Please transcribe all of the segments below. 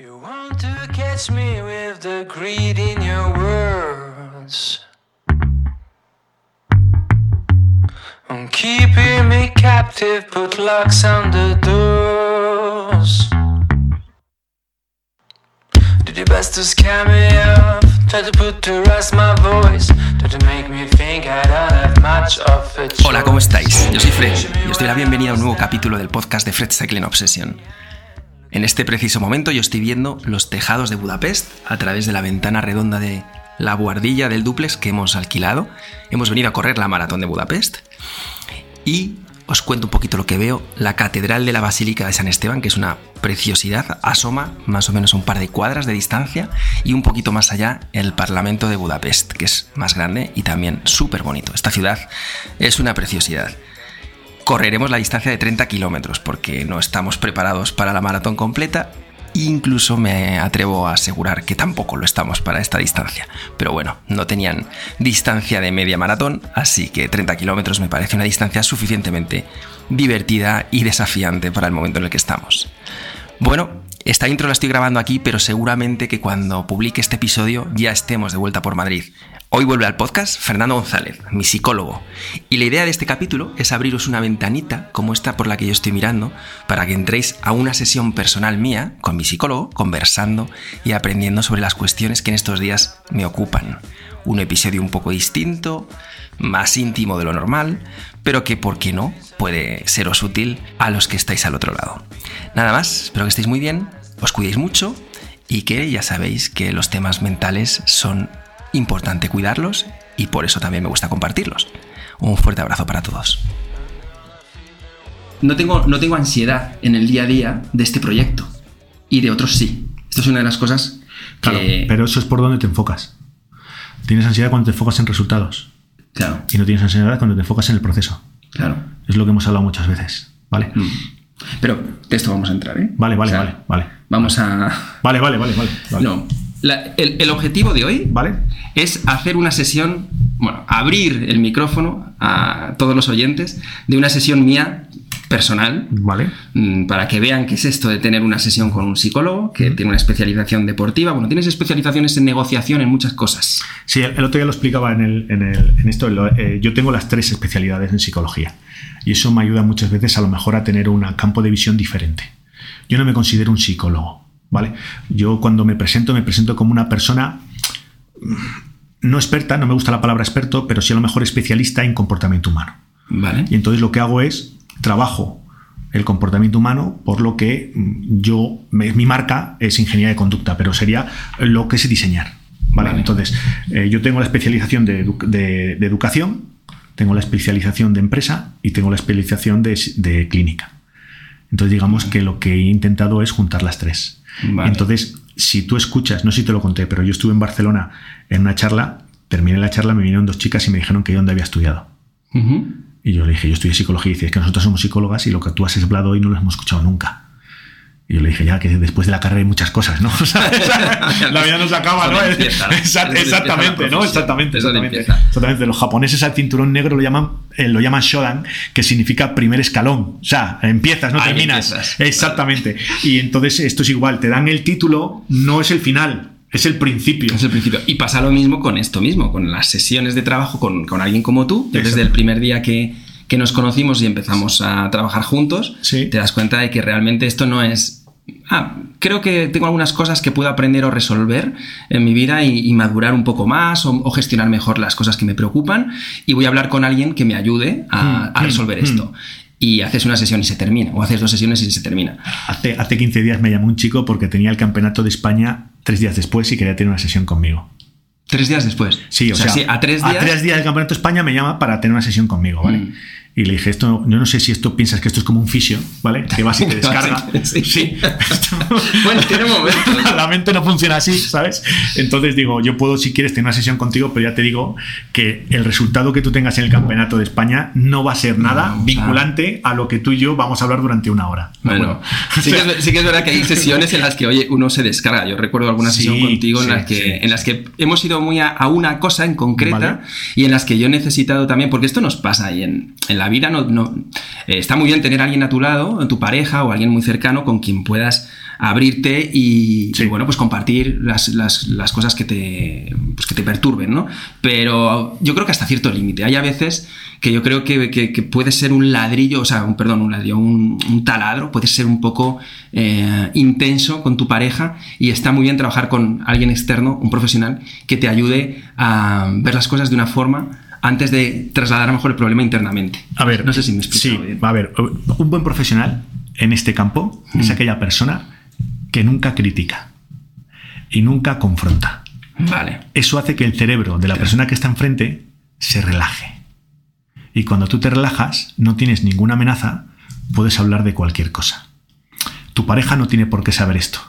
You want to catch me with the greed in your words. I'm keeping me captive, put locks on the doors. Did your best to scare me off, try to put to rest my voice. Hola, ¿cómo estáis? Yo soy Fred y os doy la bienvenida a un nuevo capítulo del podcast de Fred Cycling Obsession. En este preciso momento yo estoy viendo los tejados de Budapest a través de la ventana redonda de la buhardilla del duplex que hemos alquilado. Hemos venido a correr la maratón de Budapest y os cuento un poquito lo que veo. La catedral de la Basílica de San Esteban, que es una preciosidad, asoma más o menos un par de cuadras de distancia y un poquito más allá el Parlamento de Budapest, que es más grande y también súper bonito. Esta ciudad es una preciosidad correremos la distancia de 30 kilómetros porque no estamos preparados para la maratón completa. Incluso me atrevo a asegurar que tampoco lo estamos para esta distancia. Pero bueno, no tenían distancia de media maratón, así que 30 kilómetros me parece una distancia suficientemente divertida y desafiante para el momento en el que estamos. Bueno, esta intro la estoy grabando aquí, pero seguramente que cuando publique este episodio ya estemos de vuelta por Madrid. Hoy vuelve al podcast Fernando González, mi psicólogo. Y la idea de este capítulo es abriros una ventanita como esta por la que yo estoy mirando para que entréis a una sesión personal mía con mi psicólogo, conversando y aprendiendo sobre las cuestiones que en estos días me ocupan. Un episodio un poco distinto, más íntimo de lo normal, pero que, ¿por qué no?, puede seros útil a los que estáis al otro lado. Nada más, espero que estéis muy bien, os cuidéis mucho y que ya sabéis que los temas mentales son importante cuidarlos y por eso también me gusta compartirlos. Un fuerte abrazo para todos. No tengo, no tengo ansiedad en el día a día de este proyecto y de otros sí. Esto es una de las cosas que... Claro, pero eso es por donde te enfocas. Tienes ansiedad cuando te enfocas en resultados. Claro, Y no tienes ansiedad cuando te enfocas en el proceso. claro. Es lo que hemos hablado muchas veces. ¿Vale? Mm. Pero de esto vamos a entrar, ¿eh? Vale, vale, O sea, vale, vale. Vamos a... Vale, vale, vale, vale. vale. No. La- el, el objetivo de hoy ¿Vale? es hacer una sesión, bueno, abrir el micrófono a todos los oyentes de una sesión mía personal, Vale. mm, para que vean qué es esto de tener una sesión con un psicólogo que tiene una especialización deportiva. Bueno, tienes especializaciones en negociación en muchas cosas. Sí, el el otro día lo explicaba en, el, en, el- en esto. lo- eh, yo tengo las tres especialidades en psicología. Y eso me ayuda muchas veces a lo mejor a tener un campo de visión diferente. Yo no me considero un psicólogo. ¿Vale? Yo cuando me presento, me presento como una persona mm, no experta, no me gusta la palabra experto, pero sí a lo mejor especialista en comportamiento humano. ¿Vale? Y entonces lo que hago es trabajo el comportamiento humano, por lo que mm, yo, me- mi marca es ingeniería de conducta, pero sería lo que es diseñar. ¿vale? Vale. Entonces, eh, yo tengo la especialización de, edu- de- de educación, tengo la especialización de empresa y tengo la especialización de, de clínica. Entonces, digamos que lo que he intentado es juntar las tres. Vale. Entonces, si tú escuchas, no sé si te lo conté, pero yo estuve en Barcelona en una charla, terminé la charla, me vinieron dos chicas y me dijeron que yo dónde había estudiado. Y yo le dije, yo estudié psicología y dice, es que nosotros somos psicólogas y lo que tú has hablado hoy no lo hemos escuchado nunca. Y yo le dije, ya que después de la carrera hay muchas cosas, ¿no? O sea, la vida no se acaba, ¿no? Exactamente, ¿no? Exactamente, exactamente. Exactamente. Los japoneses al cinturón negro lo llaman, eh, lo llaman shodan, que significa primer escalón. O sea, empiezas, no Ahí terminas. empiezas. Exactamente. Y entonces esto es igual, te dan el título, no es el final, es el principio. Es el principio. Y pasa lo mismo con esto mismo, con las sesiones de trabajo con, con alguien como tú. Desde el primer día que, que nos conocimos y empezamos a trabajar juntos, Sí. te das cuenta de que realmente esto no es... Ah, creo que tengo algunas cosas que puedo aprender o resolver en mi vida y, y madurar un poco más o, o gestionar mejor las cosas que me preocupan y voy a hablar con alguien que me ayude a, a Mm, resolver mm, esto. Y haces una sesión y se termina, o haces dos sesiones y se termina. Hace, hace 15 días me llamó un chico porque tenía el campeonato de España tres días después y quería tener una sesión conmigo. Tres días después. Sí, o, sea, sí, a tres días. del Campeonato de España me llama para tener una sesión conmigo, ¿vale? Mm. Y le dije, esto, yo no sé si esto piensas que esto es como un fisio, ¿vale? Que vas y te descarga. Sí. Bueno, tiene momentos. La mente no funciona así, ¿sabes? Entonces digo, yo puedo, si quieres, tener una sesión contigo, pero ya te digo que el resultado que tú tengas en el Campeonato de España no va a ser nada No, vinculante a lo que tú y yo vamos a hablar durante una hora. ¿de Bueno, sí que, es, sí que es verdad que hay sesiones en las que, oye, uno se descarga. Yo recuerdo alguna Sí, sesión contigo en, sí, las que, sí. en las que hemos ido muy a, a una cosa en concreta Vale. y en las que yo he necesitado también, porque esto nos pasa y en, en la vida no, no- eh, está muy bien tener a alguien a tu lado, tu pareja o alguien muy cercano con quien puedas abrirte y, Sí. y, bueno, pues compartir las, las- las cosas que te, pues que te perturben, ¿no? Pero yo creo que hasta cierto límite. Hay a veces que yo creo que, que- que puede ser un ladrillo, o sea, un, perdón, un ladrillo, un, un taladro, puede ser un poco eh, intenso con tu pareja y está muy bien trabajar con alguien externo, un profesional, que te ayude a ver las cosas de una forma antes de trasladar a lo mejor el problema internamente. A ver, no sé si me explico Sí, bien. a ver, un buen profesional en este campo es Mm. aquella persona que nunca critica y nunca confronta. Vale. Eso hace que el cerebro de la persona que está enfrente se relaje. Y cuando tú te relajas, no tienes ninguna amenaza, puedes hablar de cualquier cosa. Tu pareja no tiene por qué saber esto.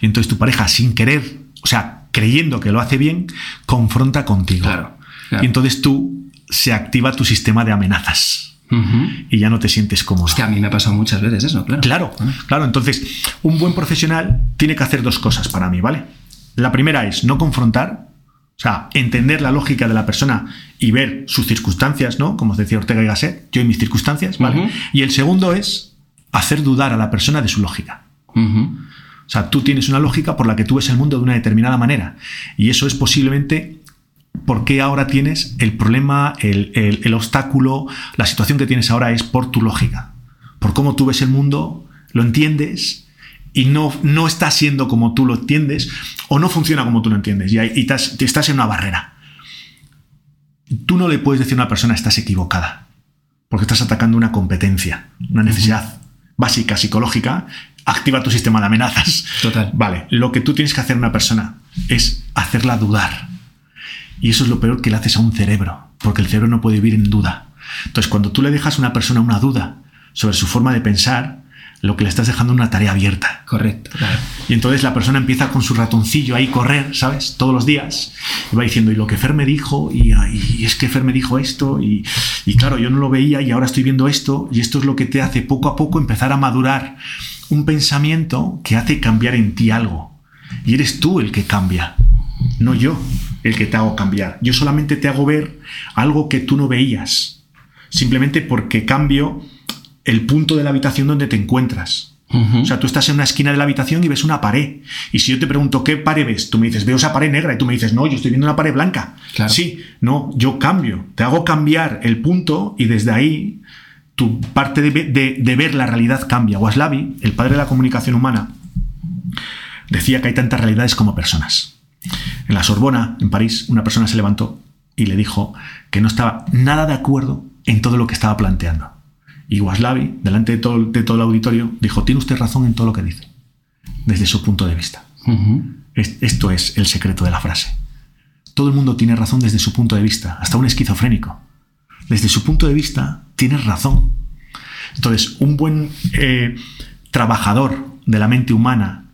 Y entonces tu pareja, sin querer, o sea, creyendo que lo hace bien, confronta contigo. Claro, claro. Y entonces tú se activa tu sistema de amenazas y ya no te sientes cómodo. Hostia, a mí me ha pasado muchas veces eso, claro. Claro, claro. Entonces, un buen profesional tiene que hacer dos cosas para mí, ¿vale? La primera es no confrontar, o sea, entender la lógica de la persona y ver sus circunstancias, ¿no? Como decía Ortega y Gasset, yo y mis circunstancias, ¿vale? Y el segundo es hacer dudar a la persona de su lógica. O sea, tú tienes una lógica por la que tú ves el mundo de una determinada manera. Y eso es posiblemente por qué ahora tienes el problema, el, el- el obstáculo, la situación que tienes ahora es por tu lógica. Por cómo tú ves el mundo, lo entiendes y no, no está siendo como tú lo entiendes o no funciona como tú lo entiendes y, ahí- y estás, estás en una barrera. Tú no le puedes decir a una persona estás equivocada porque estás atacando una competencia, una necesidad básica psicológica, activa tu sistema de amenazas. Total. Vale, lo que tú tienes que hacer a una persona es hacerla dudar. Y eso es lo peor que le haces a un cerebro, porque el cerebro no puede vivir en duda. Entonces, cuando tú le dejas a una persona una duda sobre su forma de pensar, lo que le estás dejando es una tarea abierta. Correcto, claro. Y entonces la persona empieza con su ratoncillo ahí correr, ¿sabes? Todos los días. Y va diciendo, y lo que Fer me dijo, y, y es que Fer me dijo esto, y, y claro, yo no lo veía y ahora estoy viendo esto, y esto es lo que te hace poco a poco empezar a madurar un pensamiento que hace cambiar en ti algo. Y eres tú el que cambia, no yo el que te hago cambiar. Yo solamente te hago ver algo que tú no veías, simplemente porque cambio el punto de la habitación donde te encuentras. O sea, tú estás en una esquina de la habitación y ves una pared. Y si yo te pregunto, ¿qué pared ves? Tú me dices, veo esa pared negra. Y tú me dices, no, yo estoy viendo una pared blanca. Claro. Sí, no, yo cambio. Te hago cambiar el punto y desde ahí tu parte de, de- de ver la realidad cambia. Waslavi, el padre de la comunicación humana, decía que hay tantas realidades como personas. En la Sorbona, en París, una persona se levantó y le dijo que no estaba nada de acuerdo en todo lo que estaba planteando. Y Waslavi, delante de todo, de todo el auditorio, dijo, tiene usted razón en todo lo que dice, desde su punto de vista. Es- Esto es el secreto de la frase. Todo el mundo tiene razón desde su punto de vista, hasta un esquizofrénico. Desde su punto de vista, tienes razón. Entonces, un buen eh, trabajador de la mente humana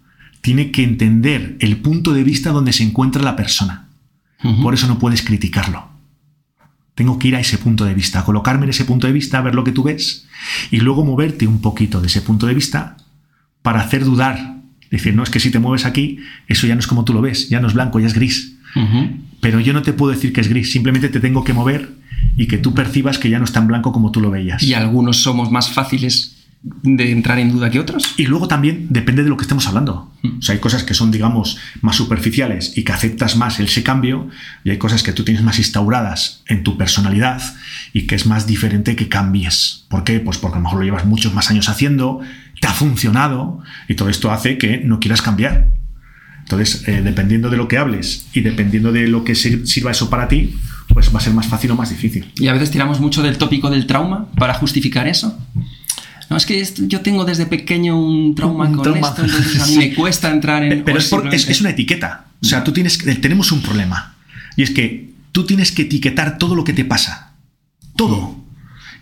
tiene que entender el punto de vista donde se encuentra la persona. Por eso no puedes criticarlo. Tengo que ir a ese punto de vista, colocarme en ese punto de vista, a ver lo que tú ves y luego moverte un poquito de ese punto de vista para hacer dudar. Decir, no, es que si te mueves aquí, eso ya no es como tú lo ves, ya no es blanco, ya es gris. Pero yo no te puedo decir que es gris, simplemente te tengo que mover y que tú percibas que ya no es tan blanco como tú lo veías. Y algunos somos más fáciles de entrar en duda que otros. Y luego también depende de lo que estemos hablando. O sea, hay cosas que son, digamos, más superficiales y que aceptas más ese cambio, y hay cosas que tú tienes más instauradas en tu personalidad y que es más diferente que cambies. ¿Por qué? Pues porque a lo mejor lo llevas muchos más años haciendo, te ha funcionado, y todo esto hace que no quieras cambiar. Entonces, eh, dependiendo de lo que hables y dependiendo de lo que sir- sirva eso para ti, pues va a ser más fácil o más difícil. Y a veces tiramos mucho del tópico del trauma para justificar eso. No, es que esto- yo tengo desde pequeño un trauma Un con trauma. esto, entonces a mí Sí. me cuesta entrar en... Pero es, por- es- es una etiqueta. O sea, tú tienes tenemos un problema. Y es que tú tienes que etiquetar todo lo que te pasa. Todo.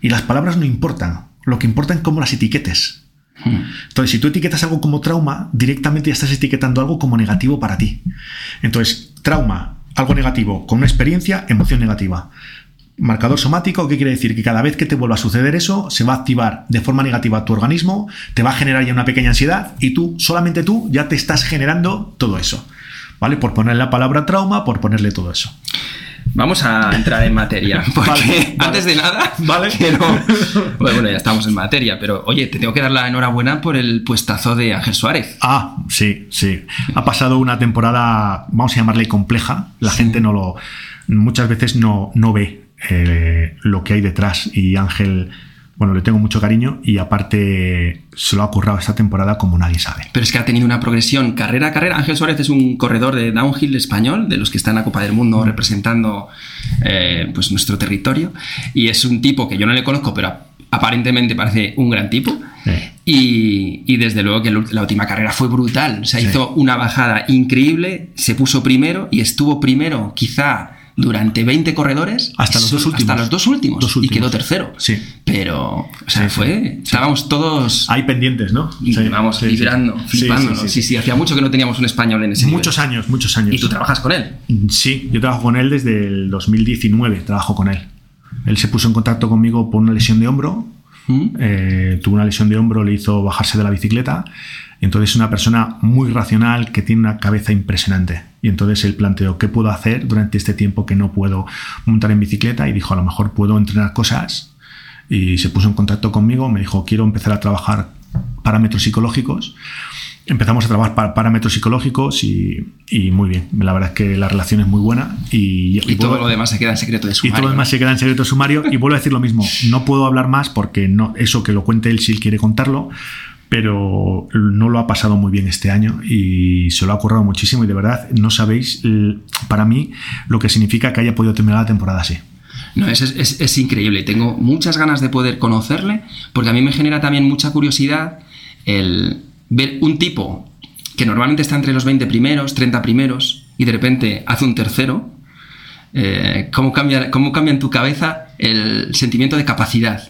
Y las palabras no importan. Lo que importa es cómo las etiquetes. Hmm. Entonces, si tú etiquetas algo como trauma, directamente ya estás etiquetando algo como negativo para ti. Entonces, trauma, algo negativo, con una experiencia, emoción negativa. Marcador somático, ¿qué quiere decir? Que cada vez que te vuelva a suceder eso, se va a activar de forma negativa tu organismo, te va a generar ya una pequeña ansiedad y tú, solamente tú, ya te estás generando todo eso. ¿Vale? Por ponerle la palabra trauma, por ponerle todo eso. Vamos a entrar en materia, porque Vale, antes de nada, Vale. quiero- Bueno, bueno, ya estamos en materia, pero oye, te tengo que dar la enhorabuena por el puestazo de Ángel Suárez. Ah, sí, sí. Ha pasado una temporada, vamos a llamarle compleja. La gente no lo. Muchas veces no, no ve eh, lo que hay detrás. Y Ángel, bueno, le tengo mucho cariño y aparte se lo ha currado esta temporada como nadie sabe. Pero es que ha tenido una progresión carrera a carrera. Ángel Suárez es un corredor de downhill español, de los que están en la Copa del Mundo representando eh, pues nuestro territorio. Y es un tipo que yo no le conozco, pero aparentemente parece un gran tipo. Sí. Y, y desde luego que la última carrera fue brutal. O sea, Sí. hizo una bajada increíble, se puso primero y estuvo primero quizá durante 20 corredores. Hasta los dos últimos. Hasta los dos últimos. Dos Y quedó tercero. Sí. Pero, o sea, Sí, sí. fue... Estábamos todos... Hay pendientes, ¿no? Y Sí, vamos, sí, sí. vibrando, Sí, flipándonos. sí, hacía mucho que no teníamos un español en ese nivel. Muchos años, muchos años. Y tú trabajas con él. Sí, yo trabajo con él desde el 2019, trabajo con él. Él se puso en contacto conmigo por una lesión de hombro, ¿Mm? eh, tuvo una lesión de hombro, le hizo bajarse de la bicicleta. Entonces es una persona muy racional que tiene una cabeza impresionante. Y entonces él planteó, ¿qué puedo hacer durante este tiempo que no puedo montar en bicicleta? Y dijo, a lo mejor puedo entrenar cosas. Y se puso en contacto conmigo, me dijo, quiero empezar a trabajar parámetros psicológicos. Empezamos a trabajar para parámetros psicológicos y, y muy bien. La verdad es que la relación es muy buena. Y, Y todo vuelvo- lo demás se queda en secreto de y sumario. todo lo demás se queda en secreto sumario. Y vuelvo a decir lo mismo. No puedo hablar más porque no, eso que lo cuente él si él quiere contarlo. Pero no lo ha pasado muy bien este año y se lo ha currado muchísimo. Y de verdad, no sabéis para mí lo que significa que haya podido terminar la temporada así. No, es, es- es increíble. Tengo muchas ganas de poder conocerle, porque a mí me genera también mucha curiosidad el ver un tipo que normalmente está entre los 20 primeros, 30 primeros, y de repente hace un tercero. eh, ¿cómo, cambia, ¿Cómo cambia en tu cabeza el sentimiento de capacidad?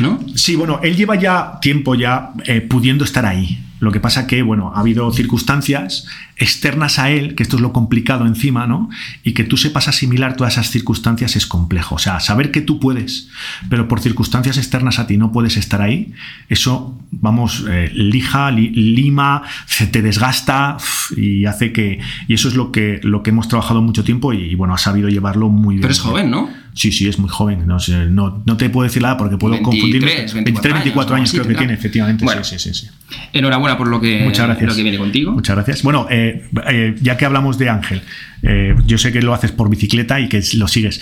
¿No? Sí, bueno, él lleva ya tiempo ya eh, pudiendo estar ahí. Lo que pasa que, bueno, ha habido circunstancias externas a él, que esto es lo complicado encima, ¿no? Y que tú sepas asimilar todas esas circunstancias es complejo. O sea, saber que tú puedes, pero por circunstancias externas a ti no puedes estar ahí, eso, vamos, eh, lija, li- lima, se te desgasta y hace que... Y eso es lo que, lo que hemos trabajado mucho tiempo y, bueno, ha sabido llevarlo muy bien. Pero es joven, ¿no? Sí, sí, es muy joven. No, sé, no, no te puedo decir nada porque puedo 23, confundirme. 24 23, 24 años, años, creo que tiene, efectivamente. Bueno. sí, sí, sí, sí. Enhorabuena por lo que, Muchas gracias. lo que viene contigo. Muchas gracias. Bueno, eh, eh, ya que hablamos de Ángel, eh, yo sé que lo haces por bicicleta y que lo sigues.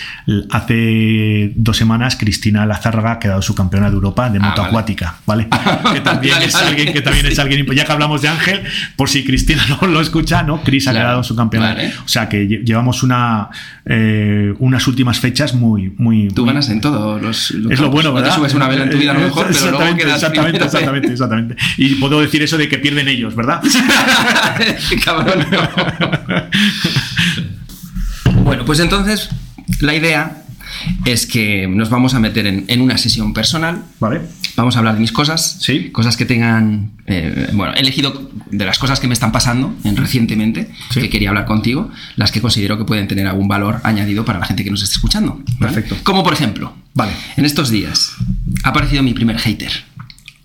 Hace dos semanas Cristina Lazárraga ha quedado su campeona de Europa de Ah, moto acuática, ¿vale? que también es alguien que también es alguien. Ya que hablamos de Ángel, por si Cristina no lo escucha, ¿no? Cris ha quedado su campeona. vale. O sea que lle- llevamos una eh, unas últimas fechas muy, muy. Tú muy- ganas en todos los, los es lo bueno, No ¿verdad? te subes una vela en tu vida a lo mejor, pero luego Exactamente, quedas exactamente, exactamente, exactamente. Y puedo decir eso de que pierden ellos, ¿verdad? Cabrón. Bueno, pues entonces la idea es que nos vamos a meter en, en una sesión personal. Vale. Vamos a hablar de mis cosas, Sí. cosas que tengan. eh, bueno, he elegido de las cosas que me están pasando en- recientemente, Sí. que quería hablar contigo, las que considero que pueden tener algún valor añadido para la gente que nos esté escuchando. ¿vale? Perfecto. Como por ejemplo, Vale. en estos días ha aparecido mi primer hater,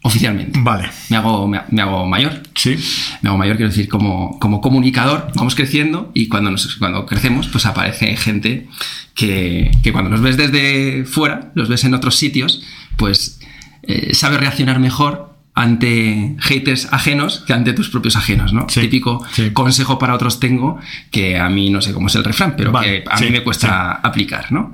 oficialmente. Vale. Me hago, me, me hago mayor, Sí. me hago mayor, quiero decir, como, como comunicador, vamos creciendo y cuando, nos, cuando crecemos, pues aparece gente que, que cuando los ves desde fuera, los ves en otros sitios, pues eh, sabe reaccionar mejor ante haters ajenos que ante tus propios ajenos, ¿no? Sí, Típico sí. consejo para otros tengo que a mí no sé cómo es el refrán, pero Vale, que a mí me cuesta aplicar, ¿no?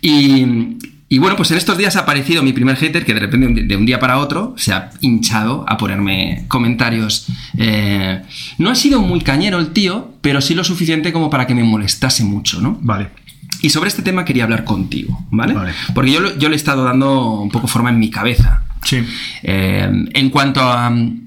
Y, y bueno, pues en estos días ha aparecido mi primer hater que de repente de un día para otro se ha hinchado a ponerme comentarios. eh, no ha sido muy cañero el tío, pero sí lo suficiente como para que me molestase mucho, ¿no? Vale. Y sobre este tema quería hablar contigo, ¿vale? Vale. Porque yo, yo le he estado dando un poco forma en mi cabeza. Sí. Eh, en cuanto a. mm,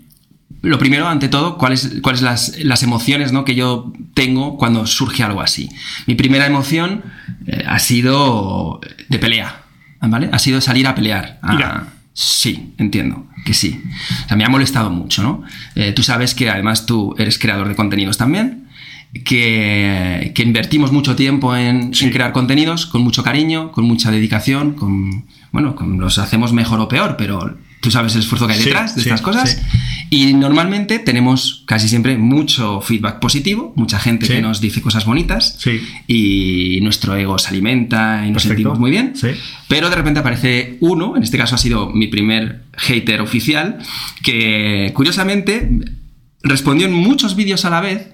Lo primero, ante todo, cuáles cuáles las, las emociones ¿no? que yo tengo cuando surge algo así. Mi primera emoción eh, ha sido de pelea, ¿vale? Ha sido salir a pelear. a- Ira. sí, entiendo que sí. O sea, me ha molestado mucho, ¿no? Eh, tú sabes que además tú eres creador de contenidos también, que, que invertimos mucho tiempo en, Sí. en crear contenidos con mucho cariño, con mucha dedicación, con, bueno, con los hacemos mejor o peor, pero tú sabes el esfuerzo que hay Sí, detrás de sí, estas cosas. sí. Y normalmente tenemos casi siempre mucho feedback positivo, mucha gente que nos dice cosas bonitas y nuestro ego se alimenta y nos Perfecto. sentimos muy bien. Pero de repente aparece uno, en este caso ha sido mi primer hater oficial, que curiosamente respondió en muchos vídeos a la vez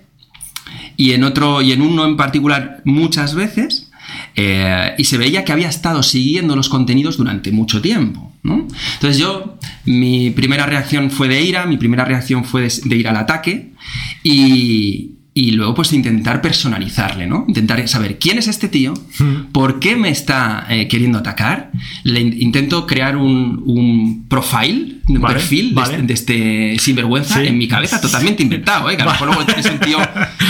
y en otro y en uno en particular muchas veces eh, y se veía que había estado siguiendo los contenidos durante mucho tiempo ¿no? entonces yo mi primera reacción fue de ira mi primera reacción fue de, de ir al ataque y, y luego pues intentar personalizarle no intentar saber quién es este tío por qué me está eh, queriendo atacar le in- intento crear un, un profile un Vale, perfil de vale. este- de este sinvergüenza Sí. en mi cabeza totalmente inventado, ¿eh? que a lo mejor luego es un tío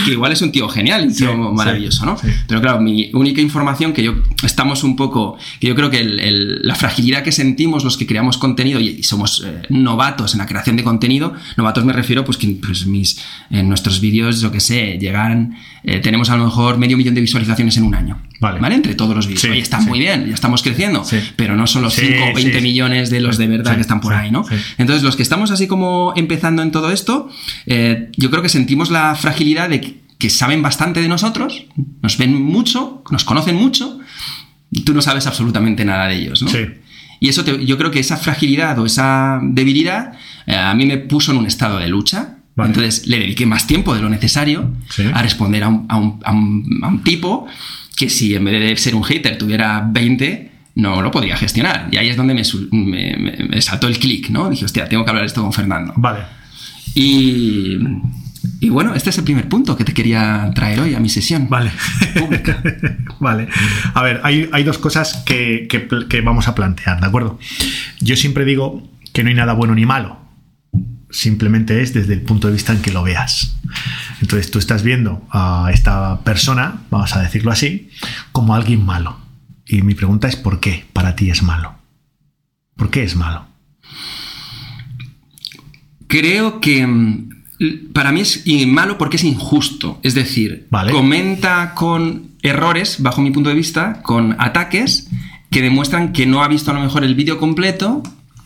que igual es un tío genial, un tío Sí, maravilloso, ¿no? sí. Pero claro, mi única información que yo estamos un poco, que yo creo que el- el- la fragilidad que sentimos los que creamos contenido y, y somos eh, novatos en la creación de contenido, novatos me refiero pues que pues, mis, en nuestros vídeos, yo que sé, llegan, eh, tenemos a lo mejor medio millón de visualizaciones en un año, Vale. Entre todos los vídeos. Sí, Oye, está sí. muy bien, ya estamos creciendo, Sí. pero no son los Sí, 5 o 20 sí. millones de los de verdad que están por ahí, ¿no? Entonces, los que estamos así como empezando en todo esto, eh, yo creo que sentimos la fragilidad de que, que saben bastante de nosotros, nos ven mucho, nos conocen mucho, y tú no sabes absolutamente nada de ellos, ¿no? Sí. Y eso te- yo creo que esa fragilidad o esa debilidad eh, a mí me puso en un estado de lucha. Vale. Entonces le dediqué más tiempo de lo necesario Sí. a responder a un, a un- a un- a un tipo que si en vez de ser un hater tuviera 20, no lo podría gestionar. Y ahí es donde me, su- me- me- me saltó el clic, ¿no? Dije, hostia, tengo que hablar esto con Fernando. Vale. Y, y bueno, este es el primer punto que te quería traer hoy a mi sesión. Vale. Pública. vale. A ver, hay, hay dos cosas que, que vamos a plantear, ¿de acuerdo? Yo siempre digo que no hay nada bueno ni malo. Simplemente es desde el punto de vista en que lo veas. Entonces tú estás viendo a esta persona, vamos a decirlo así, como alguien malo. Y mi pregunta es ¿por qué para ti es malo? ¿Por qué es malo? Creo que mm, para mí es malo porque es injusto. Es decir, Vale. comenta con errores, bajo mi punto de vista, con ataques que demuestran que no ha visto a lo mejor el vídeo completo,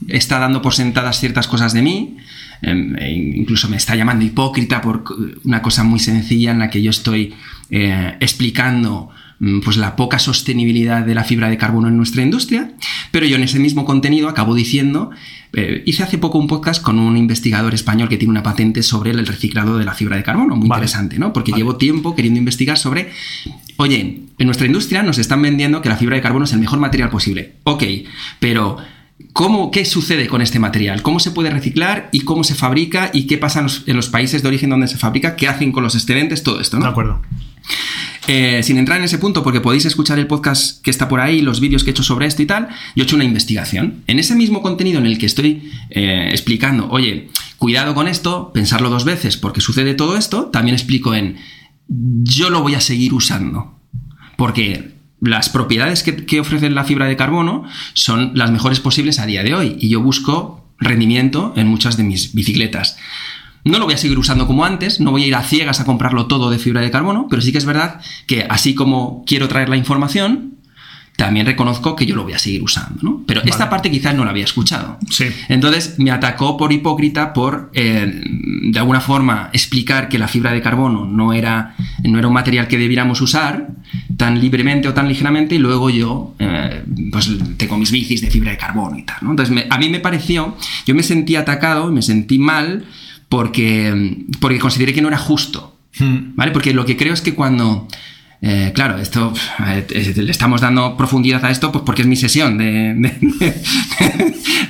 está dando por sentadas ciertas cosas de mí, e incluso me está llamando hipócrita por una cosa muy sencilla en la que yo estoy eh, explicando mm, pues la poca sostenibilidad de la fibra de carbono en nuestra industria, pero yo en ese mismo contenido acabo diciendo, eh, hice hace poco un podcast con un investigador español que tiene una patente sobre el reciclado de la fibra de carbono, muy Vale. interesante, ¿no? Porque Vale. llevo tiempo queriendo investigar sobre, oye, en nuestra industria nos están vendiendo que la fibra de carbono es el mejor material posible. Ok, pero ¿cómo, ¿qué sucede con este material? ¿Cómo se puede reciclar y cómo se fabrica y qué pasa en los, en los países de origen donde se fabrica? ¿Qué hacen con los excedentes? Todo esto, ¿no? De acuerdo. Eh, sin entrar en ese punto, porque podéis escuchar el podcast que está por ahí, los vídeos que he hecho sobre esto y tal, yo he hecho una investigación. En ese mismo contenido en el que estoy eh, explicando, oye, cuidado con esto, pensarlo dos veces porque sucede todo esto, también explico en, yo lo voy a seguir usando. Porque las propiedades que, ofrece la fibra de carbono son las mejores posibles a día de hoy y yo busco rendimiento en muchas de mis bicicletas. No lo voy a seguir usando como antes, no voy a ir a ciegas a comprarlo todo de fibra de carbono, pero sí que es verdad que así como quiero traer la información, también reconozco que yo lo voy a seguir usando, ¿no? Pero esta parte quizás no la había escuchado. Sí. Entonces me atacó por hipócrita por, eh, de alguna forma, explicar que la fibra de carbono no era, no era un material que debiéramos usar tan libremente o tan ligeramente y luego yo, eh, pues tengo mis bicis de fibra de carbono y tal, ¿no? Entonces me- a mí me pareció, yo me sentí atacado, me sentí mal porque, porque consideré que no era justo. Hmm. ¿Vale? Porque lo que creo es que cuando. Eh, claro, esto le estamos dando profundidad a esto pues porque es mi sesión de,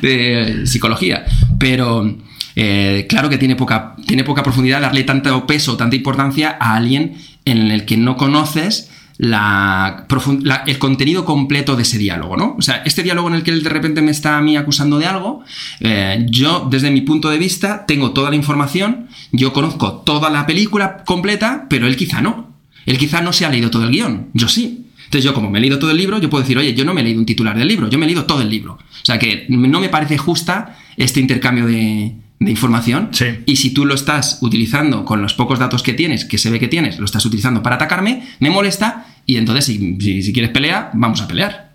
de- psicología. Pero eh, claro que tiene poca, tiene poca profundidad darle tanto peso, tanta importancia a alguien en el que no conoces el contenido completo de ese diálogo, ¿no? O sea, este diálogo en el que él de repente me está a mí acusando de algo, eh, yo desde mi punto de vista tengo toda la información, yo conozco toda la película completa, pero él quizá no. Él quizá no se ha leído todo el guion, yo sí. Entonces yo como me he leído todo el libro, yo puedo decir, oye, yo no me he leído un titular del libro, yo me he leído todo el libro. O sea que no me parece justa este intercambio de, de información. Sí. Y si tú lo estás utilizando con los pocos datos que tienes, que se ve que tienes, lo estás utilizando para atacarme, me molesta y entonces si, si- si quieres pelea, vamos a pelear.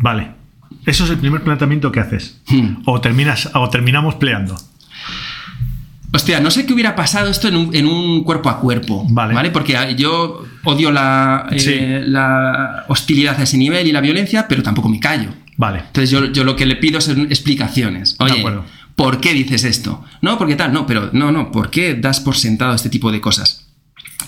Vale. Eso es el primer planteamiento que haces. Hmm. O terminas, o terminamos peleando. Hostia, no sé qué hubiera pasado esto en un, en un cuerpo a cuerpo. Vale. Porque yo odio la, eh, Sí. la hostilidad a ese nivel y la violencia, pero tampoco me callo. Vale. Entonces yo, yo lo que le pido son explicaciones. De Oye, acuerdo. ¿por qué dices esto? No, porque tal, no, pero no, no, ¿por qué das por sentado este tipo de cosas?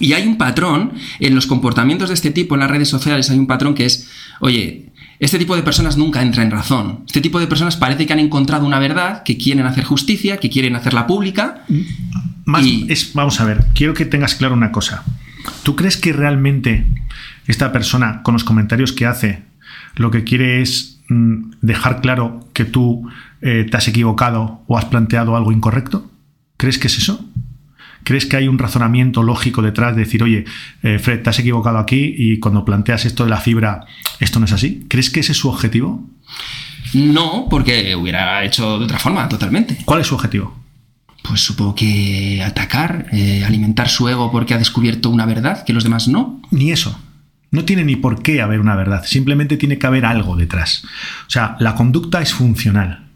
Y hay un patrón en los comportamientos de este tipo en las redes sociales, hay un patrón que es, oye, este tipo de personas nunca entra en razón. Este tipo de personas parece que han encontrado una verdad, que quieren hacer justicia, que quieren hacerla pública. Más Y- es, vamos a ver, quiero que tengas claro una cosa. ¿Tú crees que realmente esta persona, con los comentarios que hace, lo que quiere es mm, dejar claro que tú eh, te has equivocado o has planteado algo incorrecto? ¿Crees que es eso? ¿Crees que hay un razonamiento lógico detrás de decir, oye, eh, Fred, te has equivocado aquí y cuando planteas esto de la fibra, esto no es así? ¿Crees que ese es su objetivo? No, porque hubiera hecho de otra forma, totalmente. ¿Cuál es su objetivo? Pues supongo que atacar, eh, alimentar su ego porque ha descubierto una verdad que los demás no. Ni eso. No tiene ni por qué haber una verdad, simplemente tiene que haber algo detrás. O sea, la conducta es funcional.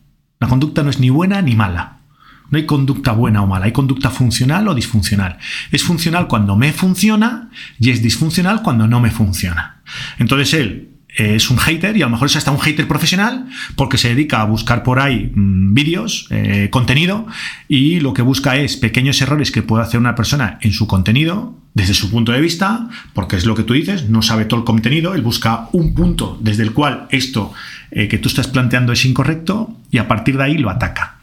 La conducta no es ni buena ni mala. No hay conducta buena o mala, hay conducta funcional o disfuncional. Es funcional cuando me funciona y es disfuncional cuando no me funciona. Entonces él eh, es un hater y a lo mejor es hasta un hater profesional porque se dedica a buscar por ahí mm, vídeos, eh, contenido y lo que busca es pequeños errores que puede hacer una persona en su contenido desde su punto de vista, porque es lo que tú dices, no sabe todo el contenido, él busca un punto desde el cual esto eh, que tú estás planteando es incorrecto y a partir de ahí lo ataca.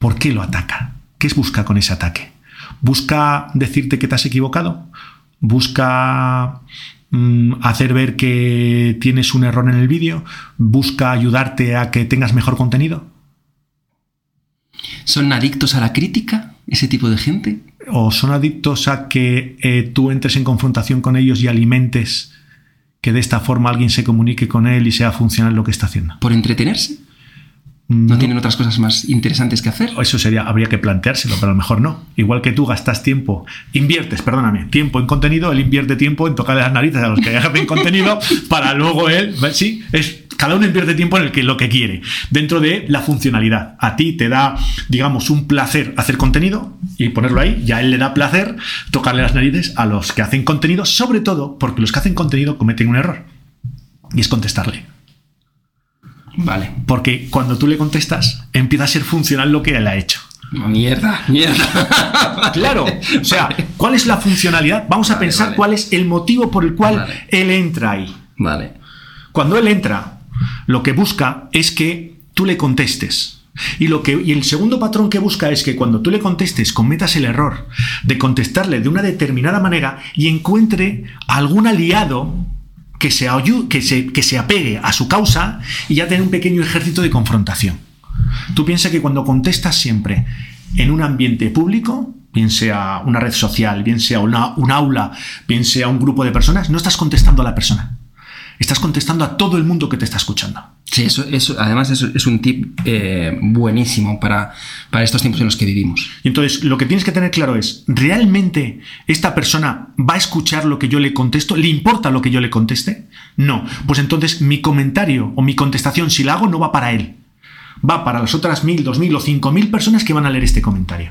¿Por qué lo ataca? ¿Qué es busca con ese ataque? ¿Busca decirte que te has equivocado? ¿Busca mm, hacer ver que tienes un error en el vídeo? ¿Busca ayudarte a que tengas mejor contenido? ¿Son adictos a la crítica? ¿Ese tipo de gente? ¿O son adictos a que eh, tú entres en confrontación con ellos y alimentes que de esta forma alguien se comunique con él y sea funcional lo que está haciendo? ¿Por entretenerse? ¿No tienen otras cosas más interesantes que hacer? Eso sería, habría que planteárselo, pero a lo mejor no. Igual que tú gastas tiempo, inviertes, perdóname, tiempo en contenido, él invierte tiempo en tocarle las narices a los que hacen contenido para luego él, sí, es cada uno invierte tiempo en el que lo que quiere, dentro de la funcionalidad. A ti te da, digamos, un placer hacer contenido y ponerlo ahí, y a él le da placer tocarle las narices a los que hacen contenido, sobre todo porque los que hacen contenido cometen un error. Y es contestarle. Vale. Porque cuando tú le contestas, empieza a ser funcional lo que él ha hecho. Mierda, mierda. Claro, o sea, ¿cuál es la funcionalidad? Vamos a pensar vale. cuál es el motivo por el cual él entra ahí. Vale. Cuando él entra, lo que busca es que tú le contestes. Y, lo que, y el segundo patrón que busca es que cuando tú le contestes cometas el error de contestarle de una determinada manera y encuentre algún aliado que se, que se, que se apegue a su causa y ya tener un pequeño ejército de confrontación. Tú piensas que cuando contestas siempre en un ambiente público, bien sea una red social, bien sea una- un aula, bien sea un grupo de personas, no estás contestando a la persona. Estás contestando a todo el mundo que te está escuchando. Sí, eso, eso además eso es un tip eh, buenísimo para, para estos tiempos en los que vivimos. Y entonces lo que tienes que tener claro es, ¿realmente esta persona va a escuchar lo que yo le contesto? ¿Le importa lo que yo le conteste? No. Pues entonces mi comentario o mi contestación, si la hago, no va para él. Va para las otras mil, dos mil o cinco mil personas que van a leer este comentario.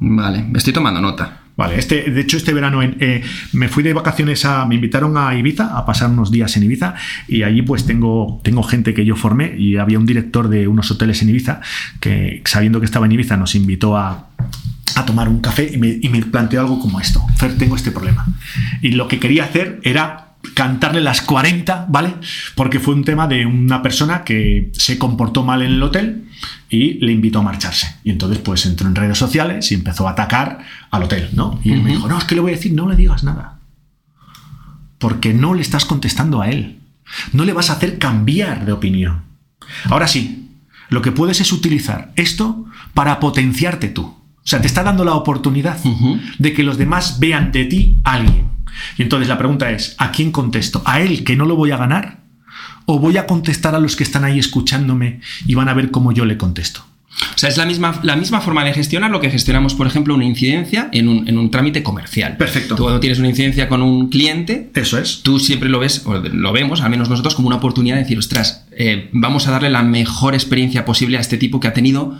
Vale, estoy tomando nota. Vale, este, de hecho este verano eh, me fui de vacaciones a, me invitaron a Ibiza a pasar unos días en Ibiza y allí pues tengo, tengo gente que yo formé y había un director de unos hoteles en Ibiza que sabiendo que estaba en Ibiza nos invitó a, a tomar un café y me, y me planteó algo como esto, Fer, tengo este problema. Y lo que quería hacer era cantarle las 40, ¿vale? Porque fue un tema de una persona que se comportó mal en el hotel y le invitó a marcharse. Y entonces pues entró en redes sociales y empezó a atacar al hotel, ¿no? Y él me dijo, no, es que le voy a decir, no le digas nada. Porque no le estás contestando a él. No le vas a hacer cambiar de opinión. Ahora sí, lo que puedes es utilizar esto para potenciarte tú. O sea, te está dando la oportunidad de que los demás vean de ti a alguien. Y entonces la pregunta es, ¿a quién contesto? ¿A él que no lo voy a ganar? ¿O voy a contestar a los que están ahí escuchándome y van a ver cómo yo le contesto? O sea, es la misma, la misma forma de gestionar lo que gestionamos, por ejemplo, una incidencia en un, en un trámite comercial. Perfecto. Tú cuando tienes una incidencia con un cliente, Eso es. tú siempre lo ves, o lo vemos, al menos nosotros, como una oportunidad de decir, ostras, eh, vamos a darle la mejor experiencia posible a este tipo que ha tenido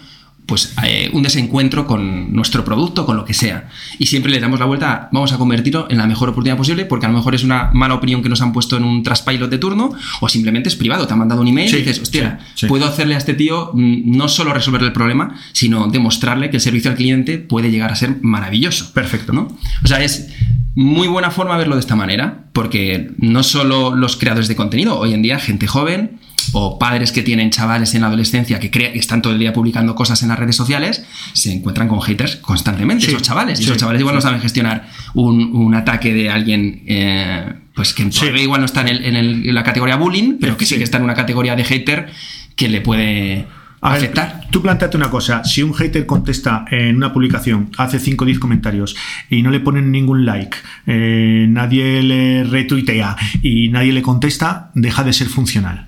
pues eh, un desencuentro con nuestro producto, con lo que sea. Y siempre le damos la vuelta, a, vamos a convertirlo en la mejor oportunidad posible, porque a lo mejor es una mala opinión que nos han puesto en un traspilot de turno, o simplemente es privado, te han mandado un email Sí, y dices, hostia, sí, sí. puedo hacerle a este tío mm, no solo resolverle el problema, sino demostrarle que el servicio al cliente puede llegar a ser maravilloso. Perfecto. ¿no? O sea, es muy buena forma verlo de esta manera, porque no solo los creadores de contenido, hoy en día gente joven o padres que tienen chavales en la adolescencia que, crea- que están todo el día publicando cosas en las redes sociales, se encuentran con haters constantemente, Sí, esos chavales. Y esos chavales igual sí. no saben gestionar un, un ataque de alguien, eh, pues que todavía igual no está en, el- en el- en la categoría bullying, pero que sí que está en una categoría de hater que le puede A ver, afectar. tú planteate una cosa, si un hater contesta en una publicación, hace 5 o 10 comentarios y no le ponen ningún like, eh, nadie le retuitea y nadie le contesta, deja de ser funcional.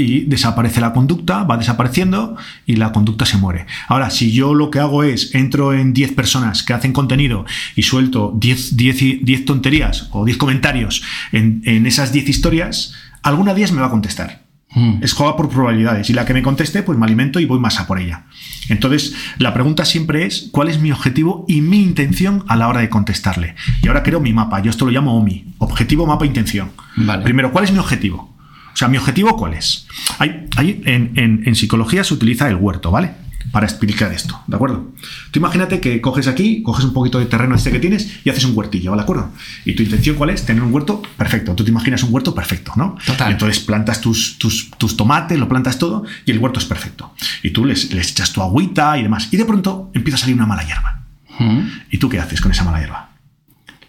Y desaparece la conducta, va desapareciendo y la conducta se muere. Ahora, si yo lo que hago es entro en 10 personas que hacen contenido y suelto 10, 10, y- 10 tonterías o 10 comentarios en, en esas 10 historias, alguna de ellas me va a contestar. Mm. Es juega por probabilidades. Y la que me conteste, pues me alimento y voy más a por ella. Entonces, la pregunta siempre es: ¿cuál es mi objetivo y mi intención a la hora de contestarle? Y ahora creo mi mapa. Yo esto lo llamo OMI: objetivo, mapa, intención. Vale. Primero, ¿cuál es mi objetivo? O sea, mi objetivo, ¿cuál es? Hay, hay- en, en- en psicología se utiliza el huerto, ¿vale? Para explicar esto, ¿de acuerdo? Tú imagínate que coges aquí, coges un poquito de terreno este que tienes y haces un huertillo, ¿de acuerdo? Y tu intención, ¿cuál es? Tener un huerto perfecto. Tú te imaginas un huerto perfecto, ¿no? Total. Y entonces plantas tus, tus, tus tomates, lo plantas todo y el huerto es perfecto. Y tú les, les echas tu agüita y demás. Y de pronto empieza a salir una mala hierba. Mm. ¿Y tú qué haces con esa mala hierba?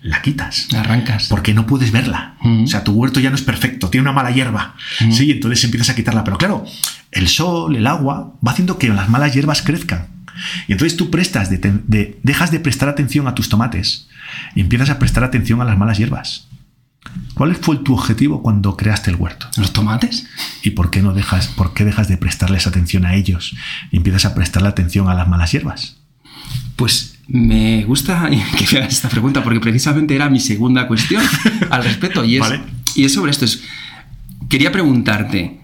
La quitas. Arrancas. Porque no puedes verla. Mm. O sea, tu huerto ya no es perfecto, tiene una mala hierba. Sí, entonces empiezas a quitarla. Pero claro, el sol, el agua, va haciendo que las malas hierbas crezcan. Y entonces tú prestas de, de- dejas de prestar atención a tus tomates y empiezas a prestar atención a las malas hierbas. ¿Cuál fue tu objetivo cuando creaste el huerto? ¿Los tomates? ¿Y por qué no dejas, por qué dejas de prestarles atención a ellos y empiezas a prestarle atención a las malas hierbas? Pues me gusta que me hagas esta pregunta porque precisamente era mi segunda cuestión al respecto y es, Vale. y es sobre esto. Es, quería preguntarte,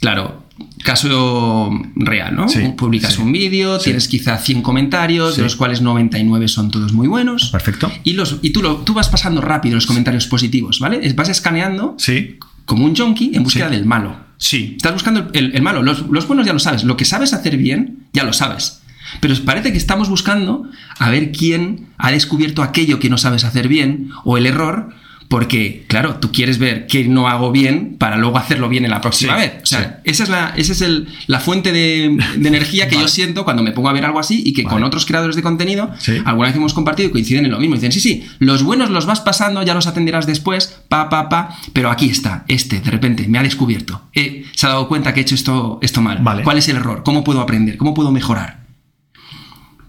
claro, caso real, ¿no? Sí, Publicas sí, un vídeo, sí. tienes quizá 100 comentarios, de los cuales 99 son todos muy buenos. Perfecto. Y, los, y tú, lo, tú vas pasando rápido los comentarios positivos, ¿vale? Vas escaneando Sí, como un junkie en búsqueda del malo. sí. Estás buscando el, el malo. Los, los buenos ya lo sabes. Lo que sabes hacer bien, ya lo sabes. Pero parece que estamos buscando a ver quién ha descubierto aquello que no sabes hacer bien o el error, porque, claro, tú quieres ver qué no hago bien para luego hacerlo bien en la próxima Sí, vez. O sea, esa es la, esa es el- la fuente de, de energía que yo siento cuando me pongo a ver algo así y que con otros creadores de contenido, Sí. alguna vez hemos compartido y coinciden en lo mismo. Dicen, sí, sí, los buenos los vas pasando, ya los atenderás después, pa, pa, pa, pero aquí está, este, de repente, me ha descubierto. Eh, se ha dado cuenta que he hecho esto, esto mal. Vale. ¿Cuál es el error? ¿Cómo puedo aprender? ¿Cómo puedo mejorar?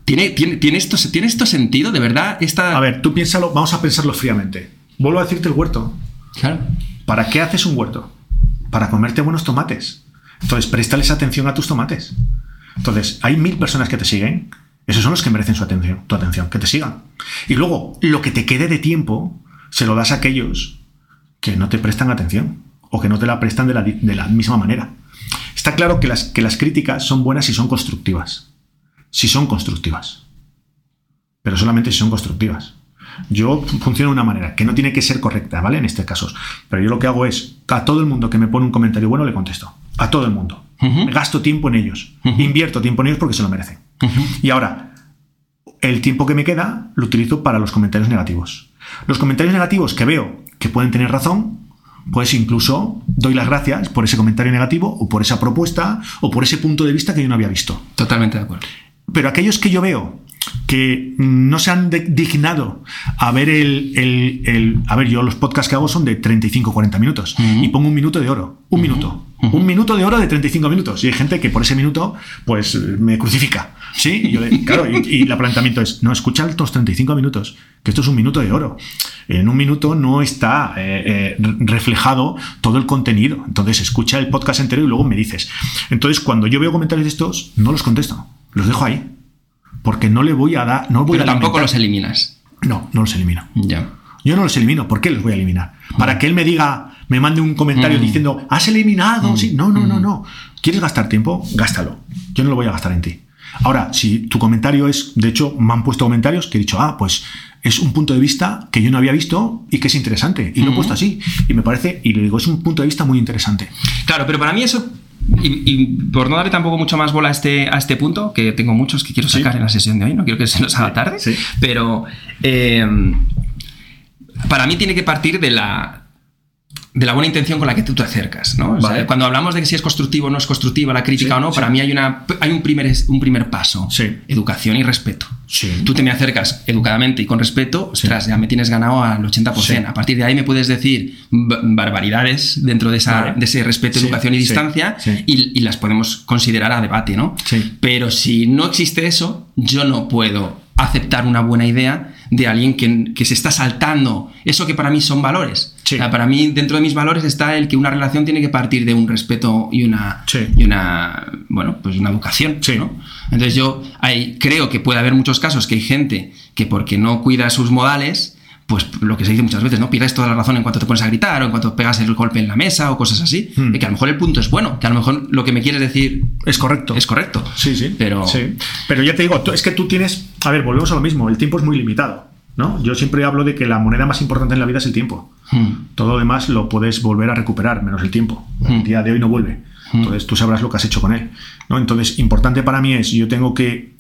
¿Tiene, tiene, tiene, esto, ¿Tiene esto sentido? ¿De verdad? Esta... A ver, tú piénsalo, vamos a pensarlo fríamente. Vuelvo a decirte el huerto. Claro. ¿Para qué haces un huerto? Para comerte buenos tomates. Entonces, préstales atención a tus tomates. Entonces, hay mil personas que te siguen. Esos son los que merecen su atención, tu atención, que te sigan. Y luego, lo que te quede de tiempo, se lo das a aquellos que no te prestan atención o que no te la prestan de la, de la misma manera. Está claro que las, que las críticas son buenas si son constructivas. Si son constructivas. Pero solamente si son constructivas. Yo funciono de una manera que no tiene que ser correcta, ¿vale? En este caso. Pero yo lo que hago es, a todo el mundo que me pone un comentario bueno le contesto. A todo el mundo. Gasto tiempo en ellos. Invierto tiempo en ellos porque se lo merecen. Y ahora, el tiempo que me queda lo utilizo para los comentarios negativos. Los comentarios negativos que veo que pueden tener razón, pues incluso doy las gracias por ese comentario negativo o por esa propuesta o por ese punto de vista que yo no había visto. Totalmente de acuerdo. Pero aquellos que yo veo que no se han dignado a ver el, el- el- A ver, yo los podcasts que hago son de 35-40 minutos Ujú. y pongo un minuto de oro. Un minuto. Un minuto de oro de 35 minutos. Y hay gente que por ese minuto, pues me crucifica. ¿Sí? Y yo le- claro, y, y el planteamiento es: no, escucha estos 35 minutos, que esto es un minuto de oro. En un minuto no está eh, eh, reflejado todo el contenido. Entonces, escucha el podcast entero y luego me dices. Entonces, cuando yo veo comentarios de estos, no los contesto. Los dejo ahí. Porque no le voy a dar. No voy Pero a tampoco alimentar. los eliminas. No, no los elimino. Ya. Yo no los elimino. ¿Por qué los voy a eliminar? Para que él me diga, me mande un comentario Mm. diciendo, has eliminado. Sí, no, no, no, no. ¿Quieres gastar tiempo? Gástalo. Yo no lo voy a gastar en ti. Ahora, si tu comentario es, de hecho, me han puesto comentarios que he dicho, ah, pues es un punto de vista que yo no había visto y que es interesante. Y lo he puesto así. Y me parece, y le digo, es un punto de vista muy interesante. Claro, pero para mí eso y, por no darle tampoco mucho más bola a este, a este punto, que tengo muchos que quiero sacar en la sesión de hoy, no quiero que se nos haga tarde, pero eh, para mí tiene que partir de la, de la buena intención con la que tú te acercas, ¿no? cuando hablamos de que si es constructivo o no es constructiva la crítica o no, para mí hay, una, hay un, primer, un primer paso. Educación y respeto. Tú te me acercas educadamente y con respeto, ostras, ya me tienes ganado al 80%. A partir de ahí me puedes decir barbaridades dentro de, esa, de ese respeto, educación y distancia y, las podemos considerar a debate, ¿no? Pero si no existe eso, yo no puedo aceptar una buena idea de alguien que, se está saltando eso que para mí son valores. para mí, dentro de mis valores está el que una relación tiene que partir de un respeto y una, y una bueno, pues una educación. Entonces yo creo que puede haber muchos casos que hay gente que porque no cuida sus modales, pues lo que se dice muchas veces, ¿no? Pierdes toda la razón en cuanto te pones a gritar o en cuanto pegas el golpe en la mesa o cosas así. Hmm. que a lo mejor el punto es bueno, que a lo mejor lo que me quieres decir es correcto. Es correcto. Sí, sí. Pero, sí. pero ya te digo, es que tú tienes. A ver, volvemos a lo mismo. El tiempo es muy limitado. ¿no? Yo siempre hablo de que la moneda más importante en la vida es el tiempo. Hmm. Todo lo demás lo puedes volver a recuperar, menos el tiempo. El hmm. día de hoy no vuelve. Entonces tú sabrás lo que has hecho con él. ¿no? Entonces, importante para mí es, yo tengo que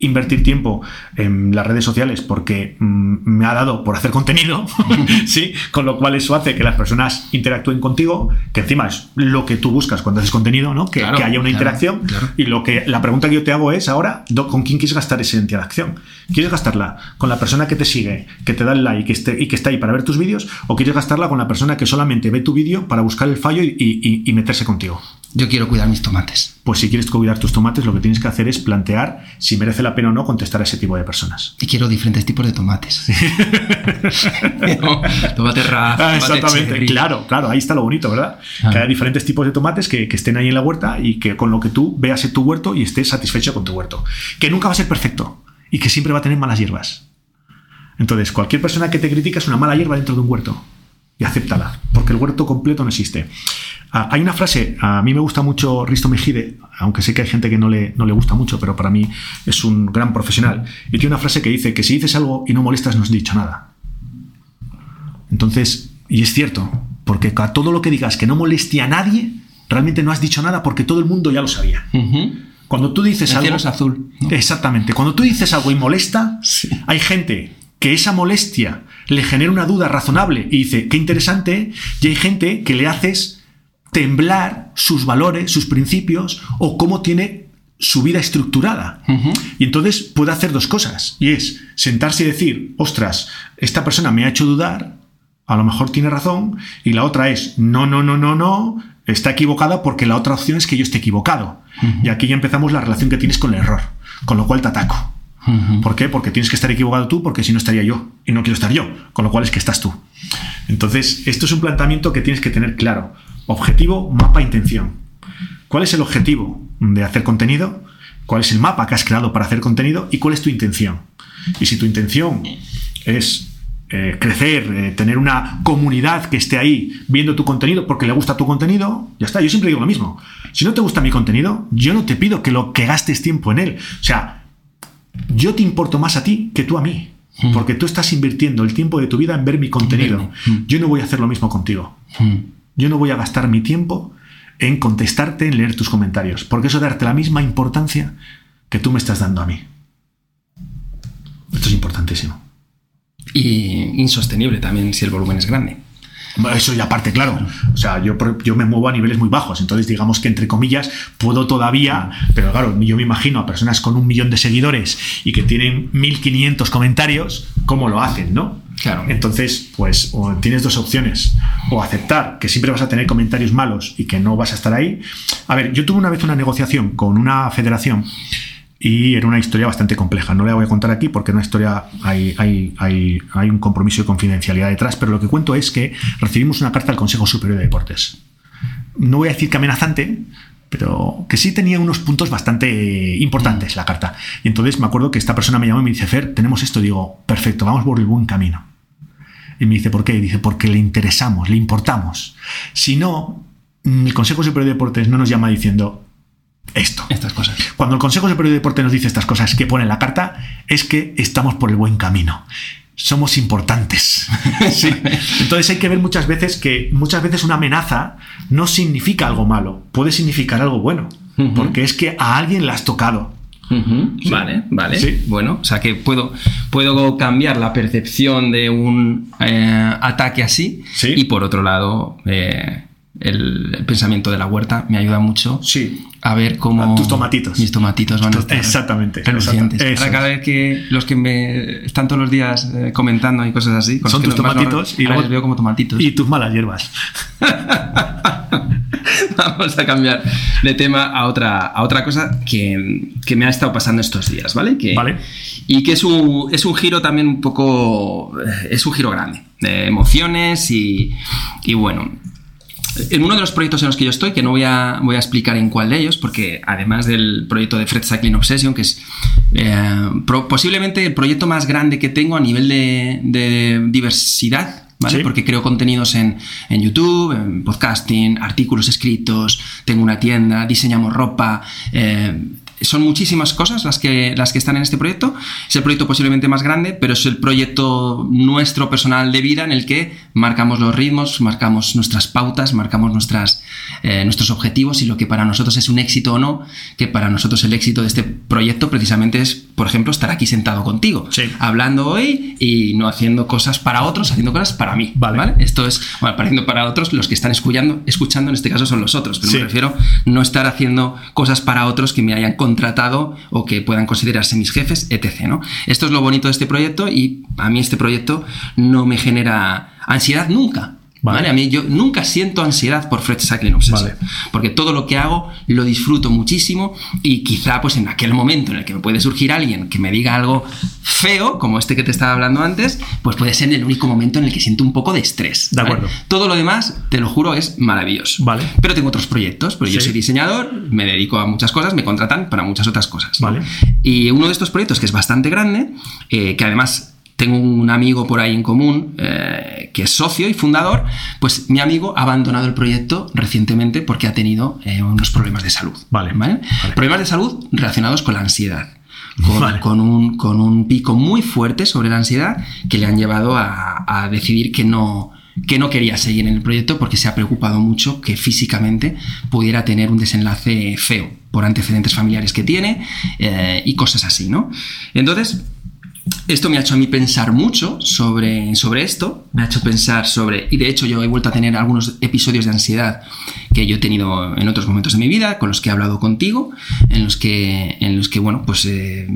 invertir tiempo en las redes sociales porque mm, me ha dado por hacer contenido, ¿sí? Con lo cual eso hace que las personas interactúen contigo, que encima es lo que tú buscas cuando haces contenido, ¿no? Que, haya una interacción. Y lo que la pregunta que yo te hago es ahora, ¿con quién quieres gastar esa interacción? ¿Quieres gastarla con la persona que te sigue, que te da el like y que está ahí para ver tus vídeos? ¿O quieres gastarla con la persona que solamente ve tu vídeo para buscar el fallo y meterse contigo? Yo quiero cuidar mis tomates. Pues si quieres cuidar tus tomates, lo que tienes que hacer es plantear si merece la pena o no contestar a ese tipo de personas. Y quiero diferentes tipos de tomates. tomate raf, ah, Exactamente, claro, claro, ahí está lo bonito, ¿verdad? Ah. Que haya diferentes tipos de tomates que, que, estén ahí en la huerta y que con lo que tú veas en tu huerto y estés satisfecho con tu huerto. Que nunca va a ser perfecto y que siempre va a tener malas hierbas. Entonces, cualquier persona que te critica es una mala hierba dentro de un huerto y acéptala, porque el huerto completo no existe. Ah, hay una frase, a mí me gusta mucho Risto Mejide, aunque sé que hay gente que no le, no le gusta mucho, pero para mí es un gran profesional, y tiene una frase que dice que si dices algo y no molestas no has dicho nada. Entonces, y es cierto, porque a todo lo que digas que no moleste a nadie, realmente no has dicho nada porque todo el mundo ya lo sabía. Cuando tú dices algo... Cielo es azul. Exactamente. Cuando tú dices algo y molesta, hay gente que esa molestia le genera una duda razonable y dice, qué interesante, y hay gente que le haces temblar sus valores, sus principios o cómo tiene su vida estructurada. Y entonces puede hacer dos cosas, y es sentarse y decir, ostras, esta persona me ha hecho dudar, a lo mejor tiene razón, y la otra es, no, no, no, no, no, está equivocada porque la otra opción es que yo esté equivocado. Y aquí ya empezamos la relación que tienes con el error, con lo cual te ataco. ¿Por qué? Porque tienes que estar equivocado tú, porque si no estaría yo. Y no quiero estar yo. Con lo cual es que estás tú. Entonces, esto es un planteamiento que tienes que tener claro. Objetivo, mapa, intención. ¿Cuál es el objetivo de hacer contenido? ¿Cuál es el mapa que has creado para hacer contenido? ¿Y cuál es tu intención? Y si tu intención es eh, crecer, eh, tener una comunidad que esté ahí viendo tu contenido porque le gusta tu contenido, ya está. Yo siempre digo lo mismo. Si no te gusta mi contenido, yo no te pido que lo que gastes tiempo en él. O sea, yo te importo más a ti que tú a mí. Hmm. Porque tú estás invirtiendo el tiempo de tu vida en ver mi contenido. Hmm. Yo no voy a hacer lo mismo contigo. Yo no voy a gastar mi tiempo en contestarte, en leer tus comentarios. Porque eso darte la misma importancia que tú me estás dando a mí. Esto es importantísimo. Y insostenible también si el volumen es grande. Eso ya aparte, claro. O sea, yo, yo me muevo a niveles muy bajos. Entonces, digamos que entre comillas, puedo todavía, pero claro, yo me imagino a personas con un millón de seguidores y que tienen 1500 comentarios, ¿cómo lo hacen, no? Claro. Entonces, pues tienes dos opciones. O aceptar que siempre vas a tener comentarios malos y que no vas a estar ahí. A ver, yo tuve una vez una negociación con una federación y era una historia bastante compleja. No la voy a contar aquí porque una historia hay, hay, hay, hay, un compromiso de confidencialidad detrás, pero lo que cuento es que recibimos una carta del Consejo Superior de Deportes. No voy a decir que amenazante, pero que sí tenía unos puntos bastante importantes la carta. Y entonces me acuerdo que esta persona me llamó y me dice, Fer, tenemos esto. digo, perfecto, vamos por el buen camino. Y me dice, ¿por qué? Y dice, porque le interesamos, le importamos. Si no, el Consejo Superior de Deportes no nos llama diciendo, esto. Estas cosas. Cuando el Consejo Superior de Deporte nos dice estas cosas que pone en la carta, es que estamos por el buen camino. Somos importantes. Sí. Entonces hay que ver muchas veces que muchas veces una amenaza no significa algo malo, puede significar algo bueno, porque es que a alguien le has tocado. Sí. Vale, vale. Sí. Bueno, o sea que puedo, puedo cambiar la percepción de un eh, ataque así. Sí. Y por otro lado, eh, el, el pensamiento de la huerta me ayuda mucho Sí. a ver cómo. A tus tomatitos. Mis tomatitos van a estar. exactamente, Relucientes. Ahora, cada vez que los que me están todos los días eh, comentando y cosas así. con Son los tus tomatitos y luego- les veo como tomatitos. Y tus malas hierbas. Vamos a cambiar de tema a otra, a otra cosa que, que me ha estado pasando estos días, ¿vale? Que, Vale. Y que es un, es un giro también un poco. eh, Es un giro grande de emociones y, y bueno. En uno de los proyectos en los que yo estoy, que no voy a, voy a explicar en cuál de ellos, porque además del proyecto de Fred Cycling Obsession, que es eh, pro- posiblemente el proyecto más grande que tengo a nivel de, de diversidad, ¿vale? Sí. Porque creo contenidos en, en YouTube, en podcasting, artículos escritos, tengo una tienda, diseñamos ropa. eh, son muchísimas cosas las que, las que están en este proyecto. Es el proyecto posiblemente más grande, pero es el proyecto nuestro personal de vida en el que marcamos los ritmos, marcamos nuestras pautas, marcamos nuestras, eh, nuestros objetivos y lo que para nosotros es un éxito o no, que para nosotros el éxito de este proyecto precisamente es, por ejemplo, estar aquí sentado contigo, Sí. hablando hoy y no haciendo cosas para otros, haciendo cosas para mí. Vale. Esto es, bueno, haciendo para otros, los que están escuchando, escuchando en este caso son los otros, pero Sí. me refiero no estar haciendo cosas para otros que me hayan contratado o que puedan considerarse mis jefes, etc. ¿no? Esto es lo bonito de este proyecto y a mí este proyecto no me genera ansiedad nunca. Vale. ¿vale? A mí yo nunca siento ansiedad por Fred Cycling Obsession. Vale. Porque todo lo que hago lo disfruto muchísimo y quizá pues en aquel momento en el que me puede surgir alguien que me diga algo feo, como este que te estaba hablando antes, pues puede ser el único momento en el que siento un poco de estrés. De ¿vale? acuerdo. Todo lo demás, te lo juro, es maravilloso. Vale. Pero tengo otros proyectos, porque yo soy diseñador, me dedico a muchas cosas, me contratan para muchas otras cosas. ¿no? Vale. Y uno de estos proyectos que es bastante grande, eh, que además tengo un amigo por ahí en común eh, que es socio y fundador, pues mi amigo ha abandonado el proyecto recientemente porque ha tenido eh, unos problemas de salud. Vale. Vale. Problemas de salud relacionados con la ansiedad. Con, Vale. con un, con un pico muy fuerte sobre la ansiedad que le han llevado a, a decidir que no, que no quería seguir en el proyecto porque se ha preocupado mucho que físicamente pudiera tener un desenlace feo por antecedentes familiares que tiene eh, y cosas así, ¿no? Entonces, esto me ha hecho a mí pensar mucho sobre, sobre esto, me ha hecho pensar sobre, y de hecho yo he vuelto a tener algunos episodios de ansiedad que yo he tenido en otros momentos de mi vida, con los que he hablado contigo, en los que, en los que bueno, pues eh,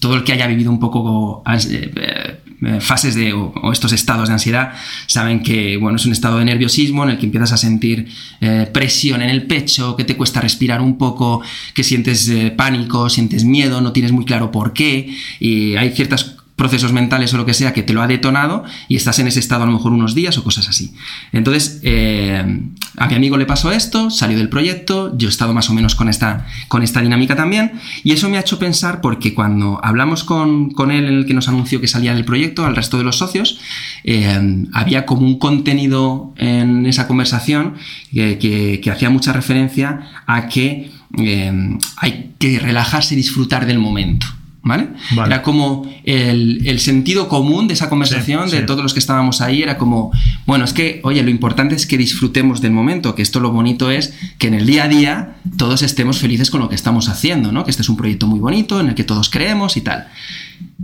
todo el que haya vivido un poco eh, fases de, o, o estos estados de ansiedad, saben que bueno, es un estado de nerviosismo en el que empiezas a sentir eh, presión en el pecho, que te cuesta respirar un poco, que sientes eh, pánico, sientes miedo, no tienes muy claro por qué, y hay ciertas procesos mentales o lo que sea que te lo ha detonado y estás en ese estado a lo mejor unos días o cosas así. Entonces, eh, a mi amigo le pasó esto, salió del proyecto, yo he estado más o menos con esta, con esta dinámica también y eso me ha hecho pensar porque cuando hablamos con, con él en el que nos anunció que salía del proyecto, al resto de los socios, eh, había como un contenido en esa conversación que, que- que hacía mucha referencia a que eh, hay que relajarse y disfrutar del momento. ¿Vale? Vale. Era como el, el sentido común de esa conversación, Sí, de sí. todos los que estábamos ahí, era como, bueno, es que, oye, lo importante es que disfrutemos del momento, que esto lo bonito es que en el día a día todos estemos felices con lo que estamos haciendo, ¿no? Que este es un proyecto muy bonito, en el que todos creemos y tal.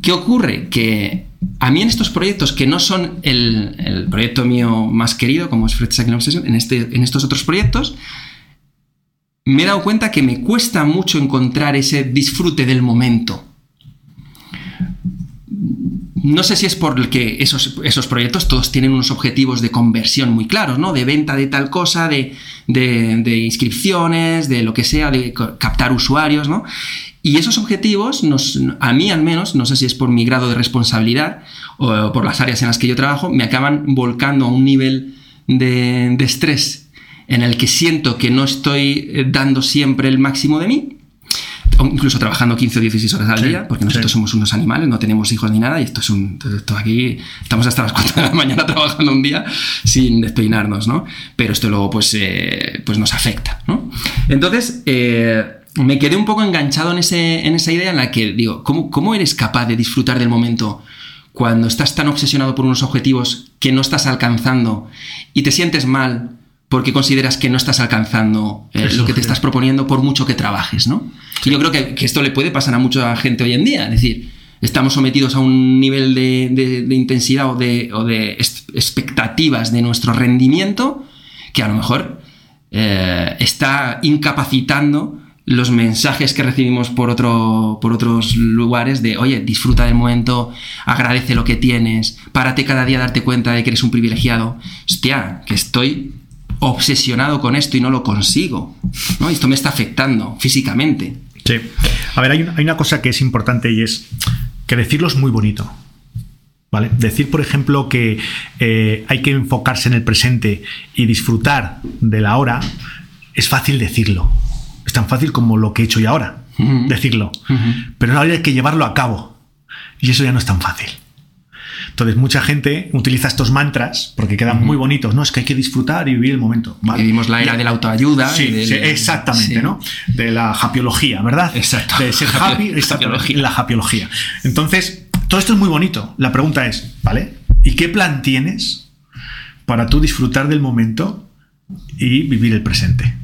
¿Qué ocurre? Que a mí en estos proyectos que no son el, el proyecto mío más querido, como es Fred Cycling Obsession, en, este, en estos otros proyectos, me he dado cuenta que me cuesta mucho encontrar ese disfrute del momento. No sé si es porque esos, esos proyectos todos tienen unos objetivos de conversión muy claros, ¿no? De venta de tal cosa, de, de- de inscripciones, de lo que sea, de captar usuarios, ¿no? Y esos objetivos, nos, a mí al menos, no sé si es por mi grado de responsabilidad o por las áreas en las que yo trabajo, me acaban volcando a un nivel de, de estrés en el que siento que no estoy eh, dando siempre el máximo de mí, incluso trabajando 15 o 16 horas al Sí, día, porque nosotros sí. somos unos animales, no tenemos hijos ni nada, y esto es un. Esto aquí estamos hasta las 4 de la mañana trabajando un día sin despeinarnos, ¿no? Pero esto luego, pues, eh, pues nos afecta, ¿no? Entonces, eh, me quedé un poco enganchado en, ese, en esa idea en la que digo, ¿cómo, ¿cómo eres capaz de disfrutar del momento cuando estás tan obsesionado por unos objetivos que no estás alcanzando y te sientes mal porque consideras que no estás alcanzando eh, lo que te estás proponiendo por mucho que trabajes, ¿no? Y yo creo que, que, esto le puede pasar a mucha gente hoy en día, es decir, estamos sometidos a un nivel de, de, intensidad o de, o de, expectativas de nuestro rendimiento que a lo mejor eh, está incapacitando los mensajes que recibimos por, otro, por otros lugares de, oye, disfruta del momento, agradece lo que tienes, párate cada día a darte cuenta de que eres un privilegiado. Hostia, que estoy obsesionado con esto y no lo consigo. ¿no? Esto me está afectando físicamente. Sí. A ver, hay una, hay una cosa que es importante y es que decirlo es muy bonito. ¿Vale? Decir, por ejemplo, que eh, hay que enfocarse en el presente y disfrutar de la hora es fácil decirlo es tan fácil como lo que he hecho yo ahora, decirlo. Pero no hay que llevarlo a cabo. Y eso ya no es tan fácil. Entonces, mucha gente utiliza estos mantras porque quedan muy bonitos, ¿no? Es que hay que disfrutar y vivir el momento. Vivimos la era de la autoayuda. Sí, exactamente, ¿no? De la hapiología, ¿verdad? Exacto. De ser happy, la hapiología. Entonces, todo esto es muy bonito. La pregunta es, ¿vale? ¿Y qué plan tienes para tú disfrutar del momento y vivir el presente?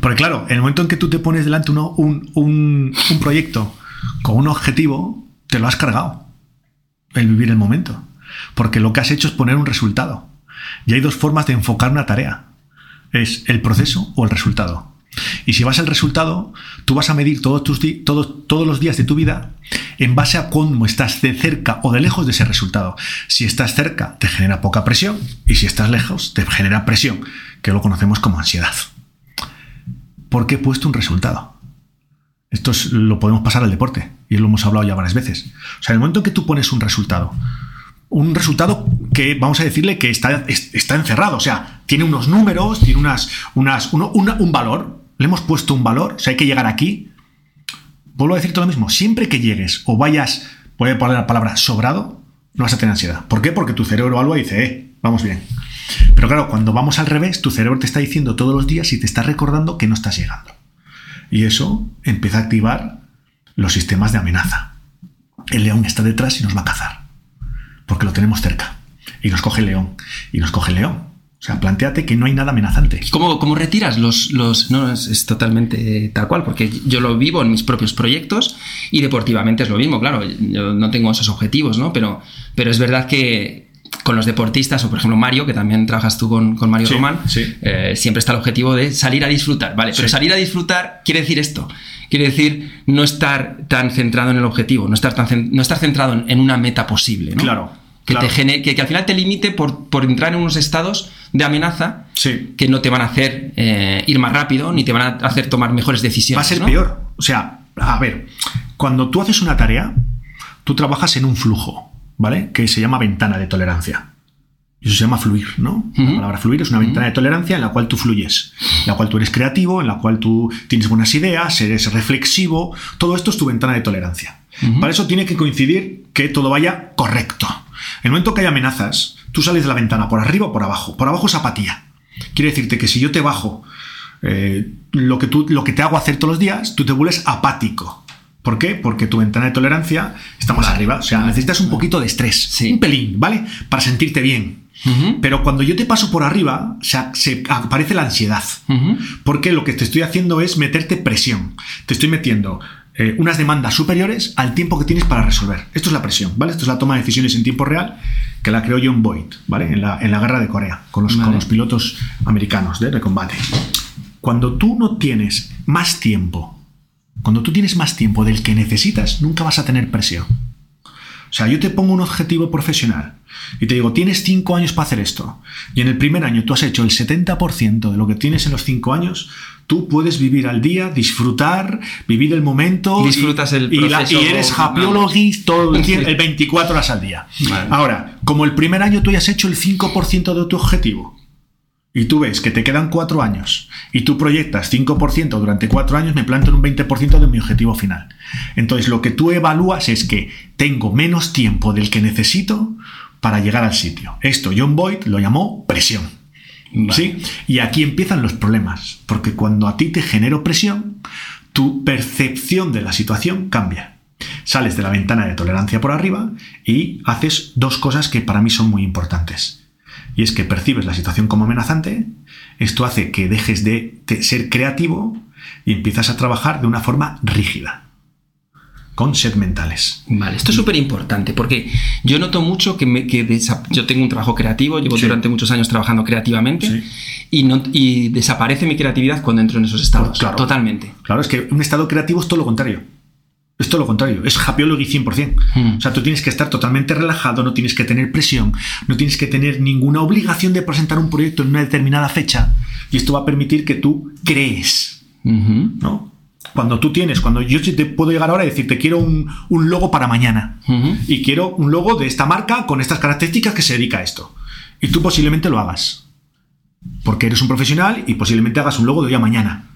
Porque claro, en el momento en que tú te pones delante uno, un, un, proyecto con un objetivo, te lo has cargado. El vivir el momento. Porque lo que has hecho es poner un resultado. Y hay dos formas de enfocar una tarea. Es el proceso o el resultado. Y si vas al resultado, tú vas a medir todos, tus todos, todos los días de tu vida en base a cómo estás de cerca o de lejos de ese resultado. Si estás cerca, te genera poca presión. Y si estás lejos, te genera presión, que lo conocemos como ansiedad porque he puesto un resultado. Esto lo podemos pasar al deporte y lo hemos hablado ya varias veces. O sea, en el momento en que tú pones un resultado, un resultado que vamos a decirle que está, está encerrado, o sea, tiene unos números, tiene unas, unas, un valor, le hemos puesto un valor, o sea, hay que llegar aquí. Vuelvo a decirte lo mismo, siempre que llegues o vayas, voy a poner la palabra sobrado, no vas a tener ansiedad. ¿Por qué? Porque tu cerebro y dice, eh, vamos bien. Pero claro, cuando vamos al revés, tu cerebro te está diciendo todos los días y te está recordando que no estás llegando. Y eso empieza a activar los sistemas de amenaza. El león está detrás y nos va a cazar. Porque lo tenemos cerca. Y nos coge el león. Y nos coge el león. O sea, planteate que no hay nada amenazante. ¿Cómo, cómo retiras los, los.? No, es, totalmente tal cual, porque yo lo vivo en mis propios proyectos y deportivamente es lo mismo, claro. Yo no tengo esos objetivos, ¿no? Pero, pero es verdad que, con los deportistas, o por ejemplo Mario, que también trabajas tú con, Mario Román, eh, siempre está el objetivo de salir a disfrutar, ¿vale? Pero salir a disfrutar quiere decir esto. Quiere decir no estar tan centrado en el objetivo, no estar, tan, no estar centrado en, una meta posible, ¿no? Claro. Que, Te que, al final te limite por, por, entrar en unos estados de amenaza que no te van a hacer eh, ir más rápido ni te van a hacer tomar mejores decisiones. Va a ser peor. O sea, a ver, cuando tú haces una tarea, tú trabajas en un flujo. ¿Vale? Que se llama ventana de tolerancia. Eso se llama fluir, ¿no? La palabra fluir es una ventana de tolerancia en la cual tú fluyes, en la cual tú eres creativo, en la cual tú tienes buenas ideas, eres reflexivo. Todo esto es tu ventana de tolerancia. Para eso tiene que coincidir que todo vaya correcto. En el momento que hay amenazas, tú sales de la ventana por arriba o por abajo. Por abajo es apatía. Quiere decirte que si yo te bajo eh, lo, que tú, lo que te hago hacer todos los días, tú te vuelves apático. ¿Por qué? Porque tu ventana de tolerancia está más arriba. O sea, necesitas un poquito de estrés. Un pelín, ¿vale? Para sentirte bien. Pero cuando yo te paso por arriba, o sea, se aparece la ansiedad. Porque lo que te estoy haciendo es meterte presión. Te estoy metiendo eh, unas demandas superiores al tiempo que tienes para resolver. Esto es la presión, ¿vale? Esto es la toma de decisiones en tiempo real que la creó John Boyd, ¿vale? En la, en la guerra de Corea, con los, con los pilotos americanos de combate. Cuando tú no tienes más tiempo cuando tú tienes más tiempo del que necesitas, nunca vas a tener presión. O sea, yo te pongo un objetivo profesional y te digo, tienes cinco años para hacer esto. Y en el primer año tú has hecho el 70% de lo que tienes en los cinco años, tú puedes vivir al día, disfrutar, vivir el momento. Disfrutas el proceso. Y, eres happyologist todo el, el 24 horas al día. Ahora, como el primer año tú hayas hecho el 5% de tu objetivo, y tú ves que te quedan cuatro años y tú proyectas 5% durante cuatro años, me planto en un 20% de mi objetivo final. Entonces lo que tú evalúas es que tengo menos tiempo del que necesito para llegar al sitio. Esto John Boyd lo llamó presión. ¿Sí? Y aquí empiezan los problemas, porque cuando a ti te genero presión, tu percepción de la situación cambia. Sales de la ventana de tolerancia por arriba y haces dos cosas que para mí son muy importantes. Y es que percibes la situación como amenazante, esto hace que dejes de ser creativo y empiezas a trabajar de una forma rígida con set mentales. Vale, esto es súper importante porque yo noto mucho que, me, yo tengo un trabajo creativo, llevo durante muchos años trabajando creativamente y, no, y desaparece mi creatividad cuando entro en esos estados. Claro, totalmente. Claro, es que un estado creativo es todo lo contrario. Es todo lo contrario, es happyology 100%. Hmm. O sea, tú tienes que estar totalmente relajado, no tienes que tener presión, no tienes que tener ninguna obligación de presentar un proyecto en una determinada fecha. Y esto va a permitir que tú crees. ¿no? Cuando tú tienes, cuando yo te puedo llegar ahora y decirte quiero un, logo para mañana y quiero un logo de esta marca con estas características que se dedica a esto. Y tú posiblemente lo hagas. Porque eres un profesional y posiblemente hagas un logo de hoy a mañana.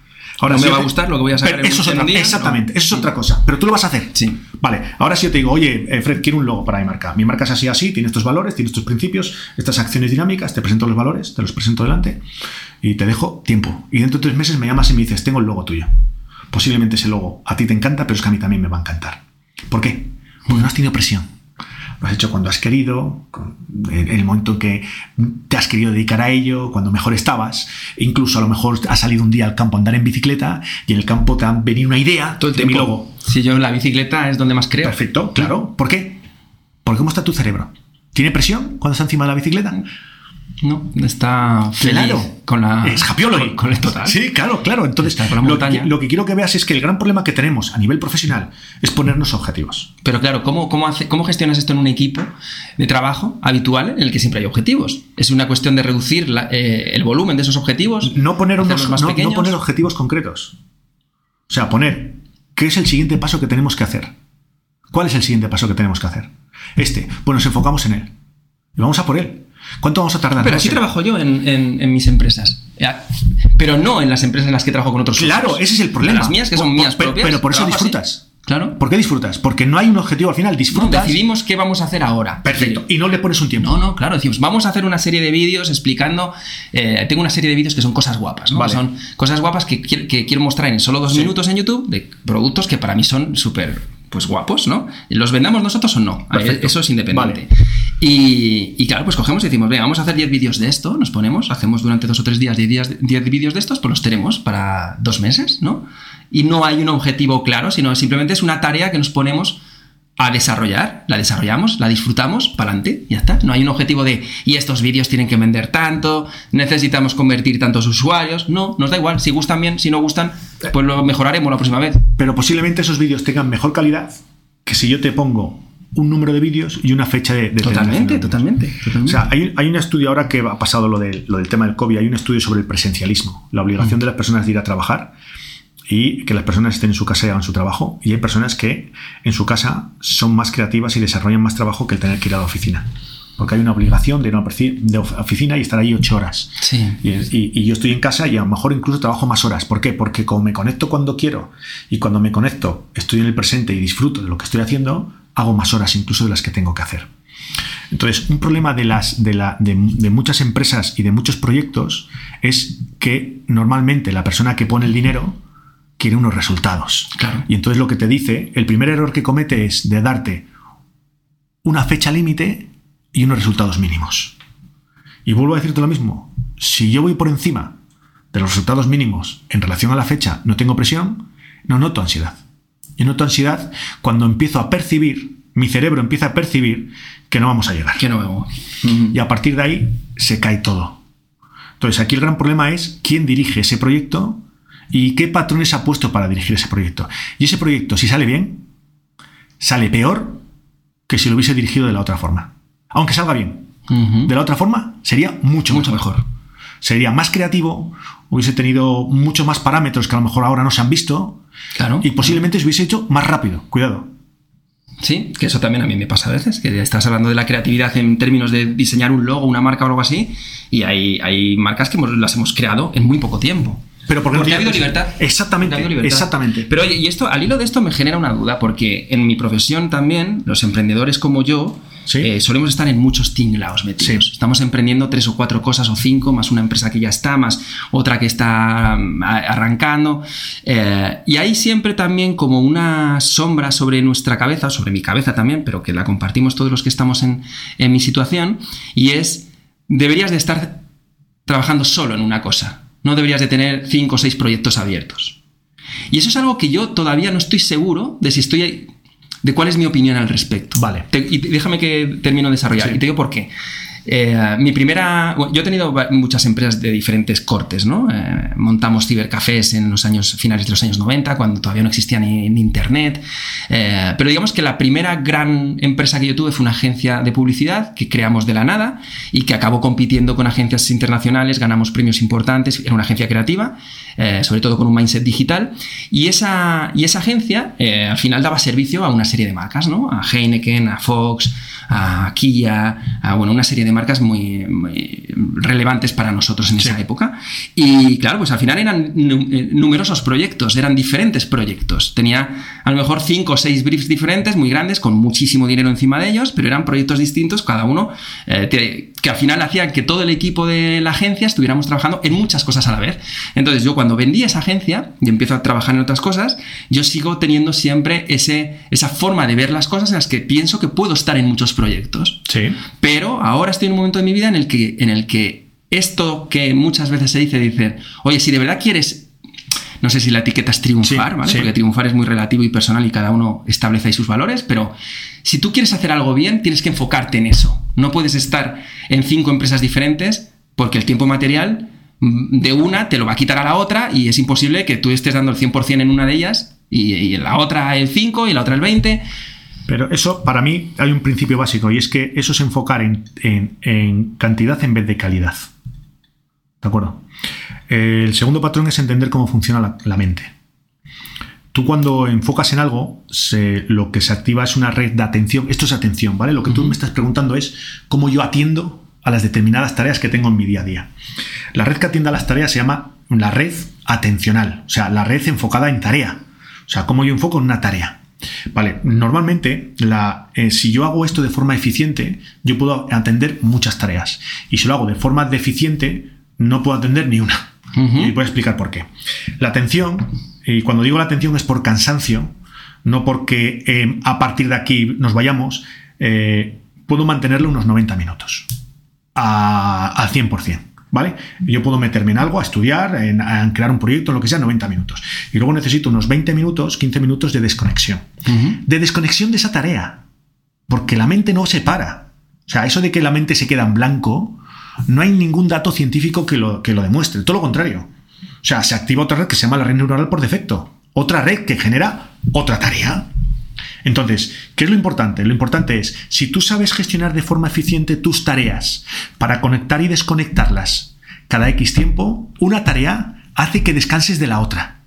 Ahora no me va a gustar lo que voy a sacar en eso es otra, Exactamente, eso es otra cosa. Pero tú lo vas a hacer. Sí. Vale, ahora si yo te digo, oye, eh, Fred, quiero un logo para mi marca. Mi marca es así, así, tiene estos valores, tiene estos principios, estas acciones dinámicas, te presento los valores, te los presento delante y te dejo tiempo. Y dentro de tres meses me llamas y me dices, tengo el logo tuyo. Posiblemente ese logo a ti te encanta, pero es que a mí también me va a encantar. ¿Por qué? Porque no has tenido presión. Lo has hecho cuando has querido, en el momento en que te has querido dedicar a ello, cuando mejor estabas. Incluso a lo mejor has salido un día al campo a andar en bicicleta y en el campo te han venido una idea Todo el de mi logo. Si yo en la bicicleta es donde más creo. Perfecto, claro. ¿Por qué? Porque ¿cómo está tu cerebro? ¿Tiene presión cuando está encima de la bicicleta? No, está feliz con la. Es. Con, el total. Sí, claro, claro. Entonces, lo, que, lo, que, quiero que veas es que el gran problema que tenemos a nivel profesional es ponernos objetivos. Pero claro, ¿cómo, cómo, hace, cómo gestionas esto en un equipo de trabajo habitual en el que siempre hay objetivos? ¿Es una cuestión de reducir eh, el volumen de esos objetivos? No poner, unos, más no, no poner objetivos concretos. O sea, poner qué es el siguiente paso que tenemos que hacer. ¿Cuál es el siguiente paso que tenemos que hacer? Este. Pues nos enfocamos en él. Y vamos a por él. ¿Cuánto vamos a tardar? Pero así trabajo yo en, mis empresas. Pero no en las empresas en las que trabajo con otros Claro, ese es el problema. las mías, que son mías propias. Pero por eso disfrutas. Claro. ¿Por qué disfrutas? Porque no hay un objetivo al final, disfrutas. decidimos qué vamos a hacer ahora. Perfecto. Y no le pones un tiempo. No, no, claro. Decimos, vamos a hacer una serie de vídeos explicando. Eh, tengo una serie de vídeos que son cosas guapas, ¿no? Son cosas guapas que, quiero mostrar en solo dos minutos en YouTube de productos que para mí son súper pues guapos, ¿no? ¿Los vendamos nosotros o no? Eso es independiente. Y, claro, pues cogemos y decimos, venga, vamos a hacer 10 vídeos de esto, nos ponemos, hacemos durante dos o tres días 10 vídeos de estos, pues los tenemos para dos meses, ¿no? Y no hay un objetivo claro, sino simplemente es una tarea que nos ponemos a desarrollar, la desarrollamos, la disfrutamos, para adelante, ya está. No hay un objetivo de, y estos vídeos tienen que vender tanto, necesitamos convertir tantos usuarios. No, nos da igual, si gustan bien, si no gustan, pues lo mejoraremos la próxima vez. Pero posiblemente esos vídeos tengan mejor calidad que si yo te pongo un número de vídeos y una fecha de, de totalmente, totalmente, O sea, hay, un estudio ahora que ha pasado lo, lo del tema del COVID, hay un estudio sobre el presencialismo, la obligación mm. de las personas de ir a trabajar y que las personas estén en su casa y hagan su trabajo. Y hay personas que en su casa son más creativas y desarrollan más trabajo que el tener que ir a la oficina. Porque hay una obligación de ir a una oficina y estar ahí ocho horas. Sí. Y, yo estoy en casa y a lo mejor incluso trabajo más horas. ¿Por qué? Porque como me conecto cuando quiero y cuando me conecto estoy en el presente y disfruto de lo que estoy haciendo, hago más horas incluso de las que tengo que hacer. Entonces, un problema de, las, de, la, de, muchas empresas y de muchos proyectos es que normalmente la persona que pone el dinero quiere unos resultados. Y entonces lo que te dice, el primer error que comete es de darte una fecha límite y unos resultados mínimos. Y vuelvo a decirte lo mismo, si yo voy por encima de los resultados mínimos en relación a la fecha, no tengo presión, no noto ansiedad. Yo noto ansiedad cuando empiezo a percibir, mi cerebro empieza a percibir que no vamos a llegar. Que no vamos. Y a partir de ahí se cae todo. Entonces aquí el gran problema es quién dirige ese proyecto y qué patrones ha puesto para dirigir ese proyecto. Y ese proyecto, si sale bien, sale peor que si lo hubiese dirigido de la otra forma. Aunque salga bien. De la otra forma, sería mucho, mucho mejor. Sería más creativo, hubiese tenido muchos más parámetros que a lo mejor ahora no se han visto. Claro. Y posiblemente se hubiese hecho más rápido. Cuidado. Sí, que eso también a mí me pasa a veces, que estás hablando de la creatividad en términos de diseñar un logo, una marca o algo así, y hay, hay marcas que las hemos creado en muy poco tiempo. Pero porque, ha habido libertad. Exactamente, exactamente. Pero oye, y esto, al hilo de esto me genera una duda, porque en mi profesión también, los emprendedores como yo, Sí. eh, solemos estar en muchos tinglaos metidos. Sí. Estamos emprendiendo tres o cuatro cosas o cinco, más una empresa que ya está, más otra que está mm, arrancando. Eh, y hay siempre también como una sombra sobre nuestra cabeza, sobre mi cabeza también, pero que la compartimos todos los que estamos en, en mi situación, y es, deberías de estar trabajando solo en una cosa. No deberías de tener cinco o seis proyectos abiertos. Y eso es algo que yo todavía no estoy seguro de si estoy de cuál es mi opinión al respecto. Vale. Te- y déjame que termino de desarrollar. Sí. Y te digo por qué. Eh, mi primera. yo he tenido muchas empresas de diferentes cortes, ¿no? Eh, montamos cibercafés en los años finales de los años 90, cuando todavía no existía ni, internet. Eh, pero digamos que la primera gran empresa que yo tuve fue una agencia de publicidad que creamos de la nada y que acabó compitiendo con agencias internacionales, ganamos premios importantes. Era una agencia creativa, sobre todo con un mindset digital. Y esa, y esa agencia al final daba servicio a una serie de marcas, ¿no? A Heineken, a Fox, a Kia, a bueno, una serie de marcas muy, muy relevantes para nosotros en esa época. Y claro, pues al final eran eh, numerosos proyectos, eran diferentes proyectos. Tenía a lo mejor cinco o seis briefs diferentes, muy grandes, con muchísimo dinero encima de ellos, pero eran proyectos distintos, cada uno, eh, que al final hacían que todo el equipo de la agencia estuviéramos trabajando en muchas cosas a la vez. Entonces yo cuando vendí esa agencia y empiezo a trabajar en otras cosas, yo sigo teniendo siempre ese, esa forma de ver las cosas en las que pienso que puedo estar en muchos proyectos. Sí. Pero ahora estoy en un momento de mi vida en el que, en el que esto que muchas veces se dice, dice, oye, si de verdad quieres, no sé si la etiqueta es triunfar, Sí, ¿vale? sí. Porque triunfar es muy relativo y personal y cada uno establece ahí sus valores, pero si tú quieres hacer algo bien, tienes que enfocarte en eso. No puedes estar en cinco empresas diferentes porque el tiempo material mm, de una te lo va a quitar a la otra y es imposible que tú estés dando el 100% en una de ellas y, y en la otra el 5 y en la otra el 20. Pero eso, para mí, hay un principio básico y es que eso es enfocar en, en- en cantidad en vez de calidad. ¿De acuerdo? El segundo patrón es entender cómo funciona la, la mente. Tú cuando enfocas en algo, se- lo que se activa es una red de atención. Esto es atención, ¿vale? Lo que tú me estás preguntando es cómo yo atiendo a las determinadas tareas que tengo en mi día a día. La red que atiende a las tareas se llama la red atencional, o sea, la red enfocada en tarea. O sea, cómo yo enfoco en una tarea. Vale, normalmente la, eh, si yo hago esto de forma eficiente, yo puedo atender muchas tareas. Y si lo hago de forma deficiente, no puedo atender ni una. Y voy a explicar por qué. La atención, y cuando digo la atención es por cansancio, no porque eh, a partir de aquí nos vayamos, eh, puedo mantenerlo unos 90 minutos a- al 100%. ¿Vale? Yo puedo meterme en algo, a estudiar, en, a crear un proyecto, en lo que sea, 90 minutos. Y luego necesito unos 20 minutos, 15 minutos de desconexión. De desconexión de esa tarea. Porque la mente no se para. O sea, eso de que la mente se queda en blanco, no hay ningún dato científico que lo, que lo demuestre. Todo lo contrario. O sea, se activa otra red que se llama la red neuronal por defecto. Otra red que genera otra tarea. Entonces, ¿qué es lo importante? Lo importante es, si tú sabes gestionar de forma eficiente tus tareas para conectar y desconectarlas cada X tiempo, una tarea hace que descanses de la otra.